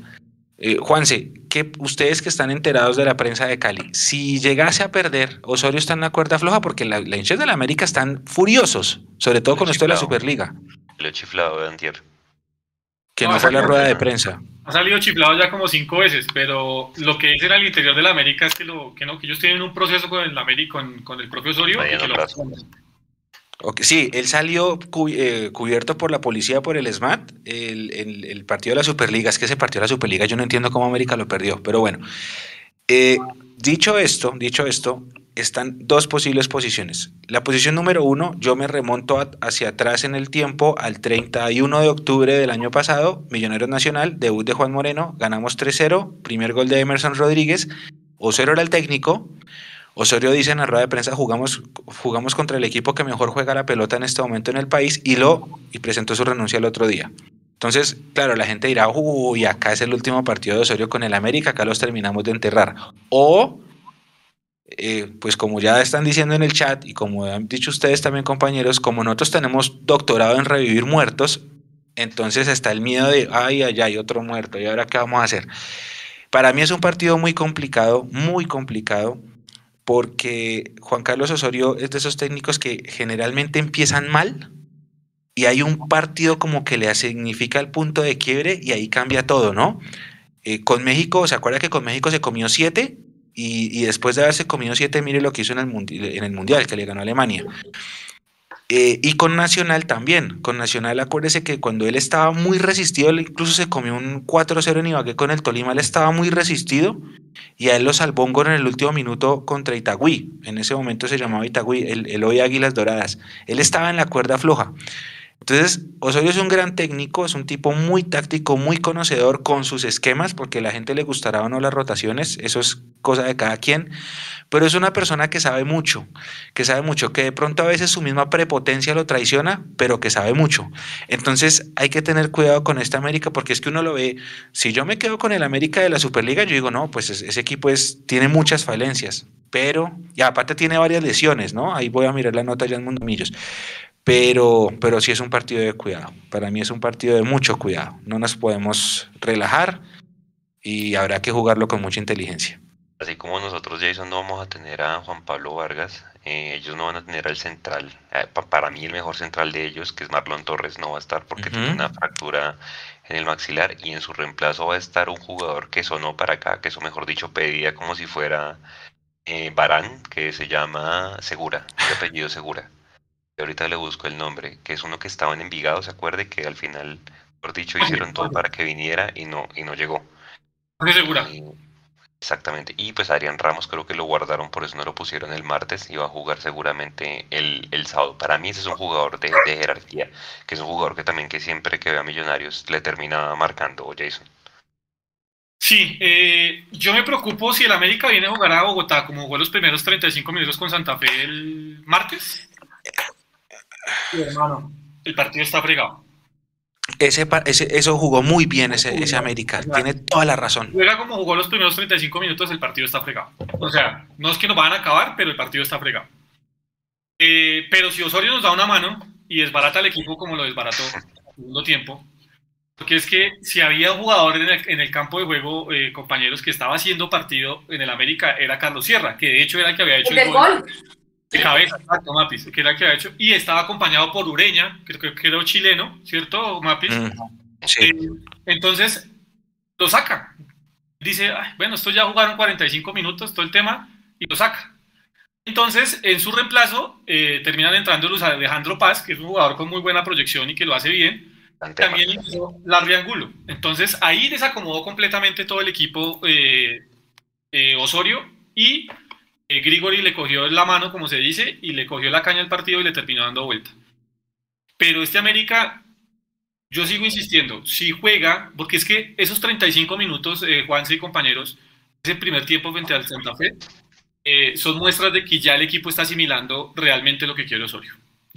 Eh, Juanse, que ustedes que están enterados de la prensa de Cali, si llegase a perder, Osorio está en la cuerda floja porque la, la hinchas de la América están furiosos, sobre todo con esto de la Superliga. Lo he chiflado de antier. Que No, no, fue la rueda de prensa. Ha salido chiflado ya como cinco veces, pero lo que dicen al interior del América es que, lo, que, no, que ellos tienen un proceso con el América, con, con el propio Osorio. y que lo- Sí, él salió eh, cubierto por la policía por el SMAT, el, partido de la Superliga. Es que ese partido de la Superliga yo no entiendo cómo América lo perdió, pero bueno. Eh, dicho esto, dicho esto, están dos posibles posiciones. La posición número uno, yo me remonto hacia atrás en el tiempo al 31 de octubre del año pasado, Millonarios Nacional, debut de Juan Moreno, ganamos 3-0, primer gol de Emerson Rodríguez, Osorio era el técnico, Osorio dice en la rueda de prensa, jugamos, jugamos contra el equipo que mejor juega la pelota en este momento en el país y lo y presentó su renuncia el otro día. Entonces, claro, la gente dirá, uy, acá es el último partido de Osorio con el América, acá los terminamos de enterrar. O, eh, pues como ya están diciendo en el chat y como han dicho ustedes también compañeros, como nosotros tenemos doctorado en revivir muertos, entonces está el miedo de, ay, ay, ay, otro muerto, ¿y ahora qué vamos a hacer? Para mí es un partido muy complicado, muy complicado, porque Juan Carlos Osorio es de esos técnicos que generalmente empiezan mal y hay un partido como que le significa el punto de quiebre y ahí cambia todo, ¿no? Eh, con México, ¿se acuerda que con México se comió siete? Y, después de haberse comido siete, mire lo que hizo en el, en el Mundial, que le ganó a Alemania. Eh, y con Nacional también. Con Nacional, acuérdese que cuando él estaba muy resistido, él incluso se comió un 4-0 en Ibagué con el Tolima, él estaba muy resistido y a él lo salvó un gol en el último minuto contra Itagüí. En ese momento se llamaba Itagüí, el, el hoy Águilas Doradas. Él estaba en la cuerda floja. Entonces, Osorio es un gran técnico, es un tipo muy táctico, muy conocedor con sus esquemas, porque a la gente le gustará o no las rotaciones, eso es cosa de cada quien, pero es una persona que sabe mucho, que sabe mucho, que de pronto a veces su misma prepotencia lo traiciona, pero que sabe mucho. Entonces hay que tener cuidado con esta América, porque es que uno lo ve, si yo me quedo con el América de la Superliga, yo digo, no, pues es- ese equipo es, tiene muchas falencias, pero, y aparte tiene varias lesiones, ¿no? Ahí voy a mirar la nota ya en Mundomillos. Pero, pero sí es un partido de cuidado. Para mí es un partido de mucho cuidado. No nos podemos relajar y habrá que jugarlo con mucha inteligencia. Así como nosotros, Jason, no vamos a tener a Juan Pablo Vargas, eh, ellos no van a tener al central. eh, pa- para mí, el mejor central de ellos, que es Marlon Torres, no va a estar porque tiene una fractura en el maxilar. Y en su reemplazo va a estar un jugador que sonó para acá, que eso, mejor dicho, pedía como si fuera eh, Barán, que se llama Segura, de apellido Segura. Ahorita le busco el nombre, que es uno que estaba en Envigado, ¿se acuerde? Que al final, por dicho, hicieron todo para que viniera y no, y no llegó. Jorge Segura. Y- Exactamente. Y pues Adrián Ramos creo que lo guardaron, por eso no lo pusieron el martes. y va a jugar seguramente el, el sábado. Para mí ese es un jugador de, de jerarquía, que es un jugador que también que siempre que ve a Millonarios le termina marcando Jason. Sí, eh, yo me preocupo si el América viene a jugar a Bogotá, como jugó los primeros 35 minutos con Santa Fe el martes. Sí, hermano, el partido está fregado. Ese, ese- eso jugó muy bien ese, ese América. Tiene toda la razón. Juega como jugó los primeros 35 minutos, el partido está fregado. O sea, no es que nos van a acabar, pero el partido está fregado. Eh, pero si Osorio nos da una mano y desbarata al equipo como lo desbarató en el segundo tiempo, porque es que si había un jugador en el, en el campo de juego, eh, compañeros, que estaba haciendo partido en el América, era Carlos Sierra, que de hecho era el que había hecho El del gol. De cabeza, exacto, Mapis, que era el que había hecho, y estaba acompañado por Ureña, que creo que era chileno, ¿cierto, Mapis? Sí. Eh, entonces, lo saca. Dice, "Ay, bueno, estos ya jugaron 45 minutos, todo el tema, y lo saca. Entonces, en su reemplazo, eh, terminan entrando Luis Alejandro Paz, que es un jugador con muy buena proyección y que lo hace bien. Bastante También ingresó Larry Angulo. Entonces, ahí desacomodó completamente todo el equipo eh, eh, Osorio y eh, Grigori le cogió la mano, como se dice, y le cogió la caña al partido y le terminó dando vuelta. Pero este América, yo sigo insistiendo, si juega, porque es que esos 35 minutos, eh, Juanse y compañeros, ese primer tiempo frente al Santa Fe, eh, son muestras de que ya el equipo está asimilando realmente lo que quiere Osorio.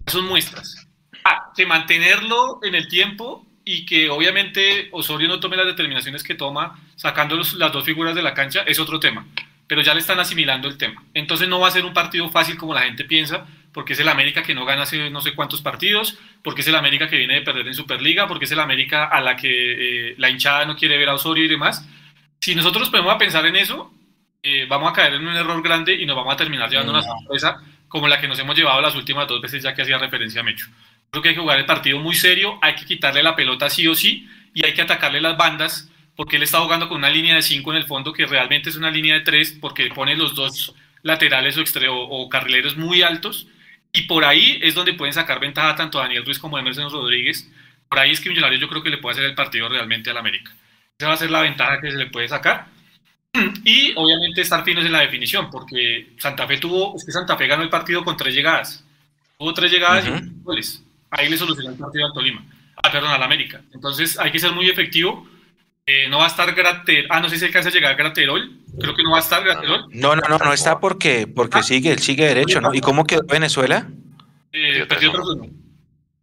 Son muestras. Ah, que mantenerlo en el tiempo y que obviamente Osorio no tome las determinaciones que toma sacando las dos figuras de la cancha es otro tema. Pero ya le están asimilando el tema. Entonces no va a ser un partido fácil como la gente piensa, porque es el América que no gana hace no sé cuántos partidos, porque es el América que viene de perder en Superliga, porque es el América a la que eh, la hinchada no quiere ver a Osorio y demás. Si nosotros podemos pensar en eso, eh, vamos a caer en un error grande y nos vamos a terminar llevando una sorpresa como la que nos hemos llevado las últimas dos veces, ya que hacía referencia a Mecho. Creo que hay que jugar el partido muy serio, hay que quitarle la pelota sí o sí y hay que atacarle las bandas porque él está jugando con una línea de 5 en el fondo que realmente es una línea de 3 porque pone los dos laterales o, o, carrileros muy altos y por ahí es donde pueden sacar ventaja tanto Daniel Ruiz como Emerson Rodríguez. Por ahí es que Millonarios yo creo que le puede hacer el partido realmente al América. Esa va a ser la ventaja que se le puede sacar. Y obviamente estar finos en la definición, porque Santa Fe tuvo, es que Santa Fe ganó el partido con tres llegadas. Tuvo tres llegadas y goles. Ahí le solucionó el partido al Tolima. Ah, perdón, al América. Entonces hay que ser muy efectivo. Eh, no va a estar Graterol. Ah, no sé si alcanza a llegar Graterol. Creo que no va a estar Graterol. No, no, no, no está porque, porque ah. sigue, él sigue derecho, ¿no? ¿Y cómo quedó Venezuela? Eh, perdió otro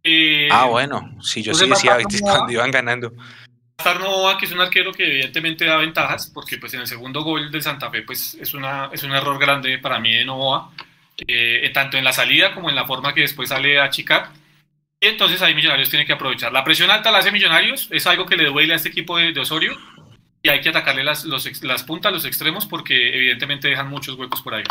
eh, ah, bueno, sí, yo sí decía cuando iban ganando estar Novoa, que es un arquero que evidentemente da ventajas, porque pues en el segundo gol del Santa Fe pues es, una, es un error grande para mí de Novoa, eh, tanto en la salida como en la forma que después sale a achicar. Y entonces ahí Millonarios tiene que aprovechar. La presión alta la hace Millonarios, es algo que le duele a este equipo de, Osorio, y hay que atacarle las, las puntas, los extremos, porque evidentemente dejan muchos huecos por ahí.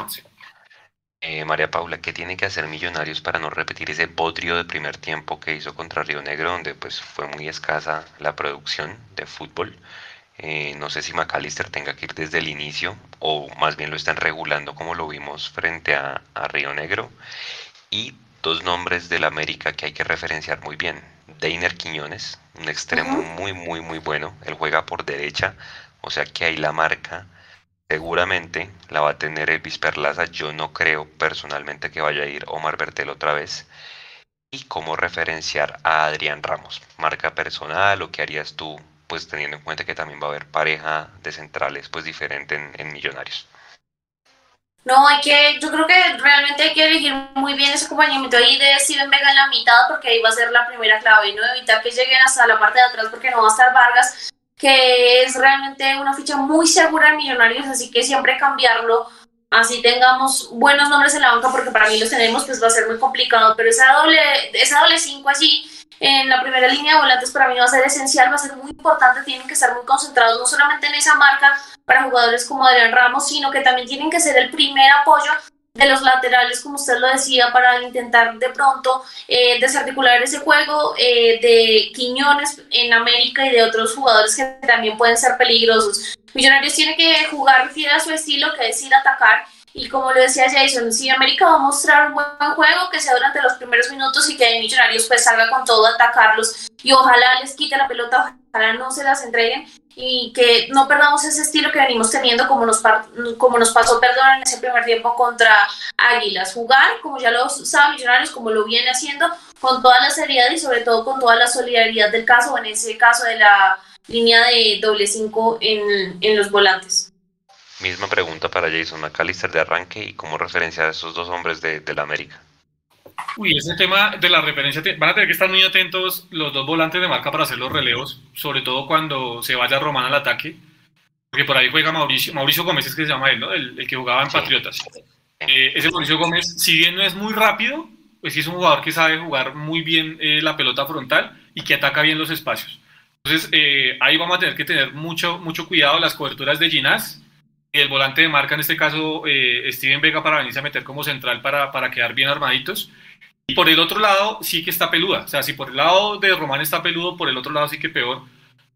Eh, María Paula, ¿qué tiene que hacer Millonarios para no repetir ese bodrio de primer tiempo que hizo contra Río Negro, donde pues fue muy escasa la producción de fútbol? Eh, no sé si McAllister tenga que ir desde el inicio o más bien lo están regulando como lo vimos frente a, Río Negro. Y dos nombres del América que hay que referenciar muy bien. Deiner Quiñones, un extremo muy, muy, muy bueno. Él juega por derecha, o sea que ahí la marca Seguramente la va a tener Elvis Perlaza. Yo no creo personalmente que vaya a ir Omar Bertel otra vez. Y cómo referenciar a Adrián Ramos. Marca personal o qué harías tú, pues teniendo en cuenta que también va a haber pareja de centrales pues diferente en, Millonarios. No, hay que, yo creo que realmente hay que elegir muy bien ese acompañamiento. Ahí de Steven Vega en la mitad, porque ahí va a ser la primera clave, no evitar que lleguen hasta la parte de atrás, porque no va a estar Vargas, que es realmente una ficha muy segura en Millonarios, así que siempre cambiarlo, así tengamos buenos nombres en la banca, porque para mí los tenemos, pues va a ser muy complicado, pero esa doble, esa doble 5 allí en la primera línea de volantes para mí va a ser esencial, va a ser muy importante, tienen que estar muy concentrados no solamente en esa marca para jugadores como Adrián Ramos, sino que también tienen que ser el primer apoyo de los laterales, como usted lo decía, para intentar de pronto eh, desarticular ese juego eh, de Quiñones en América y de otros jugadores que también pueden ser peligrosos. Millonarios tiene que jugar fiel a su estilo, que es ir a atacar. Y como lo decía Jason, si América va a mostrar un buen juego, que sea durante los primeros minutos y que Millonarios pues salga con todo a atacarlos y ojalá les quite la pelota, ojalá no se las entreguen y que no perdamos ese estilo que venimos teniendo como nos, como nos pasó, perdón, en ese primer tiempo contra Águilas. Jugar, como ya lo sabe Millonarios, como lo viene haciendo, con toda la seriedad y sobre todo con toda la solidaridad del caso, en ese caso de la línea de doble cinco en, en los volantes. Misma pregunta para Jason McAllister de arranque y cómo referenciar a esos dos hombres de, de la América. Uy, ese tema de la referencia, van a tener que estar muy atentos los dos volantes de marca para hacer los relevos, sobre todo cuando se vaya Román al ataque, porque por ahí juega Mauricio, Mauricio Gómez es que se llama él, ¿no? el, que jugaba en Patriotas. Eh, ese Mauricio Gómez, si bien no es muy rápido, pues sí es un jugador que sabe jugar muy bien eh, la pelota frontal y que ataca bien los espacios. Entonces eh, ahí vamos a tener que tener mucho, mucho cuidado las coberturas de Ginás y el volante de marca, en este caso Steven Vega, para venirse a meter como central para, para quedar bien armaditos y por el otro lado sí que está peluda. O sea, si por el lado de Román está peludo, por el otro lado sí que peor.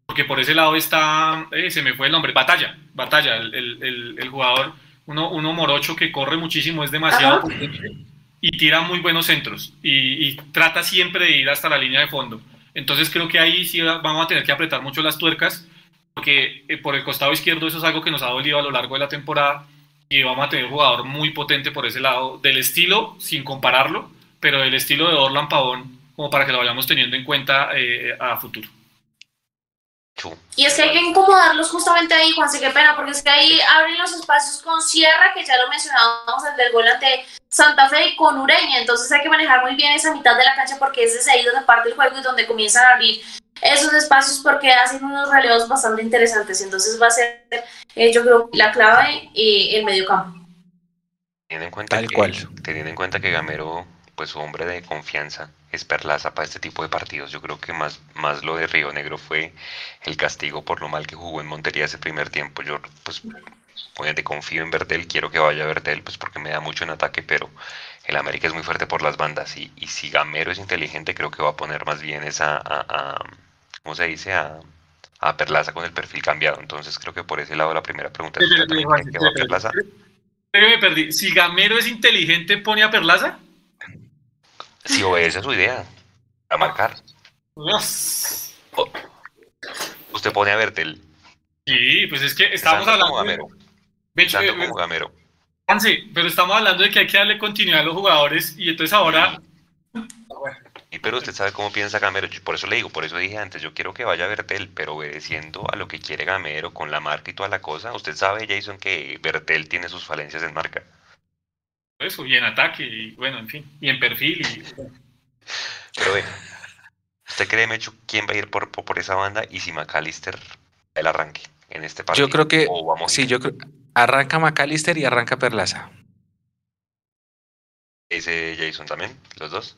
Porque por ese lado está, eh, se me fue el nombre, Batalla. Batalla, el, el, el, jugador, uno, uno, morocho que corre muchísimo, es demasiado y tira muy buenos centros. Y, y, trata siempre de ir hasta la línea de fondo. Entonces creo que ahí sí vamos a tener que apretar mucho las tuercas. Porque eh, por el costado izquierdo eso es algo que nos ha dolido a lo largo de la temporada. Y vamos a tener un jugador muy potente por ese lado, del estilo, sin compararlo pero el estilo de Orlan Pavón, como para que lo vayamos teniendo en cuenta eh, a futuro. Y es que hay que incomodarlos justamente ahí, Juanse, qué pena, porque es que ahí abren los espacios con Sierra, que ya lo mencionábamos, el del gol ante Santa Fe y con Ureña, entonces hay que manejar muy bien esa mitad de la cancha porque ese es ahí donde parte el juego y donde comienzan a abrir esos espacios porque hacen unos relevos bastante interesantes, entonces va a ser, eh, yo creo, la clave eh, el medio campo. Teniendo en cuenta Tal que, cual. Teniendo en cuenta que Gamero pues su hombre de confianza es Perlaza para este tipo de partidos. Yo creo que más, más lo de Río Negro fue el castigo por lo mal que jugó en Montería ese primer tiempo. Yo, pues, obviamente confío en Bertel, quiero que vaya a Bertel, pues porque me da mucho en ataque, pero el América es muy fuerte por las bandas y, y si Gamero es inteligente, creo que va a poner más bien esa, a, a, ¿cómo se dice? A, a Perlaza con el perfil cambiado. Entonces creo que por ese lado la primera pregunta es, ¿usted también cree que va a Perlaza? Me perdí. Si Gamero es inteligente, ¿pone a Perlaza? Si obedece a su idea, a marcar. Dios. Usted pone a Bertel. Sí, pues es que estamos hablando. como de- Gamero. de eh, como Gamero. Pero estamos hablando de que hay que darle continuidad a los jugadores y entonces ahora. Y pero usted sabe cómo piensa Gamero, por eso le digo, por eso dije antes, yo quiero que vaya Bertel, pero obedeciendo a lo que quiere Gamero, con la marca y toda la cosa. Usted sabe, Jason, que Bertel tiene sus falencias en marca. Eso, y en ataque, y bueno, en fin, y en perfil. Y, Pero ve, ¿usted cree, Mechu, quién va a ir por, por, esa banda y si McAllister el arranque en este partido? Yo creo que O vamos a sí, yo creo arranca McAllister y arranca Perlaza. ese Jason también, los dos.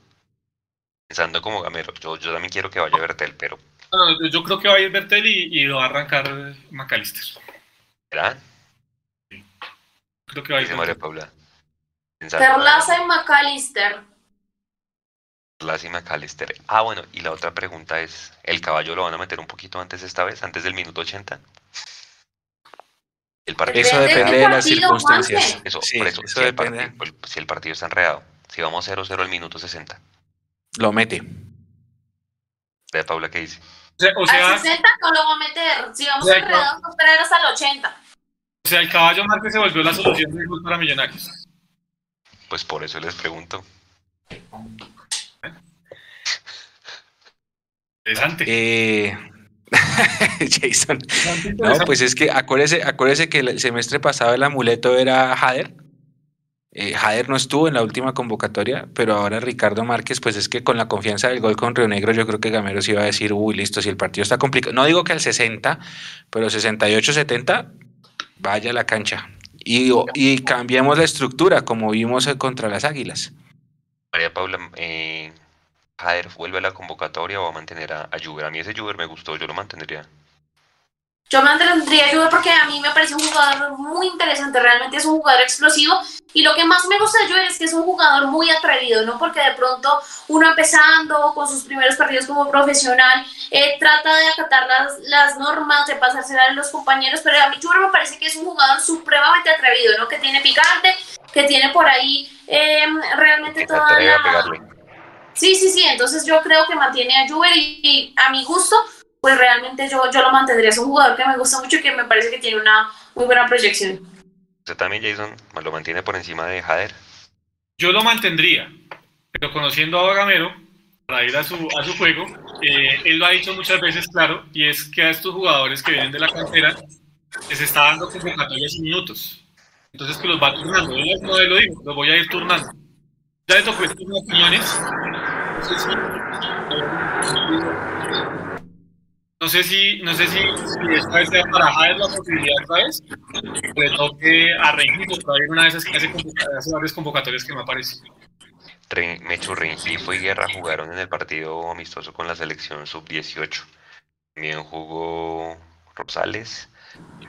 Pensando como Gamero, yo, yo también quiero que vaya Bertel, pero No, yo creo que va a ir Bertel y, y lo va a arrancar McAllister. ¿verdad? Creo que va a ir Dice María. Paula. Perlaza y McAllister. Perlaza y McAllister. Ah, bueno, y la otra pregunta es, ¿el caballo lo van a meter un poquito antes esta vez, antes del minuto 80? El partido, Eso Depende de las partido, circunstancias. Eso, Sí, por eso, eso si, el depende. partido, el- si el partido está enredado, si vamos 0-0 al minuto 60, Lo mete. de Paula, ¿qué dice? O sea, o sea, Al 60 no lo va a meter. Si vamos enredados, va a esperar hasta el 80. o sea, el caballo Márquez se volvió la solución del gol para Millonarios. Pues por eso les pregunto. Interesante. Eh, Jason. No, pues es que acuérdese, acuérdese que el semestre pasado el amuleto era Jader. Eh, Jader no estuvo en la última convocatoria, pero ahora Ricardo Márquez, pues es que con la confianza del gol con Río Negro, yo creo que Gamero sí iba a decir, uy, listo, si el partido está complicado. No digo que al 60, pero 68, 70, vaya a la cancha. Y, y cambiemos la estructura, como vimos contra las Águilas. María Paula, eh, Jader vuelve a la convocatoria o va a mantener a, a Juber. A mí ese Juber me gustó, yo lo mantendría. Yo mantendría a Juve porque a mí me parece un jugador muy interesante, realmente es un jugador explosivo y lo que más me gusta de Juve es que es un jugador muy atrevido, ¿no? Porque de pronto uno empezando con sus primeros partidos como profesional eh, trata de acatar las, las normas, de pasárselas a los compañeros, pero a mí Juve me parece que es un jugador supremamente atrevido, ¿no? Que tiene picante, que tiene por ahí eh, realmente Que toda la... Sí, sí, sí, entonces yo creo que mantiene a y, y a mi gusto, pues realmente yo, yo lo mantendría. Es un jugador que me gusta mucho y que me parece que tiene una muy buena proyección. Usted también, Jason, lo mantiene por encima de Jader. Yo lo mantendría, pero conociendo a Gamero, para ir a su, a su juego, eh, él lo ha dicho muchas veces, claro, y es que a estos jugadores que vienen de la cantera les está dando convocatorias y minutos. Entonces que los va turnando. Yo no lo digo, los voy a ir turnando. Ya le tocó estas opiniones. No sé si. No sé si, no sé si, si esta vez sea para Jader la posibilidad otra vez. Le toque a Rengifo, todavía una de esas que hace, hace varias convocatorias que me aparece. Re- Mechu Rengifo y Guerra jugaron en el partido amistoso con la selección sub-18. También jugó Rosales,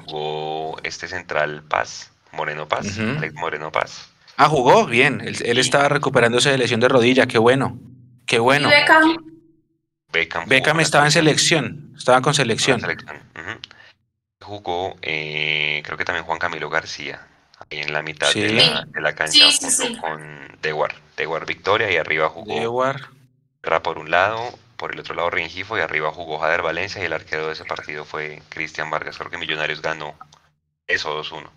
jugó este central Paz, Moreno Paz, Ujú. Alex Moreno Paz. Ah, jugó bien. Él, él estaba recuperándose de lesión de rodilla. Qué bueno. Qué bueno. Y Beckham, Beckham, estaba en selección. Estaba con selección. Jugó, eh, creo que también Juan Camilo García, ahí en la mitad de, la, de la cancha, Sí, sí, junto sí. con Dewar. Dewar Victoria y arriba jugó Dewar. Guerra por un lado, por el otro lado Rengifo y arriba jugó Jader Valencia y el arquero de ese partido fue Cristian Vargas. Creo que Millonarios ganó eso 2-1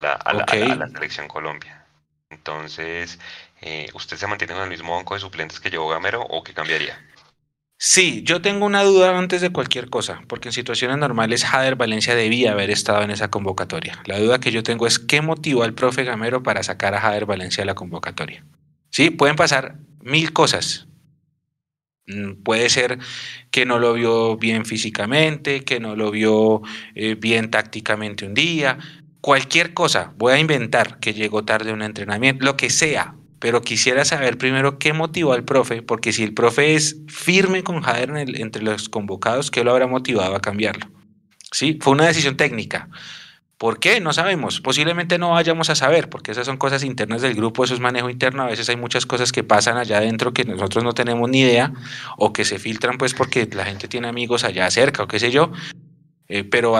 la- a, la, a la- a la Ok. selección Colombia. Entonces, eh, ¿usted se mantiene con el mismo banco de suplentes que llevó Gamero o qué cambiaría? Sí, yo tengo una duda antes de cualquier cosa, porque en situaciones normales Jader Valencia debía haber estado en esa convocatoria. La duda que yo tengo es qué motivó al profe Gamero para sacar a Jader Valencia de la convocatoria. Sí, pueden pasar mil cosas. Mm, Puede ser que no lo vio bien físicamente, que no lo vio eh, bien tácticamente un día, cualquier cosa. Voy a inventar que llegó tarde a un entrenamiento, lo que sea. Pero quisiera saber primero qué motivó al profe, porque si el profe es firme con Jader entre los convocados, ¿qué lo habrá motivado a cambiarlo? Sí, fue una decisión técnica. ¿Por qué? No sabemos. Posiblemente no vayamos a saber, porque esas son cosas internas del grupo, eso es manejo interno. A veces hay muchas cosas que pasan allá adentro que nosotros no tenemos ni idea o que se filtran pues porque la gente tiene amigos allá cerca o qué sé yo. Eh, pero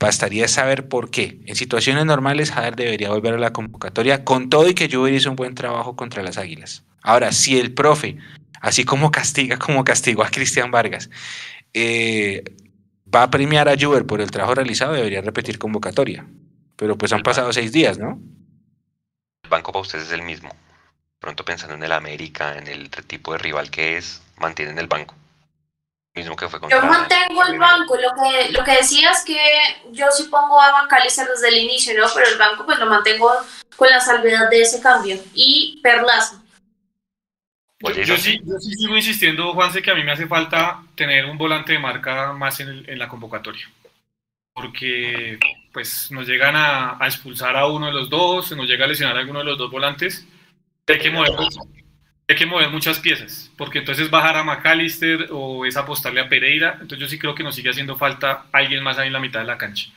bastaría saber por qué. En situaciones normales, Jader debería volver a la convocatoria con todo y que Juber hizo un buen trabajo contra las Águilas. Ahora, si el profe, así como castiga, como castigó a Cristian Vargas, eh, va a premiar a Juber por el trabajo realizado, debería repetir convocatoria. Pero pues han pasado seis días, ¿no? El banco para ustedes es el mismo. Pronto pensando en el América, en el tipo de rival que es, mantienen el banco. Mismo que fue yo mantengo el banco. Lo que, lo que decía es que yo sí pongo a Macalister desde el inicio, ¿no? Pero el banco pues lo mantengo con la salvedad de ese cambio. Y Perlaza. Yo, sí, sigo insistiendo, Juanse, que a mí me hace falta tener un volante de marca más en, la convocatoria. Porque pues nos llegan a, expulsar a uno de los dos, se nos llega a lesionar a alguno de los dos volantes. Hay que mover, hay que mover muchas piezas, porque entonces bajar a McAllister o es apostarle a Pereira. Entonces yo sí creo que nos sigue haciendo falta alguien más ahí en la mitad de la cancha.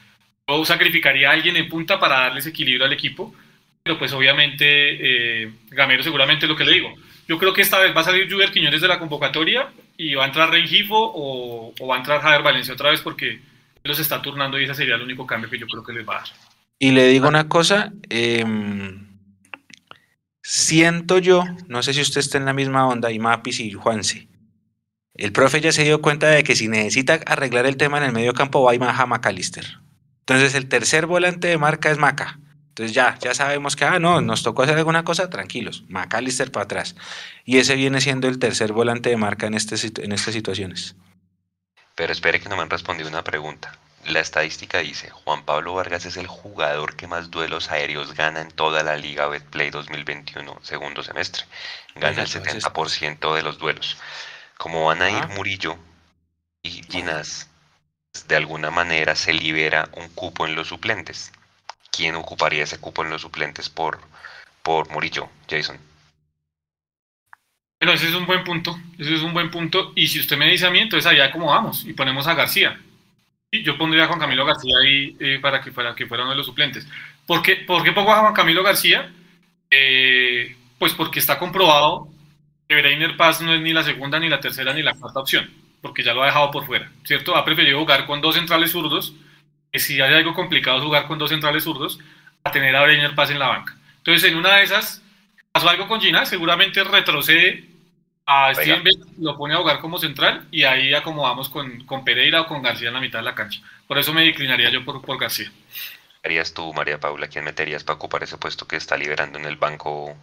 Yo sacrificaría a alguien en punta para darles equilibrio al equipo, pero pues obviamente eh, Gamero seguramente es lo que le digo yo creo que esta vez va a salir Juber Quiñones de la convocatoria y va a entrar Rengifo o, o va a entrar Javier Valencia otra vez porque los está turnando y ese sería el único cambio que yo creo que les va a dar. Y le digo una cosa, em, siento yo, no sé si usted está en la misma onda, y Mapis y Juanse, el profe ya se dio cuenta de que si necesita arreglar el tema en el medio campo va a Macalister. Entonces el tercer volante de marca es Maca. Entonces ya, ya sabemos que, ah, no, nos tocó hacer alguna cosa, tranquilos, McAllister para atrás. Y ese viene siendo el tercer volante de marca en, este, en estas situaciones. Pero espere que no me han respondido una pregunta. La estadística dice, Juan Pablo Vargas es el jugador que más duelos aéreos gana en toda la Liga Betplay 2021, segundo semestre. Gana el 70% de los duelos. Como van a ir Murillo y Ginás, de alguna manera se libera un cupo en los suplentes quién ocuparía ese cupo en los suplentes por, por Murillo, Jason. Bueno, ese es un buen punto, ese es un buen punto. Y si usted me dice a mí, entonces allá vamos y ponemos a García. Yo pondría a Juan Camilo García ahí eh, para, que fuera, que fuera uno de los suplentes. ¿Por qué, ¿Por qué pongo a Juan Camilo García? Eh, pues porque está comprobado que Breiner Paz no es ni la segunda, ni la tercera, ni la cuarta opción, porque ya lo ha dejado por fuera, ¿cierto? Ha preferido jugar con dos centrales zurdos que si hay algo complicado jugar con dos centrales zurdos, a tener a Breiner Paz en la banca. Entonces, en una de esas, pasó algo con Gina, seguramente retrocede a Steven lo pone a jugar como central y ahí acomodamos con, con, Pereira o con García en la mitad de la cancha. Por eso me declinaría yo por, por García. ¿Qué harías tú, María Paula? ¿Quién meterías para ocupar ese puesto que está liberando en el banco?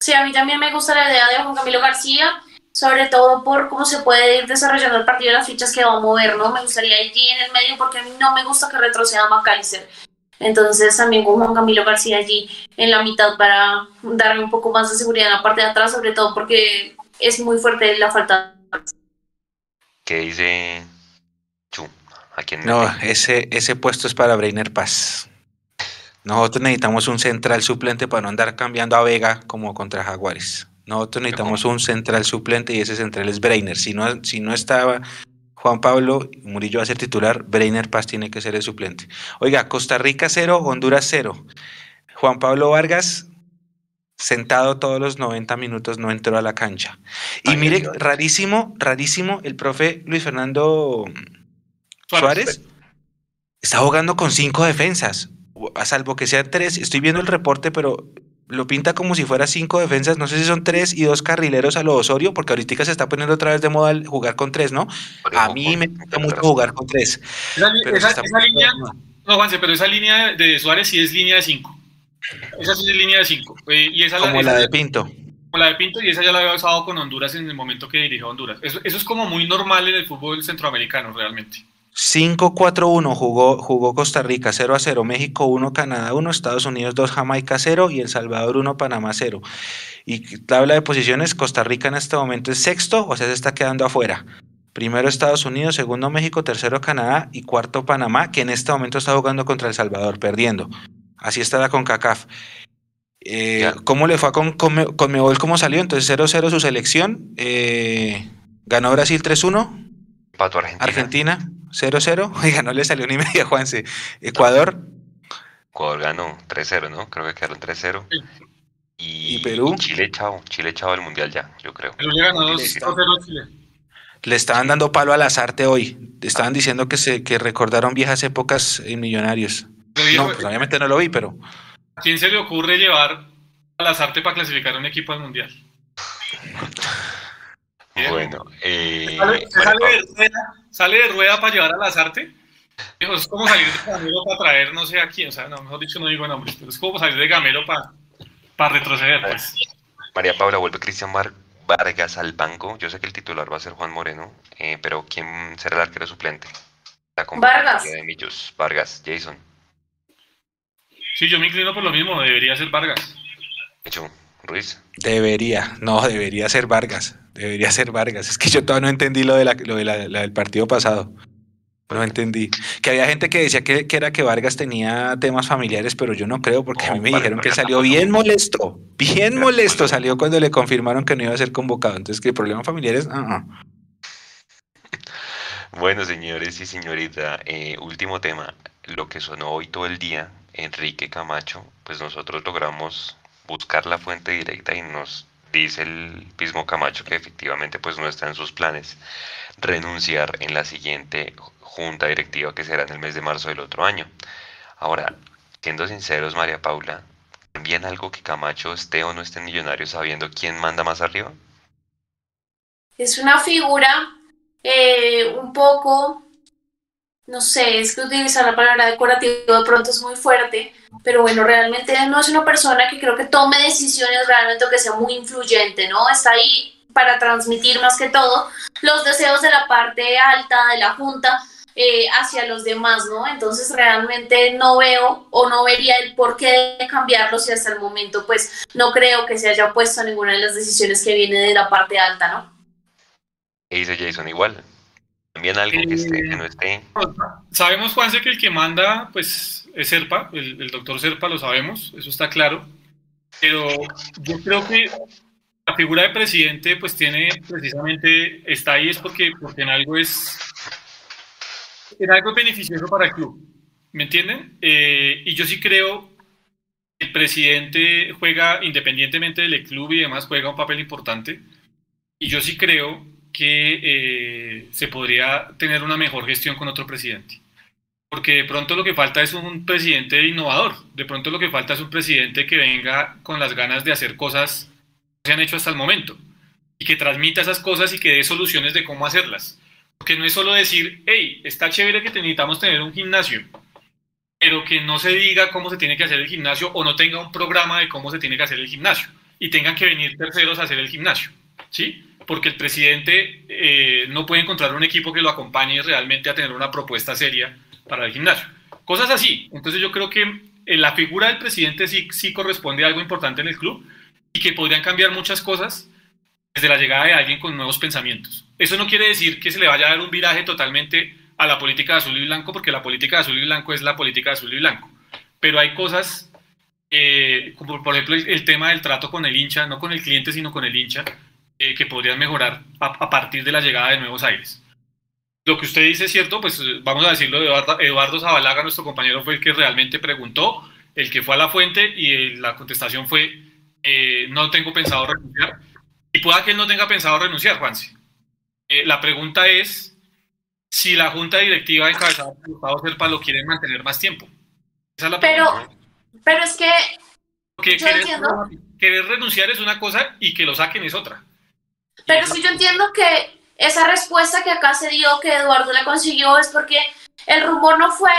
Sí, a mí también me gusta la idea de Juan Camilo García sobre todo por cómo se puede ir desarrollando el partido de las fichas que va a mover, ¿no? Me gustaría allí en el medio porque a mí no me gusta que retroceda McAllister. Entonces también con Juan Camilo García allí en la mitad para darle un poco más de seguridad en la parte de atrás, sobre todo porque es muy fuerte la falta. ¿Qué dice Chu? ¿A quién no, ese, ese puesto es para Brainer Paz. Nosotros necesitamos un central suplente para no andar cambiando a Vega como contra Jaguares. Nosotros necesitamos un central suplente y ese central es Breiner. Si no, si no estaba Juan Pablo, Murillo va a ser titular, Breiner Paz tiene que ser el suplente. Oiga, Costa Rica cero, Honduras cero. Juan Pablo Vargas sentado todos los 90 minutos, no entró a la cancha. Y mire, rarísimo, rarísimo, el profe Luis Fernando Suárez está jugando con cinco defensas, a salvo que sean tres. Estoy viendo el reporte, pero lo pinta como si fuera cinco defensas, no sé si son tres y dos carrileros a lo Osorio, porque ahorita se está poniendo otra vez de moda el jugar con tres, ¿no? A mí me gusta mucho jugar con tres. Esa, línea, no, Juanse, pero esa línea de Suárez sí es línea de cinco. Esa sí es línea de cinco. Eh, y esa como la, de Pinto. Como la de Pinto, y esa ya la había usado con Honduras en el momento que dirigió Honduras. Eso, eso es como muy normal en el fútbol centroamericano, realmente. 5-4-1 jugó, jugó Costa Rica 0 a 0, México 1, Canadá 1, Estados Unidos 2, Jamaica 0 y El Salvador 1, Panamá 0. Y tabla de posiciones, Costa Rica en este momento es sexto, o sea, se está quedando afuera. Primero Estados Unidos, segundo México, tercero Canadá y cuarto Panamá, que en este momento está jugando contra El Salvador, perdiendo. Así está la CONCACAF. Eh, ¿Cómo le fue con Conmebol? ¿Cómo salió? Entonces 0-0 su selección. Eh, ganó Brasil 3-1. Pato Argentina. Argentina 0-0. Oiga, no le salió ni media, Juanse. Ecuador. Ecuador ganó 3-0, ¿no? Creo que quedaron 3-0. Y, Perú. Chile, chao. Chile, chao el mundial ya, yo creo. Perú le ganó 2-0 Chile. Le estaban dando palo a las artes hoy. Estaban diciendo que se que recordaron viejas épocas en Millonarios. No, pues obviamente no lo vi, pero. ¿A quién se le ocurre llevar a las artes para clasificar un equipo al mundial? Bueno, eh, sale, de rueda, para llevar a las artes. Es como salir de Gamero para traer no sé a quién, o sea, no, mejor dicho no digo nombres, pero es como salir de Gamero para, para retroceder. Pues. María Paula vuelve Cristian Mar Vargas al banco. Yo sé que el titular va a ser Juan Moreno, eh, pero ¿quién será el arquero suplente? Vargas. Vargas, Jason. Sí, yo me inclino por lo mismo, debería ser Vargas. Hecho, Ruiz. Debería, no, debería ser Vargas. Debería ser Vargas. Es que yo todavía no entendí lo, de la, lo de la, del partido pasado. No entendí. Que había gente que decía que, era que Vargas tenía temas familiares, pero yo no creo, porque a mí me dijeron que salió bien molesto. Bien molesto salió cuando le confirmaron que no iba a ser convocado. Entonces, ¿qué problemas familiares? Bueno, señores y señorita, eh, último tema. Lo que sonó hoy todo el día, Enrique Camacho, pues nosotros logramos buscar la fuente directa y nos dice el mismo Camacho que efectivamente pues no está en sus planes renunciar en la siguiente junta directiva que será en el mes de marzo del otro año. Ahora, siendo sinceros, María Paula, ¿también algo que Camacho esté o no esté en Millonarios sabiendo quién manda más arriba? Es una figura eh, un poco, no sé, es que utilizar la palabra decorativo de pronto es muy fuerte, pero bueno, realmente no es una persona que creo que tome decisiones realmente o que sea muy influyente, ¿no? Está ahí para transmitir más que todo los deseos de la parte alta de la Junta, eh, hacia los demás, ¿no? Entonces realmente no veo o no vería el por qué cambiarlo si hasta el momento pues no creo que se haya puesto ninguna de las decisiones que viene de la parte alta, ¿no? ¿Qué dice Jason? Igual. También algo que, no esté. Sabemos, Juanse, que el que manda pues es Serpa, el, doctor Serpa, lo sabemos, eso está claro. Pero yo creo que la figura de presidente pues tiene precisamente, está ahí es porque, porque en algo es era algo beneficioso para el club. ¿Me entienden? Eh, y yo sí creo que el presidente juega, independientemente del club y demás, juega un papel importante. Y yo sí creo que eh, se podría tener una mejor gestión con otro presidente. Porque de pronto lo que falta es un presidente innovador. De pronto lo que falta es un presidente que venga con las ganas de hacer cosas que se han hecho hasta el momento. Y que transmita esas cosas y que dé soluciones de cómo hacerlas. Porque no es solo decir, hey, está chévere que necesitamos tener un gimnasio, pero que no se diga cómo se tiene que hacer el gimnasio o no tenga un programa de cómo se tiene que hacer el gimnasio y tengan que venir terceros a hacer el gimnasio, ¿sí? Porque el presidente eh, no puede encontrar un equipo que lo acompañe realmente a tener una propuesta seria para el gimnasio. Cosas así. Entonces yo creo que eh, la figura del presidente sí, sí corresponde a algo importante en el club y que podrían cambiar muchas cosas desde la llegada de alguien con nuevos pensamientos. Eso no quiere decir que se le vaya a dar un viraje totalmente a la política de azul y blanco, porque la política de azul y blanco es la política de azul y blanco. Pero hay cosas, eh, como por ejemplo el, tema del trato con el hincha, no con el cliente, sino con el hincha, eh, que podrían mejorar a, partir de la llegada de nuevos aires. Lo que usted dice es cierto, pues vamos a decirlo, Eduardo, Eduardo Zabalaga, nuestro compañero, fue el que realmente preguntó, el que fue a la fuente y la contestación fue, eh, no tengo pensado renunciar y pueda que él no tenga pensado renunciar, Juanse. Eh, la pregunta es si la junta directiva encabezada por Gustavo Serpa lo quiere mantener más tiempo. Esa es la pero, pero es que querer, renunciar es una cosa y que lo saquen es otra. Pero si yo entiendo que esa respuesta que acá se dio, que Eduardo le consiguió, es porque el rumor no fue,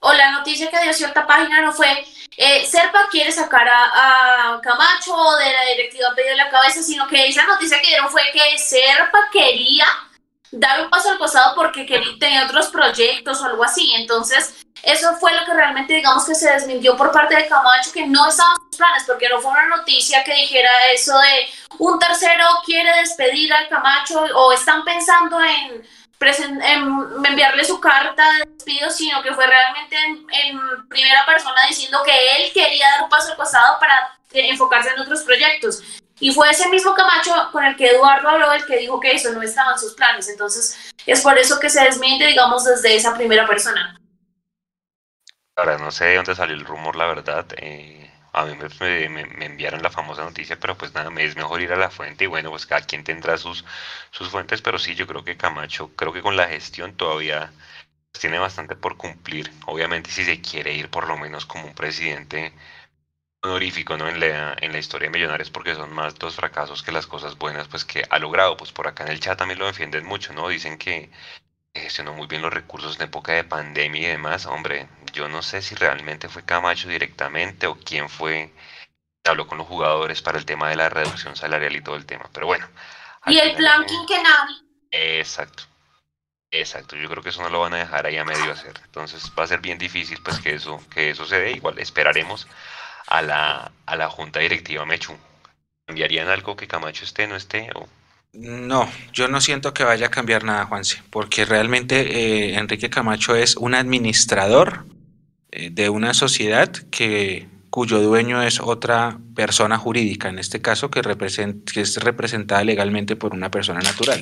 o la noticia que dio cierta página no fue, eh, Serpa quiere sacar a, Camacho de la directiva pedido la cabeza, sino que esa noticia que dieron fue que Serpa quería dar un paso al costado porque quería, tenía otros proyectos o algo así. Entonces, eso fue lo que realmente, digamos, que se desmintió por parte de Camacho, que no estaban sus planes, porque no fue una noticia que dijera eso de un tercero quiere despedir al Camacho o están pensando en em, enviarle su carta de despido, sino que fue realmente en, primera persona diciendo que él quería dar un paso al costado para enfocarse en otros proyectos. Y fue ese mismo Camacho con el que Eduardo habló, el que dijo que eso no estaba en sus planes. Entonces, es por eso que se desmiente, digamos, desde esa primera persona. Ahora, no sé de dónde salió el rumor, la verdad. Eh, a mí me, me, enviaron la famosa noticia, pero pues nada, es mejor ir a la fuente y bueno, pues cada quien tendrá sus, sus fuentes, pero sí, yo creo que Camacho, creo que con la gestión todavía tiene bastante por cumplir. Obviamente, si se quiere ir por lo menos como un presidente honorífico ¿no? en, la, en la historia de Millonarios porque son más dos fracasos que las cosas buenas pues que ha logrado. Pues por acá en el chat también lo defienden mucho, ¿no? Dicen que gestionó muy bien los recursos en época de pandemia y demás. Hombre, yo no sé si realmente fue Camacho directamente o quién fue habló con los jugadores para el tema de la reducción salarial y todo el tema. Pero bueno. Y el plan quinquenal. Exacto. Exacto, yo creo que eso no lo van a dejar ahí a medio hacer. Entonces va a ser bien difícil pues que eso, que eso se dé. Igual esperaremos a la, a la junta directiva Mechu. ¿Cambiarían algo que Camacho esté, no esté? O... No, yo no siento que vaya a cambiar nada, Juanse, porque realmente eh, Enrique Camacho es un administrador eh, de una sociedad que cuyo dueño es otra persona jurídica, en este caso que, que es representada legalmente por una persona natural.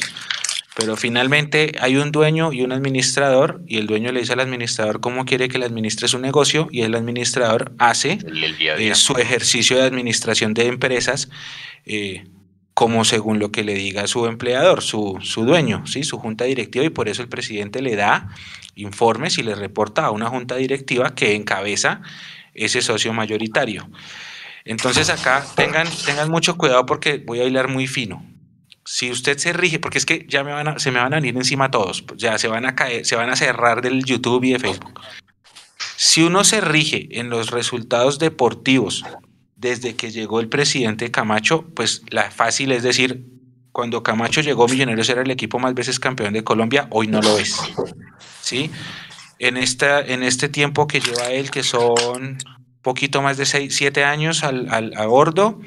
Pero finalmente hay un dueño y un administrador y el dueño le dice al administrador cómo quiere que le administre su negocio y el administrador hace eh, su ejercicio de administración de empresas eh, como según lo que le diga su empleador, su, su dueño, ¿sí? su junta directiva y por eso el presidente le da informes y le reporta a una junta directiva que encabeza ese socio mayoritario. Entonces acá tengan, tengan mucho cuidado porque voy a hilar muy fino si usted se rige, porque es que ya se me van a venir encima todos, ya se van a caer, se van a cerrar del YouTube y de Facebook. Si uno se rige en los resultados deportivos desde que llegó el presidente Camacho, pues la fácil es decir, cuando Camacho llegó, Millonarios era el equipo más veces campeón de Colombia, hoy no lo es. ¿Sí? En, esta, en este tiempo que lleva él, que son poquito más de 6, 7 años al, al, a bordo,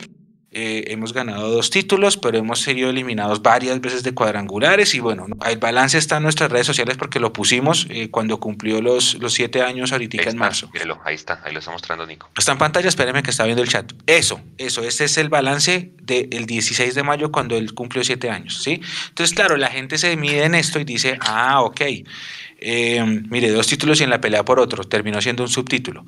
eh, hemos ganado dos títulos, pero hemos sido eliminados varias veces de cuadrangulares y bueno, el balance está en nuestras redes sociales porque lo pusimos eh, cuando cumplió los, los siete años ahorita en marzo. ahí está, ahí lo está mostrando Nico. Está en pantalla, espéreme que está viendo el chat. Eso, eso, este es el balance del 16 de mayo cuando él cumplió siete años, ¿sí? Entonces, claro, la gente se mide en esto y dice, ah, ok. Eh, mire, dos títulos y en la pelea por otro, terminó siendo un subtítulo.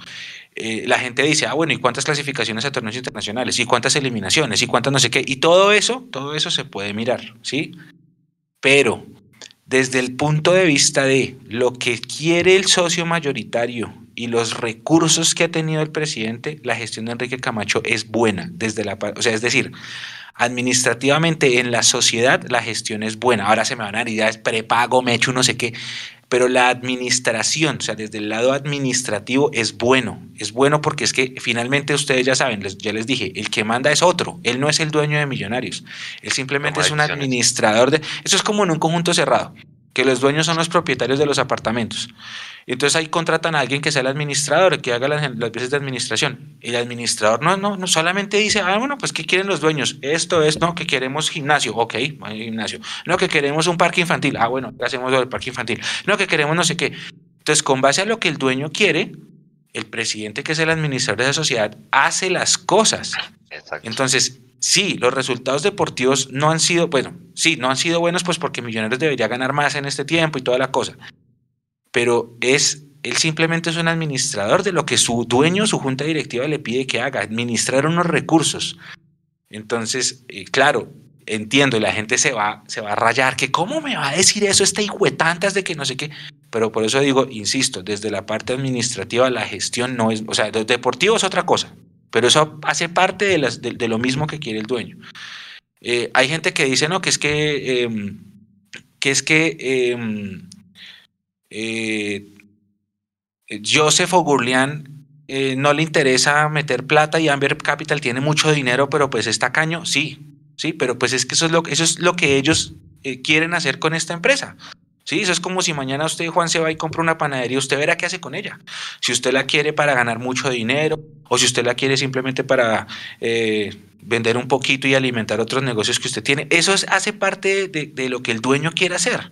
Eh, la gente dice, ah, bueno, ¿y cuántas clasificaciones a torneos internacionales? ¿Y cuántas eliminaciones? ¿Y cuántas no sé qué? Y todo eso, todo eso se puede mirar, ¿sí? Pero desde el punto de vista de lo que quiere el socio mayoritario y los recursos que ha tenido el presidente, la gestión de Enrique Camacho es buena, desde la, o sea, es decir, administrativamente en la sociedad la gestión es buena. Ahora se me van a dar ideas, prepago, me echo no sé qué pero la administración, o sea, desde el lado administrativo es bueno, es bueno porque es que finalmente ustedes ya saben, les, ya les dije, el que manda es otro, él no es el dueño de millonarios, él simplemente es un administrador de... Eso es como en un conjunto cerrado, que los dueños son los propietarios de los apartamentos. Entonces ahí contratan a alguien que sea el administrador, que haga las, las veces de administración. El administrador no, no, no solamente dice, ah, bueno, pues ¿qué quieren los dueños? Esto es, no, que queremos gimnasio, ok, gimnasio. No, que queremos un parque infantil, ah, bueno, ¿qué hacemos del parque infantil? No, que queremos no sé qué. Entonces, con base a lo que el dueño quiere, el presidente, que es el administrador de la sociedad, hace las cosas. Entonces, sí, los resultados deportivos no han sido, bueno, sí, no han sido buenos, pues porque Millonarios debería ganar más en este tiempo y toda la cosa pero es él simplemente es un administrador de lo que su dueño, su junta directiva le pide que haga, administrar unos recursos. Entonces, eh, claro, entiendo, y la gente se va, se va a rayar, que cómo me va a decir eso este tantas de que no sé qué. Pero por eso digo, insisto, desde la parte administrativa la gestión no es, o sea, deportivo es otra cosa, pero eso hace parte de, lo mismo que quiere el dueño. Eh, hay gente que dice, no, que es que, em, que es que em, eh, Joseph O'Gurlian eh, no le interesa meter plata y Amber Capital tiene mucho dinero, pero pues está caño, sí, sí, pero pues es que eso es lo, eso es lo que ellos eh, quieren hacer con esta empresa. Sí, eso es como si mañana usted, Juan, se va y compra una panadería, usted verá qué hace con ella. Si usted la quiere para ganar mucho dinero o si usted la quiere simplemente para eh, vender un poquito y alimentar otros negocios que usted tiene, eso hace parte de, de lo que el dueño quiere hacer.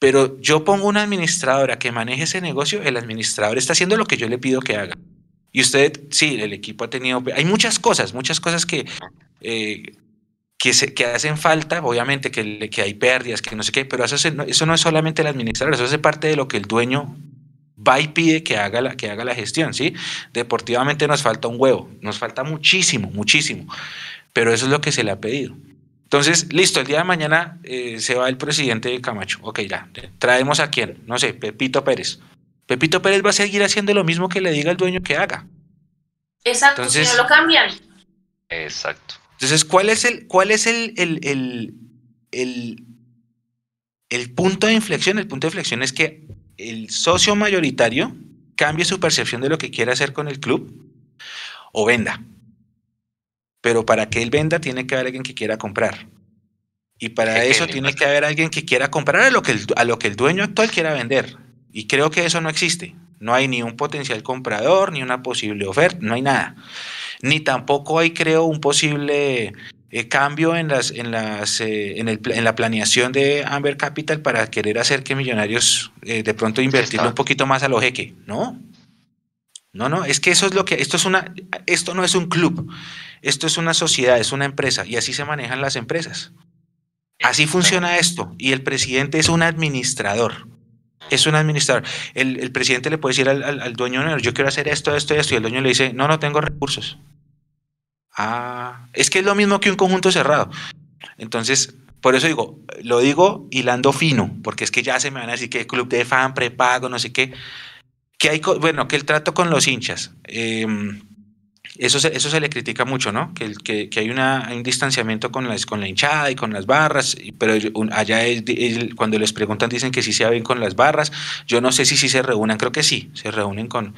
Pero yo pongo una administradora que maneje ese negocio, el administrador está haciendo lo que yo le pido que haga. Y usted, sí, el equipo ha tenido, hay muchas cosas, muchas cosas que, eh, que, se, que hacen falta, obviamente que, que hay pérdidas, que no sé qué, pero eso, eso no es solamente el administrador, eso hace parte de lo que el dueño va y pide que haga la, que haga la gestión, ¿sí? Deportivamente nos falta un huevo, nos falta muchísimo, muchísimo, pero eso es lo que se le ha pedido. Entonces, listo, el día de mañana eh, se va el presidente de Camacho. Ok, ya, traemos a quién, no sé, Pepito Pérez. Pepito Pérez va a seguir haciendo lo mismo que le diga el dueño que haga. Exacto, Entonces, si no lo cambian. Exacto. Entonces, ¿cuál es el, cuál es el, el, el, el, punto de inflexión? El punto de inflexión es que el socio mayoritario cambie su percepción de lo que quiere hacer con el club o venda. Pero para que él venda tiene que haber alguien que quiera comprar. Y para eso tiene que haber alguien que quiera comprar a lo que, el, a lo que el dueño actual quiera vender. Y creo que eso no existe. No hay ni un potencial comprador, ni una posible oferta, no hay nada. Ni tampoco hay, creo, un posible eh, cambio en, las, en, las, eh, en, el, en, la planeación de Amber Capital para querer hacer que Millonarios eh, de pronto invertirlo un poquito más a lo jeque. No, no, no, es que eso es lo que, esto es una, esto no es un club, esto es una sociedad, es una empresa y así se manejan las empresas. Así funciona esto y el presidente es un administrador. Es un administrador. El, presidente le puede decir al, dueño, yo quiero hacer esto, esto, esto, y el dueño le dice, no, no tengo recursos. Ah, es que es lo mismo que un conjunto cerrado. Entonces, por eso digo, lo digo hilando fino, porque es que ya se me van a decir que club de fan, prepago, no sé qué que hay, bueno, que el trato con los hinchas, em, eso, se, eso se le critica mucho, ¿no? Que, que, que hay, una, un distanciamiento con, las, con la hinchada y con las barras, pero allá cuando les preguntan dicen que sí se ven con las barras. Yo no sé si sí se reúnen, creo que sí, se reúnen con,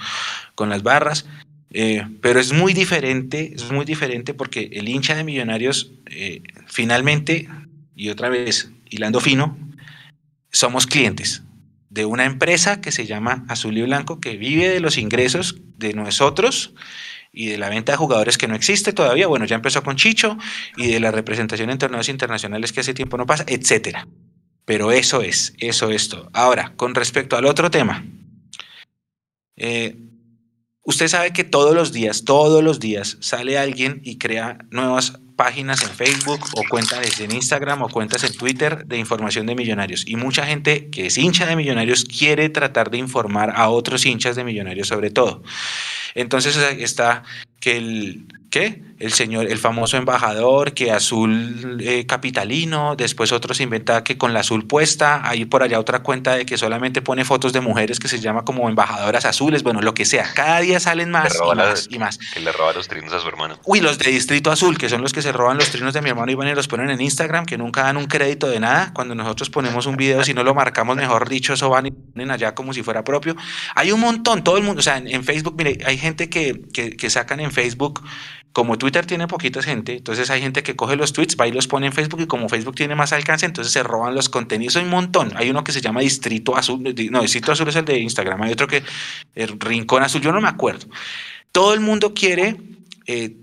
con las barras. Eh, pero es muy diferente, es muy diferente porque el hincha de Millonarios, eh, finalmente, y otra vez, hilando fino, somos clientes de una empresa que se llama Azul y Blanco, que vive de los ingresos de nosotros y de la venta de jugadores que no existe todavía. Bueno, ya empezó con Chicho y de la representación en torneos internacionales que hace tiempo no pasa, etcétera. Pero eso es, eso es todo. Ahora, con respecto al otro tema, eh, usted sabe que todos los días, todos los días sale alguien y crea nuevas páginas en Facebook o cuentas en Instagram o cuentas en Twitter de información de millonarios. Y mucha gente que es hincha de millonarios quiere tratar de informar a otros hinchas de millonarios sobre todo. Entonces está que el, ¿qué? El señor, el famoso embajador, que azul eh, capitalino, después otro se inventa que con la azul puesta, hay por allá otra cuenta de que solamente pone fotos de mujeres que se llama como embajadoras azules, bueno, lo que sea, cada día salen más y más y más. Que le roba los trinos a su hermano. Uy, los de Distrito Azul, que son los que se roban los trinos de mi hermano Iván y los ponen en Instagram, que nunca dan un crédito de nada, cuando nosotros ponemos un video, si no lo marcamos, mejor dicho, eso van y ponen allá como si fuera propio. Hay un montón, todo el mundo, o sea, en, Facebook, mire, hay gente que, que, que sacan en Facebook como Twitter tiene poquita gente, entonces hay gente que coge los tweets, va y los pone en Facebook y como Facebook tiene más alcance, entonces se roban los contenidos. Hay un montón. Hay uno que se llama Distrito Azul, no, Distrito Azul es el de Instagram, hay otro que el Rincón Azul, yo no me acuerdo. Todo el mundo quiere eh,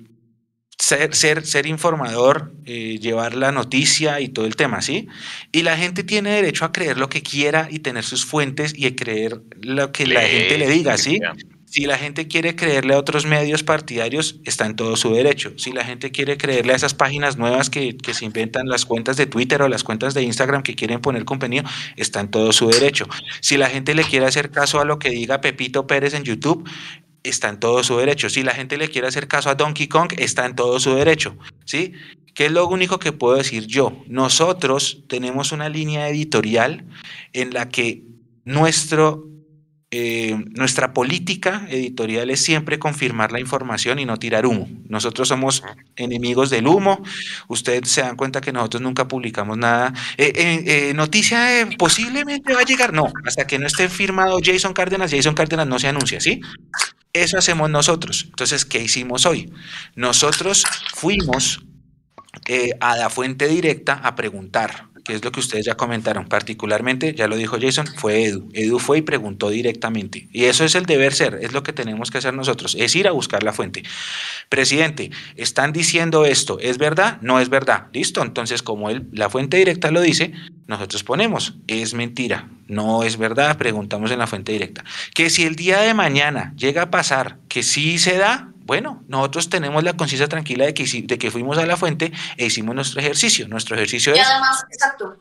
ser, ser, ser, informador, eh, llevar la noticia y todo el tema, ¿sí? Y la gente tiene derecho a creer lo que quiera y tener sus fuentes y a creer lo que la gente le diga, ¿sí? Si la gente quiere creerle a otros medios partidarios, está en todo su derecho. Si la gente quiere creerle a esas páginas nuevas que, se inventan las cuentas de Twitter o las cuentas de Instagram que quieren poner contenido, está en todo su derecho. Si la gente le quiere hacer caso a lo que diga Pepito Pérez en YouTube, está en todo su derecho. Si la gente le quiere hacer caso a Donkey Kong, está en todo su derecho. ¿Sí? ¿Qué es lo único que puedo decir yo? Nosotros tenemos una línea editorial en la que nuestro eh, nuestra política editorial es siempre confirmar la información y no tirar humo. Nosotros somos enemigos del humo. Ustedes se dan cuenta que nosotros nunca publicamos nada. Eh, eh, noticia posiblemente va a llegar. No, hasta que no esté firmado Jason Cárdenas, Jason Cárdenas no se anuncia, ¿sí? Eso hacemos nosotros. Entonces, ¿qué hicimos hoy? Nosotros fuimos a la fuente directa a preguntar que es lo que ustedes ya comentaron, particularmente, ya lo dijo Jason, fue Edu. Edu fue y preguntó directamente. Y eso es el deber ser, es lo que tenemos que hacer nosotros, es ir a buscar la fuente. Presidente, están diciendo esto, ¿es verdad? No es verdad. Listo, entonces como él, la fuente directa lo dice, nosotros ponemos, es mentira, no es verdad, preguntamos en la fuente directa. Que si el día de mañana llega a pasar que sí se da, bueno, nosotros tenemos la conciencia tranquila de que, de que fuimos a la fuente e hicimos nuestro ejercicio. Nuestro ejercicio y es... además, exacto.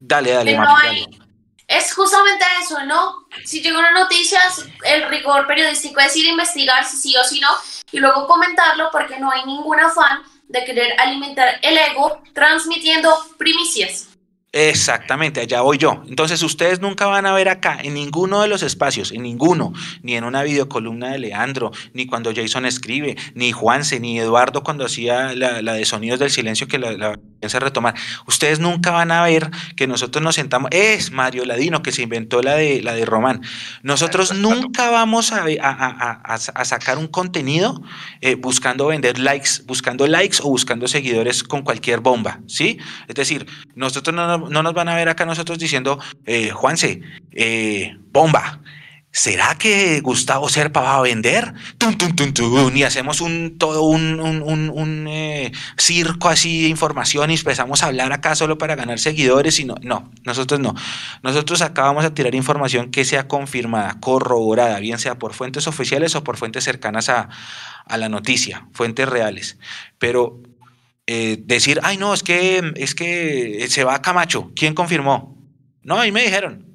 Dale, dale, no mami, hay- dale. Es justamente eso, ¿no? Si llega una noticia, el rigor periodístico es ir a investigar si sí o si no y luego comentarlo porque no hay ningún afán de querer alimentar el ego transmitiendo primicias. Exactamente, allá voy yo. Entonces ustedes nunca van a ver acá en ninguno de los espacios, en ninguno, ni en una videocolumna de Leandro, ni cuando Jason escribe, ni Juanse, ni Eduardo cuando hacía la, la de Sonidos del Silencio que la, la piensa retomar. Ustedes nunca van a ver que nosotros nos sentamos, es Mario Ladino que se inventó la de, la de Román. Nosotros nunca vamos a, ve- a- a- a- a sacar un contenido eh, buscando vender likes, buscando likes o buscando seguidores con cualquier bomba, ¿sí? Es decir, nosotros no, no- no nos van a ver acá nosotros diciendo, eh, Juanse, eh, bomba. ¿Será que Gustavo Serpa va a vender? Y hacemos un todo un, un- un- un, eh, circo así de información y empezamos a hablar acá solo para ganar seguidores y no, no, nosotros no. Nosotros acá vamos a tirar información que sea confirmada, corroborada, bien sea por fuentes oficiales o por fuentes cercanas a, a la noticia, fuentes reales. Pero eh, decir, ay no, es que, es que se va a Camacho, ¿quién confirmó? No, ahí me dijeron.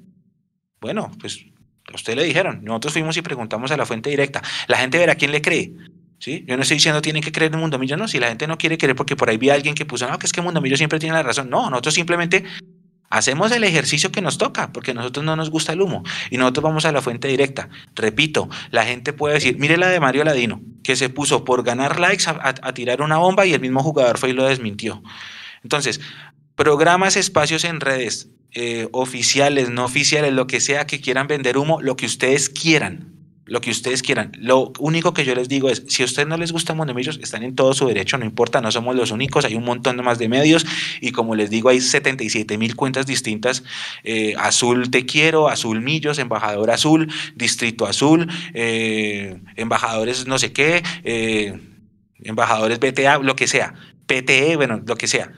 Bueno, pues a usted le dijeron, nosotros fuimos y preguntamos a la fuente directa. La gente verá quién le cree. ¿Sí? Yo no estoy diciendo tiene que creer en Mundo Millo, no, si la gente no quiere creer porque por ahí vi a alguien que puso, no, que es que Mundo Millo siempre tiene la razón. No, nosotros simplemente hacemos el ejercicio que nos toca, porque a nosotros no nos gusta el humo y nosotros vamos a la fuente directa. Repito, la gente puede decir, mire la de Mario Ladino, que se puso por ganar likes a, tirar una bomba y el mismo jugador fue y lo desmintió. Entonces, programas, espacios en redes, eh, oficiales, no oficiales, lo que sea que quieran vender humo, lo que ustedes quieran. Lo que ustedes quieran. Lo único que yo les digo es, si a ustedes no les gusta Mondomillos, están en todo su derecho, no importa, no somos los únicos, hay un montón más de medios y como les digo, hay 77 mil cuentas distintas. eh, azul Te Quiero, Azul Millos, Embajador Azul, Distrito Azul, eh, Embajadores no sé qué, eh, Embajadores BTA, lo que sea, PTE, bueno, lo que sea.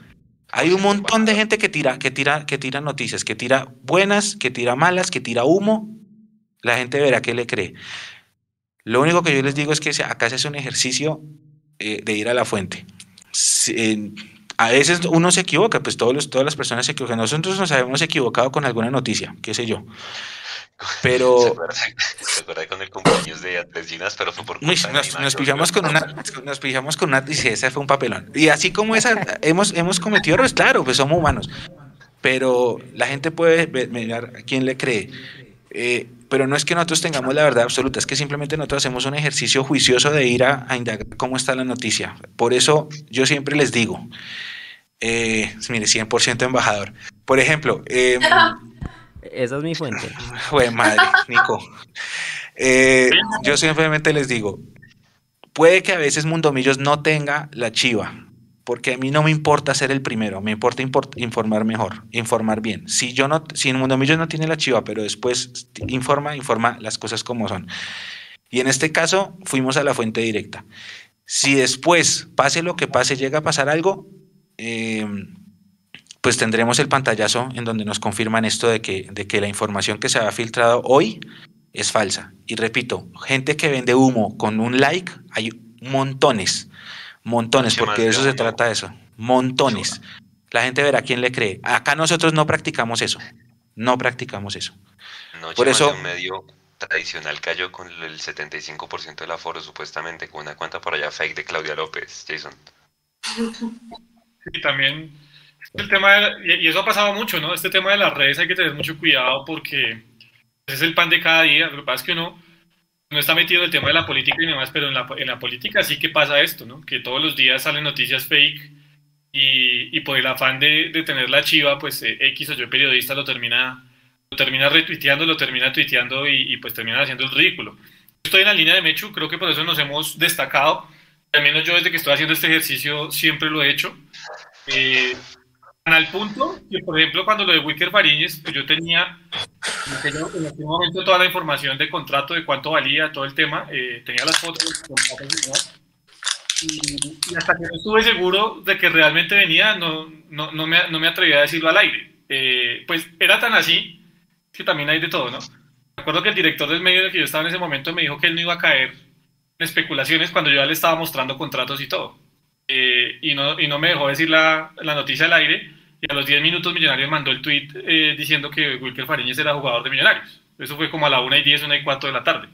Hay un montón de gente que tira, que tira, que tira noticias, que tira buenas, que tira malas, que tira humo. La gente verá qué le cree. Lo único que yo les digo es que acá se hace un ejercicio eh, de ir a la fuente. Si- eh, a veces uno se equivoca, pues todos los, todas las personas se equivocan. Nosotros nos habíamos equivocado con alguna noticia, qué sé yo. ¿Se Pero acuerda, se acuerda con el cumpleaños de Andrés Ginas, pero fue por nos, nos pijamos creo. con una, nos pijamos con una, y ese fue un papelón. Y así como esa, hemos, hemos cometido errores, claro, pues somos humanos. Pero la gente puede mirar a quién le cree. Eh, pero no es que nosotros tengamos la verdad absoluta, es que simplemente nosotros hacemos un ejercicio juicioso de ir a, a indagar cómo está la noticia. Por eso yo siempre les digo, eh, mire, 100% embajador. Por ejemplo, eh, Esa es mi fuente. Jue madre, Nico. Eh, yo simplemente les digo, puede que a veces Mundomillos no tenga la chiva, porque a mí no me importa ser el primero, me importa import- informar mejor, informar bien. Si yo no, si Mundomillos no tiene la chiva, pero después informa, informa las cosas como son. Y en este caso fuimos a la fuente directa. Si después, pase lo que pase, llega a pasar algo, eh, pues tendremos el pantallazo en donde nos confirman esto de que, de que la información que se ha filtrado hoy es falsa. Y repito, gente que vende humo con un like, hay montones, montones, Mucho porque de eso se trata eso, montones. La gente verá quién le cree. Acá nosotros no practicamos eso, no practicamos eso. Noche Por eso- un medio tradicional cayó con el 75% del aforo, supuestamente, con una cuenta por allá fake de Claudia López, Jason. Y también el tema, de- y y eso ha pasado mucho, ¿no? Este tema de las redes hay que tener mucho cuidado porque es el pan de cada día. Lo que pasa es que uno no está metido en el tema de la política y demás, pero en la, en la política sí que pasa esto, ¿no? Que todos los días salen noticias fake y, y por el afán de, de tener la chiva, pues eh, X o Y periodista lo termina, lo termina retuiteando, lo termina tuiteando y, y pues termina haciendo el ridículo. Estoy en la línea de Mechu, creo que por eso nos hemos destacado. Al menos yo desde que estoy haciendo este ejercicio siempre lo he hecho. Eh, al punto que, por ejemplo, cuando lo de Wicker Fariñez, pues yo tenía en aquel, en aquel momento toda la información de contrato, de cuánto valía, todo el tema, eh, tenía las fotos y. Y, hasta que no estuve seguro de que realmente venía, no, no, no, me, no me atreví a decirlo al aire. eh, pues era tan así que también hay de todo, ¿no? Recuerdo que el director del medio en el que yo estaba en ese momento me dijo que él no iba a caer en especulaciones cuando yo ya le estaba mostrando contratos y todo. Eh, y, no, y no me dejó decir la, la noticia al aire. Y a los 10 minutos Millonarios mandó el tweet eh, diciendo que Wilker Fariñez era jugador de Millonarios. Eso fue como a la 1 y 10, 1 y 4 de la tarde.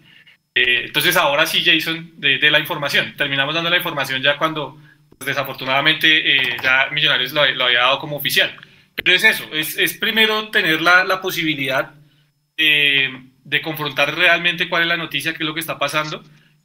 Eh, entonces ahora sí, Jason, de, de, la información. Terminamos dando la información ya cuando, pues, desafortunadamente, ya Millonarios lo, lo, había dado como oficial. Pero es eso, es, es primero tener la, la posibilidad de confrontar realmente cuál es la noticia, qué es lo que está pasando,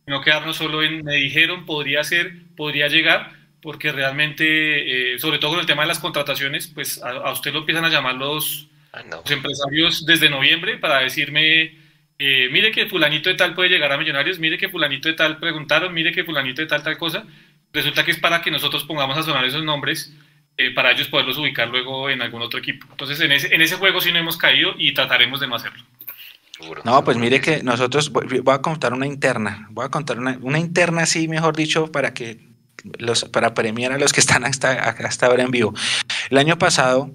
no quedarnos solo en me dijeron, podría ser, podría llegar, porque realmente, eh, sobre todo con el tema de las contrataciones, pues a, a usted lo empiezan a llamar los, Ah, no. los empresarios desde noviembre para decirme, eh, mire que fulanito de tal puede llegar a Millonarios, mire que fulanito de tal preguntaron, mire que fulanito de tal tal cosa. Resulta que es para que nosotros pongamos a sonar esos nombres eh, para ellos poderlos ubicar luego en algún otro equipo. Entonces en ese, en ese juego sí no hemos caído y trataremos de no hacerlo. No, pues mire que nosotros, voy voy a contar una interna, voy a contar una, una interna así, mejor dicho, para que los, para premiar a los que están hasta, hasta ahora en vivo. El año pasado,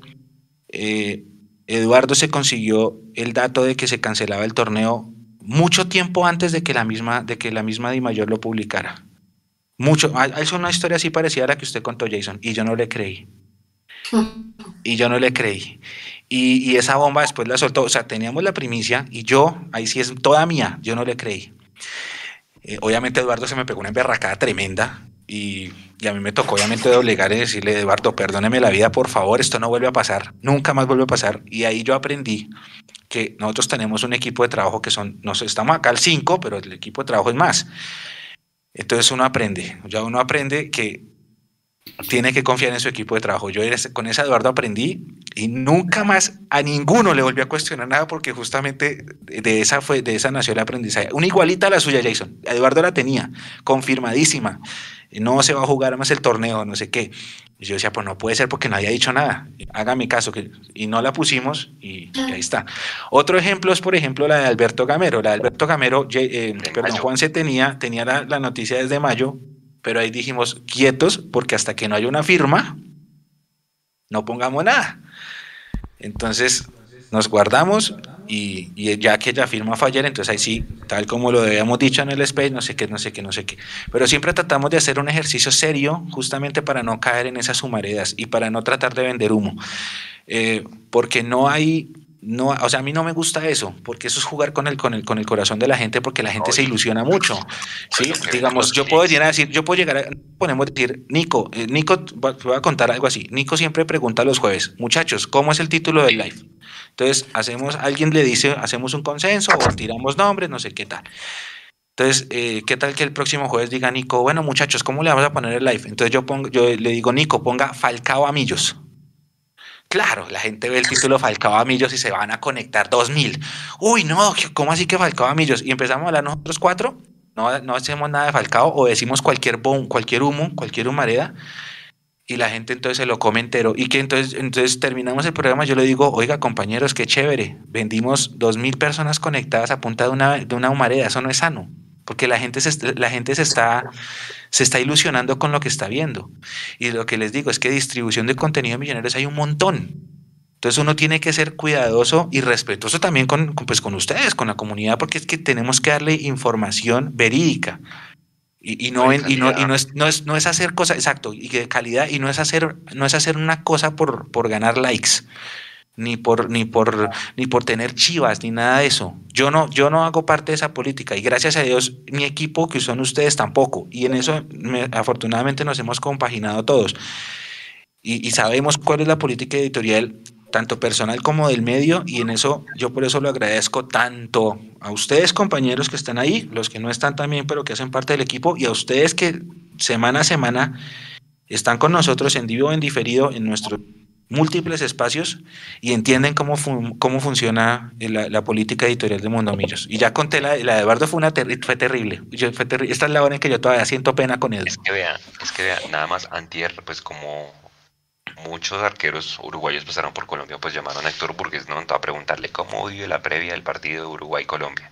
eh, Eduardo se consiguió el dato de que se cancelaba el torneo mucho tiempo antes de que la misma, de que la misma Di Mayor lo publicara. Mucho, es una historia así parecida a la que usted contó, Jason, y yo no le creí. Y yo no le creí. Y, y, esa bomba después la soltó. O sea, teníamos la primicia y yo, ahí sí es toda mía, yo no le creí. Eh, obviamente Eduardo se me pegó una emberracada tremenda y, y, a mí me tocó obviamente doblegar y decirle, Eduardo, perdóneme la vida, por favor, esto no vuelve a pasar, nunca más vuelve a pasar. Y ahí yo aprendí que nosotros tenemos un equipo de trabajo que son, nos estamos acá al 5, pero el equipo de trabajo es más. Entonces uno aprende, ya uno aprende que tiene que confiar en su equipo de trabajo. Yo con ese Eduardo aprendí y nunca más a ninguno le volví a cuestionar nada porque justamente de esa fue de esa nació el aprendizaje. Una igualita a la suya, Jason. Eduardo la tenía, confirmadísima. No se va a jugar más el torneo, no sé qué. Y yo decía, pues no puede ser porque no haya dicho nada. Hágame caso. Que... Y no la pusimos y, y, ahí está. Otro ejemplo es, por ejemplo, la de Alberto Gamero. La de Alberto Gamero, eh, perdón, Juan se tenía, tenía la, la noticia desde mayo, pero ahí dijimos quietos porque hasta que no haya una firma, no pongamos nada. Entonces nos guardamos y, ya que ya firma ayer, entonces ahí sí, tal como lo habíamos dicho en el space, no sé qué, no sé qué, no sé qué. Pero siempre tratamos de hacer un ejercicio serio justamente para no caer en esas humaredas y para no tratar de vender humo. Eh, porque no hay no, o sea, a mí no me gusta eso, porque eso es jugar con el, con el, con el corazón de la gente, porque la gente Oye, se ilusiona mucho. ¿sí? Digamos, yo puedo llegar a decir, yo puedo llegar a, podemos decir, Nico, eh, Nico, voy a contar algo así. Nico siempre pregunta los jueves, muchachos, ¿cómo es el título del live? Entonces, hacemos, alguien le dice, hacemos un consenso o tiramos nombres, no sé qué tal. Entonces, eh, ¿qué tal que el próximo jueves diga Nico, bueno, muchachos, ¿cómo le vamos a poner el live? Entonces yo pongo, yo le digo, Nico, ponga Falcao Amillos. Claro, la gente ve el título Falcao Amillos y se van a conectar 2000. Uy, no, ¿cómo así que Falcao Amillos? Y empezamos a hablar nosotros cuatro, no, no hacemos nada de Falcao o decimos cualquier boom, cualquier humo, cualquier humareda y la gente entonces se lo come entero. Y que entonces, entonces terminamos el programa, yo le digo, oiga compañeros, qué chévere, vendimos 2000 personas conectadas a punta de una, humareda, eso no es sano porque la gente, la gente se, está, se está ilusionando con lo que está viendo. Y lo que les digo es que distribución de contenido millonarios hay un montón. Entonces uno tiene que ser cuidadoso y respetuoso también con, pues, con ustedes, con la comunidad, porque es que tenemos que darle información verídica. Y, y, no, y, no, y no, es, no, es, no es hacer cosas, exacto, y de calidad, y no es hacer, no es hacer una cosa por, por ganar likes ni por ni por ni por tener chivas ni nada de eso. Yo no yo no hago parte de esa política y gracias a Dios mi equipo que son ustedes tampoco. Y en eso me, afortunadamente nos hemos compaginado todos. Y, y, sabemos cuál es la política editorial tanto personal como del medio y en eso yo por eso lo agradezco tanto a ustedes compañeros que están ahí, los que no están también pero que hacen parte del equipo y a ustedes que semana a semana están con nosotros en vivo en diferido en nuestro múltiples espacios y entienden cómo, fun cómo funciona la, la, política editorial de Mondomillos. Y ya conté la, la de Eduardo fue, una ter fue terrible. Fue terri Esta es la hora en que yo todavía siento pena con él. Es que vea, es que vea, nada más antier, pues como muchos arqueros uruguayos pasaron por Colombia, pues llamaron a Héctor Burgues, ¿no? A preguntarle cómo vive la previa del partido Uruguay-Colombia.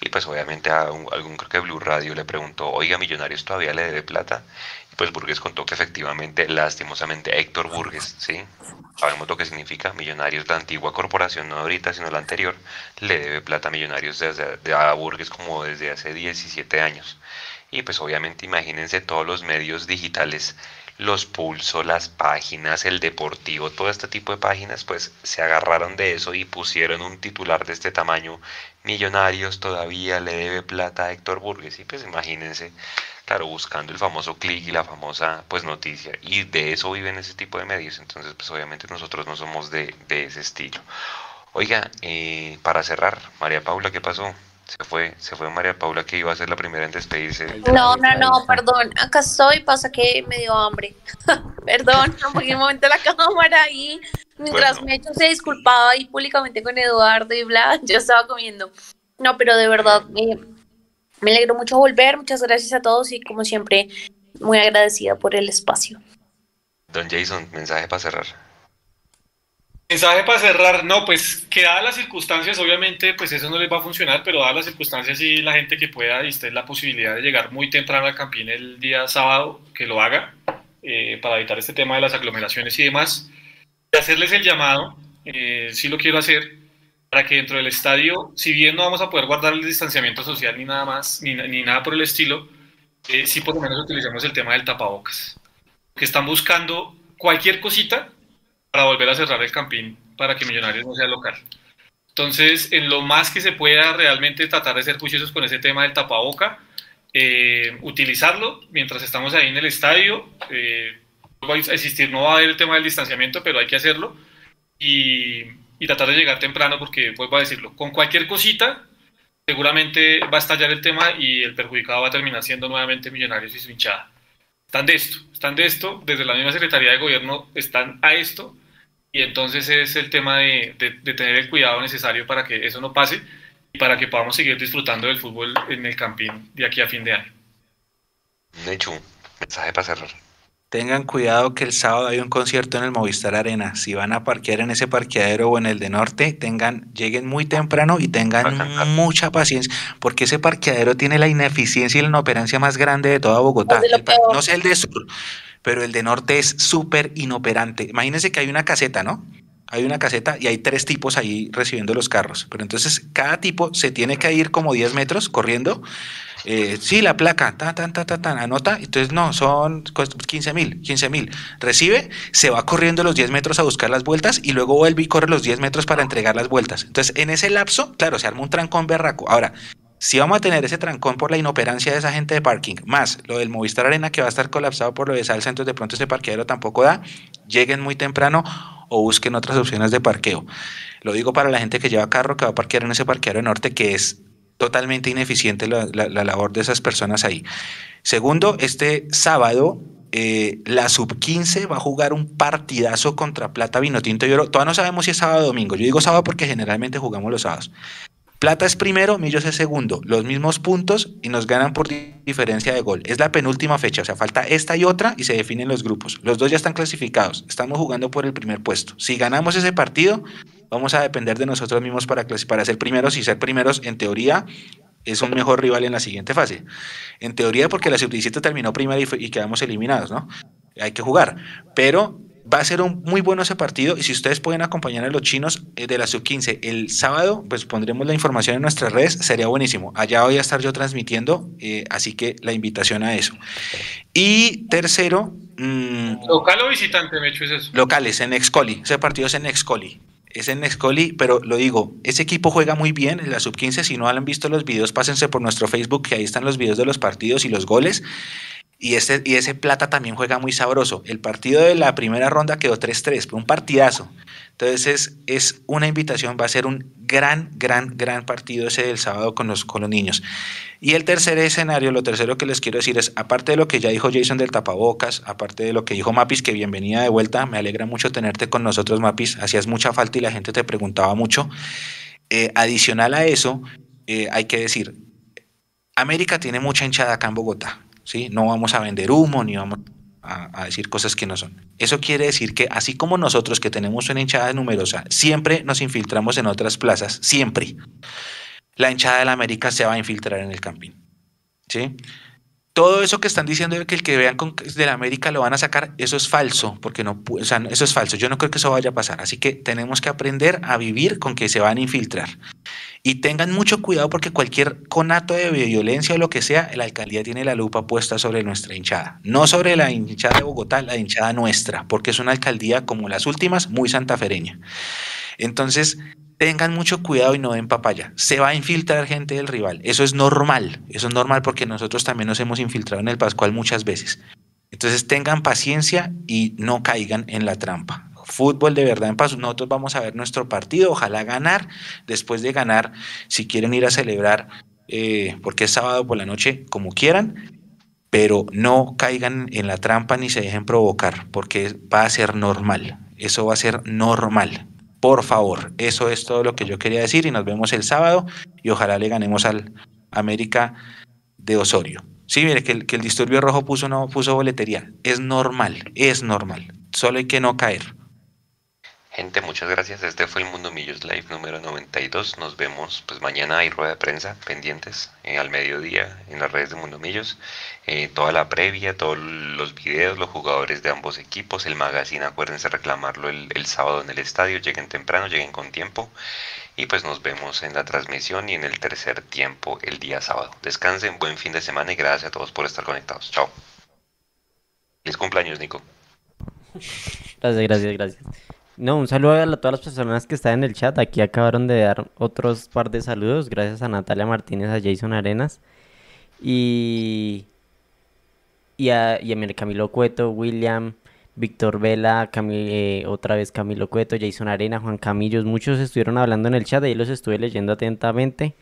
Y pues obviamente a algún creo que Blue Radio le preguntó, oiga, Millonarios todavía le debe plata. Pues Burgues contó que efectivamente, lastimosamente, Héctor Burgues, ¿sí? Sabemos lo que significa Millonarios, la antigua corporación, no ahorita, sino la anterior, le debe plata a Millonarios desde, a Burgues como desde hace 17 años. Y pues obviamente imagínense todos los medios digitales los pulso, las páginas, el deportivo, todo este tipo de páginas, pues se agarraron de eso y pusieron un titular de este tamaño. Millonarios todavía le debe plata a Héctor Burgues. Y pues imagínense, claro, buscando el famoso clic y la famosa pues noticia. Y de eso viven ese tipo de medios. Entonces, pues obviamente nosotros no somos de, de ese estilo. Oiga, eh, para cerrar, María Paula, ¿qué pasó? Se fue, se fue María Paula que iba a ser la primera en despedirse. No, no, no, perdón. Acá estoy, pasa que me dio hambre. perdón, no un momento la cámara y mientras me hecho se disculpaba ahí públicamente con Eduardo y bla, yo estaba comiendo. No, pero de verdad, me, me alegro mucho volver. Muchas gracias a todos y como siempre, muy agradecida por el espacio. Don Jason, mensaje para cerrar. Mensaje para cerrar, no, pues que dadas las circunstancias, obviamente, pues eso no les va a funcionar, pero dadas las circunstancias y la gente que pueda y esté la posibilidad de llegar muy temprano al Campín el día sábado, que lo haga, eh, para evitar este tema de las aglomeraciones y demás, y hacerles el llamado, eh, sí lo quiero hacer, para que dentro del estadio, si bien no vamos a poder guardar el distanciamiento social ni nada más, ni, ni nada por el estilo, eh, sí por lo menos utilicemos el tema del tapabocas, que están buscando cualquier cosita para volver a cerrar el campín para que Millonarios no sea local. Entonces, en lo más que se pueda realmente tratar de ser juiciosos con ese tema del tapaboca, eh, utilizarlo mientras estamos ahí en el estadio. Eh, va a existir, no va a haber el tema del distanciamiento, pero hay que hacerlo y, y, tratar de llegar temprano porque, vuelvo a decirlo, con cualquier cosita seguramente va a estallar el tema y el perjudicado va a terminar siendo nuevamente Millonarios y su hinchada están de esto, están de esto, desde la misma Secretaría de Gobierno están a esto, y entonces es el tema de, tener el cuidado necesario para que eso no pase y para que podamos seguir disfrutando del fútbol en el Campín de aquí a fin de año. Nechu, mensaje para cerrar. Tengan cuidado que el sábado hay un concierto en el Movistar Arena. Si van a parquear en ese parqueadero o en el de norte, tengan, lleguen muy temprano y tengan mucha paciencia, porque ese parqueadero tiene la ineficiencia y la inoperancia más grande de toda Bogotá. no sé el de sur, pero el de norte es súper inoperante. Imagínense que hay una caseta, ¿no? Hay una caseta y hay tres tipos ahí recibiendo los carros. Pero entonces cada tipo se tiene que ir como 10 metros corriendo eh, sí, la placa, ta, ta, ta, ta, anota, entonces no, son 15 mil, 15 mil. Recibe, se va corriendo los 10 metros a buscar las vueltas y luego vuelve y corre los 10 metros para entregar las vueltas. Entonces, en ese lapso, claro, se arma un trancón berraco. Ahora, si vamos a tener ese trancón por la inoperancia de esa gente de parking, más lo del Movistar Arena que va a estar colapsado por lo de salsa, entonces de pronto ese parqueadero tampoco da, lleguen muy temprano o busquen otras opciones de parqueo. Lo digo para la gente que lleva carro, que va a parquear en ese parqueadero norte, que es totalmente ineficiente la, labor de esas personas ahí. Segundo, este sábado eh, la sub-15 va a jugar un partidazo contra Plata, Vino Tinto y Oro. Todavía no sabemos si es sábado o domingo. Yo digo sábado porque generalmente jugamos los sábados. Plata es primero, Millos es segundo. Los mismos puntos y nos ganan por diferencia de gol. Es la penúltima fecha, o sea, falta esta y otra y se definen los grupos. Los dos ya están clasificados. Estamos jugando por el primer puesto. Si ganamos ese partido, vamos a depender de nosotros mismos para, para ser primeros y ser primeros, en teoría, es un mejor rival en la siguiente fase. En teoría, porque la sub-17 terminó primero y, y quedamos eliminados, ¿no? Hay que jugar. Pero va a ser un muy bueno ese partido y si ustedes pueden acompañar a los chinos eh, de la sub-15 el sábado, pues pondremos la información en nuestras redes, sería buenísimo. Allá voy a estar yo transmitiendo, eh, así que la invitación a eso. Y tercero... Mm, ¿Local o visitante, Mecho, es eso? Locales, en Excoli, ese partido es en Excoli. Es en Excoli, pero lo digo, ese equipo juega muy bien en la sub-15. Si no han visto los videos, pásense por nuestro Facebook, que ahí están los videos de los partidos y los goles. Y ese, y ese Plata también juega muy sabroso. El partido de la primera ronda quedó 3-3, un partidazo. Entonces es, una invitación, va a ser un gran, gran, gran partido ese del sábado con los, con los niños. Y el tercer escenario, lo tercero que les quiero decir es, aparte de lo que ya dijo Jason del tapabocas, aparte de lo que dijo Mapis, que bienvenida de vuelta, me alegra mucho tenerte con nosotros, Mapis, hacías mucha falta y la gente te preguntaba mucho. Eh, adicional a eso, eh, hay que decir, América tiene mucha hinchada acá en Bogotá. ¿Sí? No vamos a vender humo, ni vamos a, decir cosas que no son. Eso quiere decir que así como nosotros que tenemos una hinchada numerosa, siempre nos infiltramos en otras plazas, siempre. La hinchada de la América se va a infiltrar en el campín. ¿Sí? Todo eso que están diciendo que el que vean con, de la América lo van a sacar, eso es falso, porque no, o sea, eso es falso. Yo no creo que eso vaya a pasar. Así que tenemos que aprender a vivir con que se van a infiltrar. Y tengan mucho cuidado porque cualquier conato de violencia o lo que sea, la alcaldía tiene la lupa puesta sobre nuestra hinchada. No sobre la hinchada de Bogotá, la hinchada nuestra, porque es una alcaldía como las últimas, muy santafereña. Entonces, tengan mucho cuidado y no den papaya. Se va a infiltrar gente del rival. Eso es normal. Eso es normal porque nosotros también nos hemos infiltrado en el Pascual muchas veces. Entonces tengan paciencia y no caigan en la trampa. Fútbol de verdad en paso. Nosotros vamos a ver nuestro partido. Ojalá ganar. Después de ganar, si quieren ir a celebrar, eh, porque es sábado por la noche, como quieran. Pero no caigan en la trampa ni se dejen provocar, porque va a ser normal. Eso va a ser normal. Por favor, eso es todo lo que yo quería decir y nos vemos el sábado y ojalá le ganemos al América de Osorio. Sí, mire que el, disturbio rojo puso, puso boletería. Es normal, es normal. Solo hay que no caer. Gente, muchas gracias. Este fue el Mundo Millos Live número 92. Nos vemos pues mañana hay rueda de prensa pendientes eh, al mediodía en las redes de Mundo Millos. Eh, toda la previa, todos los videos, los jugadores de ambos equipos, el magazine, acuérdense reclamarlo el, el sábado en el estadio. Lleguen temprano, lleguen con tiempo. Y pues nos vemos en la transmisión y en el tercer tiempo el día sábado. Descansen, buen fin de semana y gracias a todos por estar conectados. Chao. Feliz cumpleaños, Nico. Gracias, gracias, gracias. No, un saludo a todas las personas que están en el chat. Aquí acabaron de dar otros par de saludos. Gracias a Natalia Martínez, a Jason Arenas. Y. Y a, y a Camilo Cueto, William, Víctor Vela, eh, otra vez Camilo Cueto, Jason Arena, Juan Camillos. Muchos estuvieron hablando en el chat y los estuve leyendo atentamente.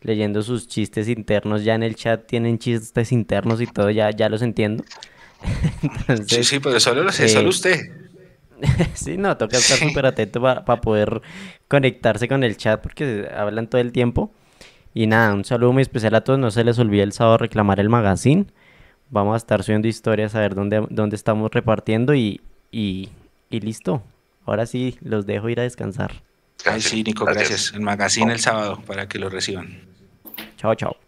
Leyendo sus chistes internos. Ya en el chat tienen chistes internos y todo, ya, ya los entiendo. sí, sí, pero solo lo sé, eh, solo usted. sí, no, toca estar súper atento para poder conectarse con el chat porque hablan todo el tiempo. Y nada, un saludo muy especial a todos. No se les olvide el sábado reclamar el magazine. Vamos a estar subiendo historias a ver dónde, dónde estamos repartiendo y, y, y listo. Ahora sí, los dejo ir a descansar. Ay, sí, Nico, gracias. El magazine el sábado para que lo reciban. Chao, chao.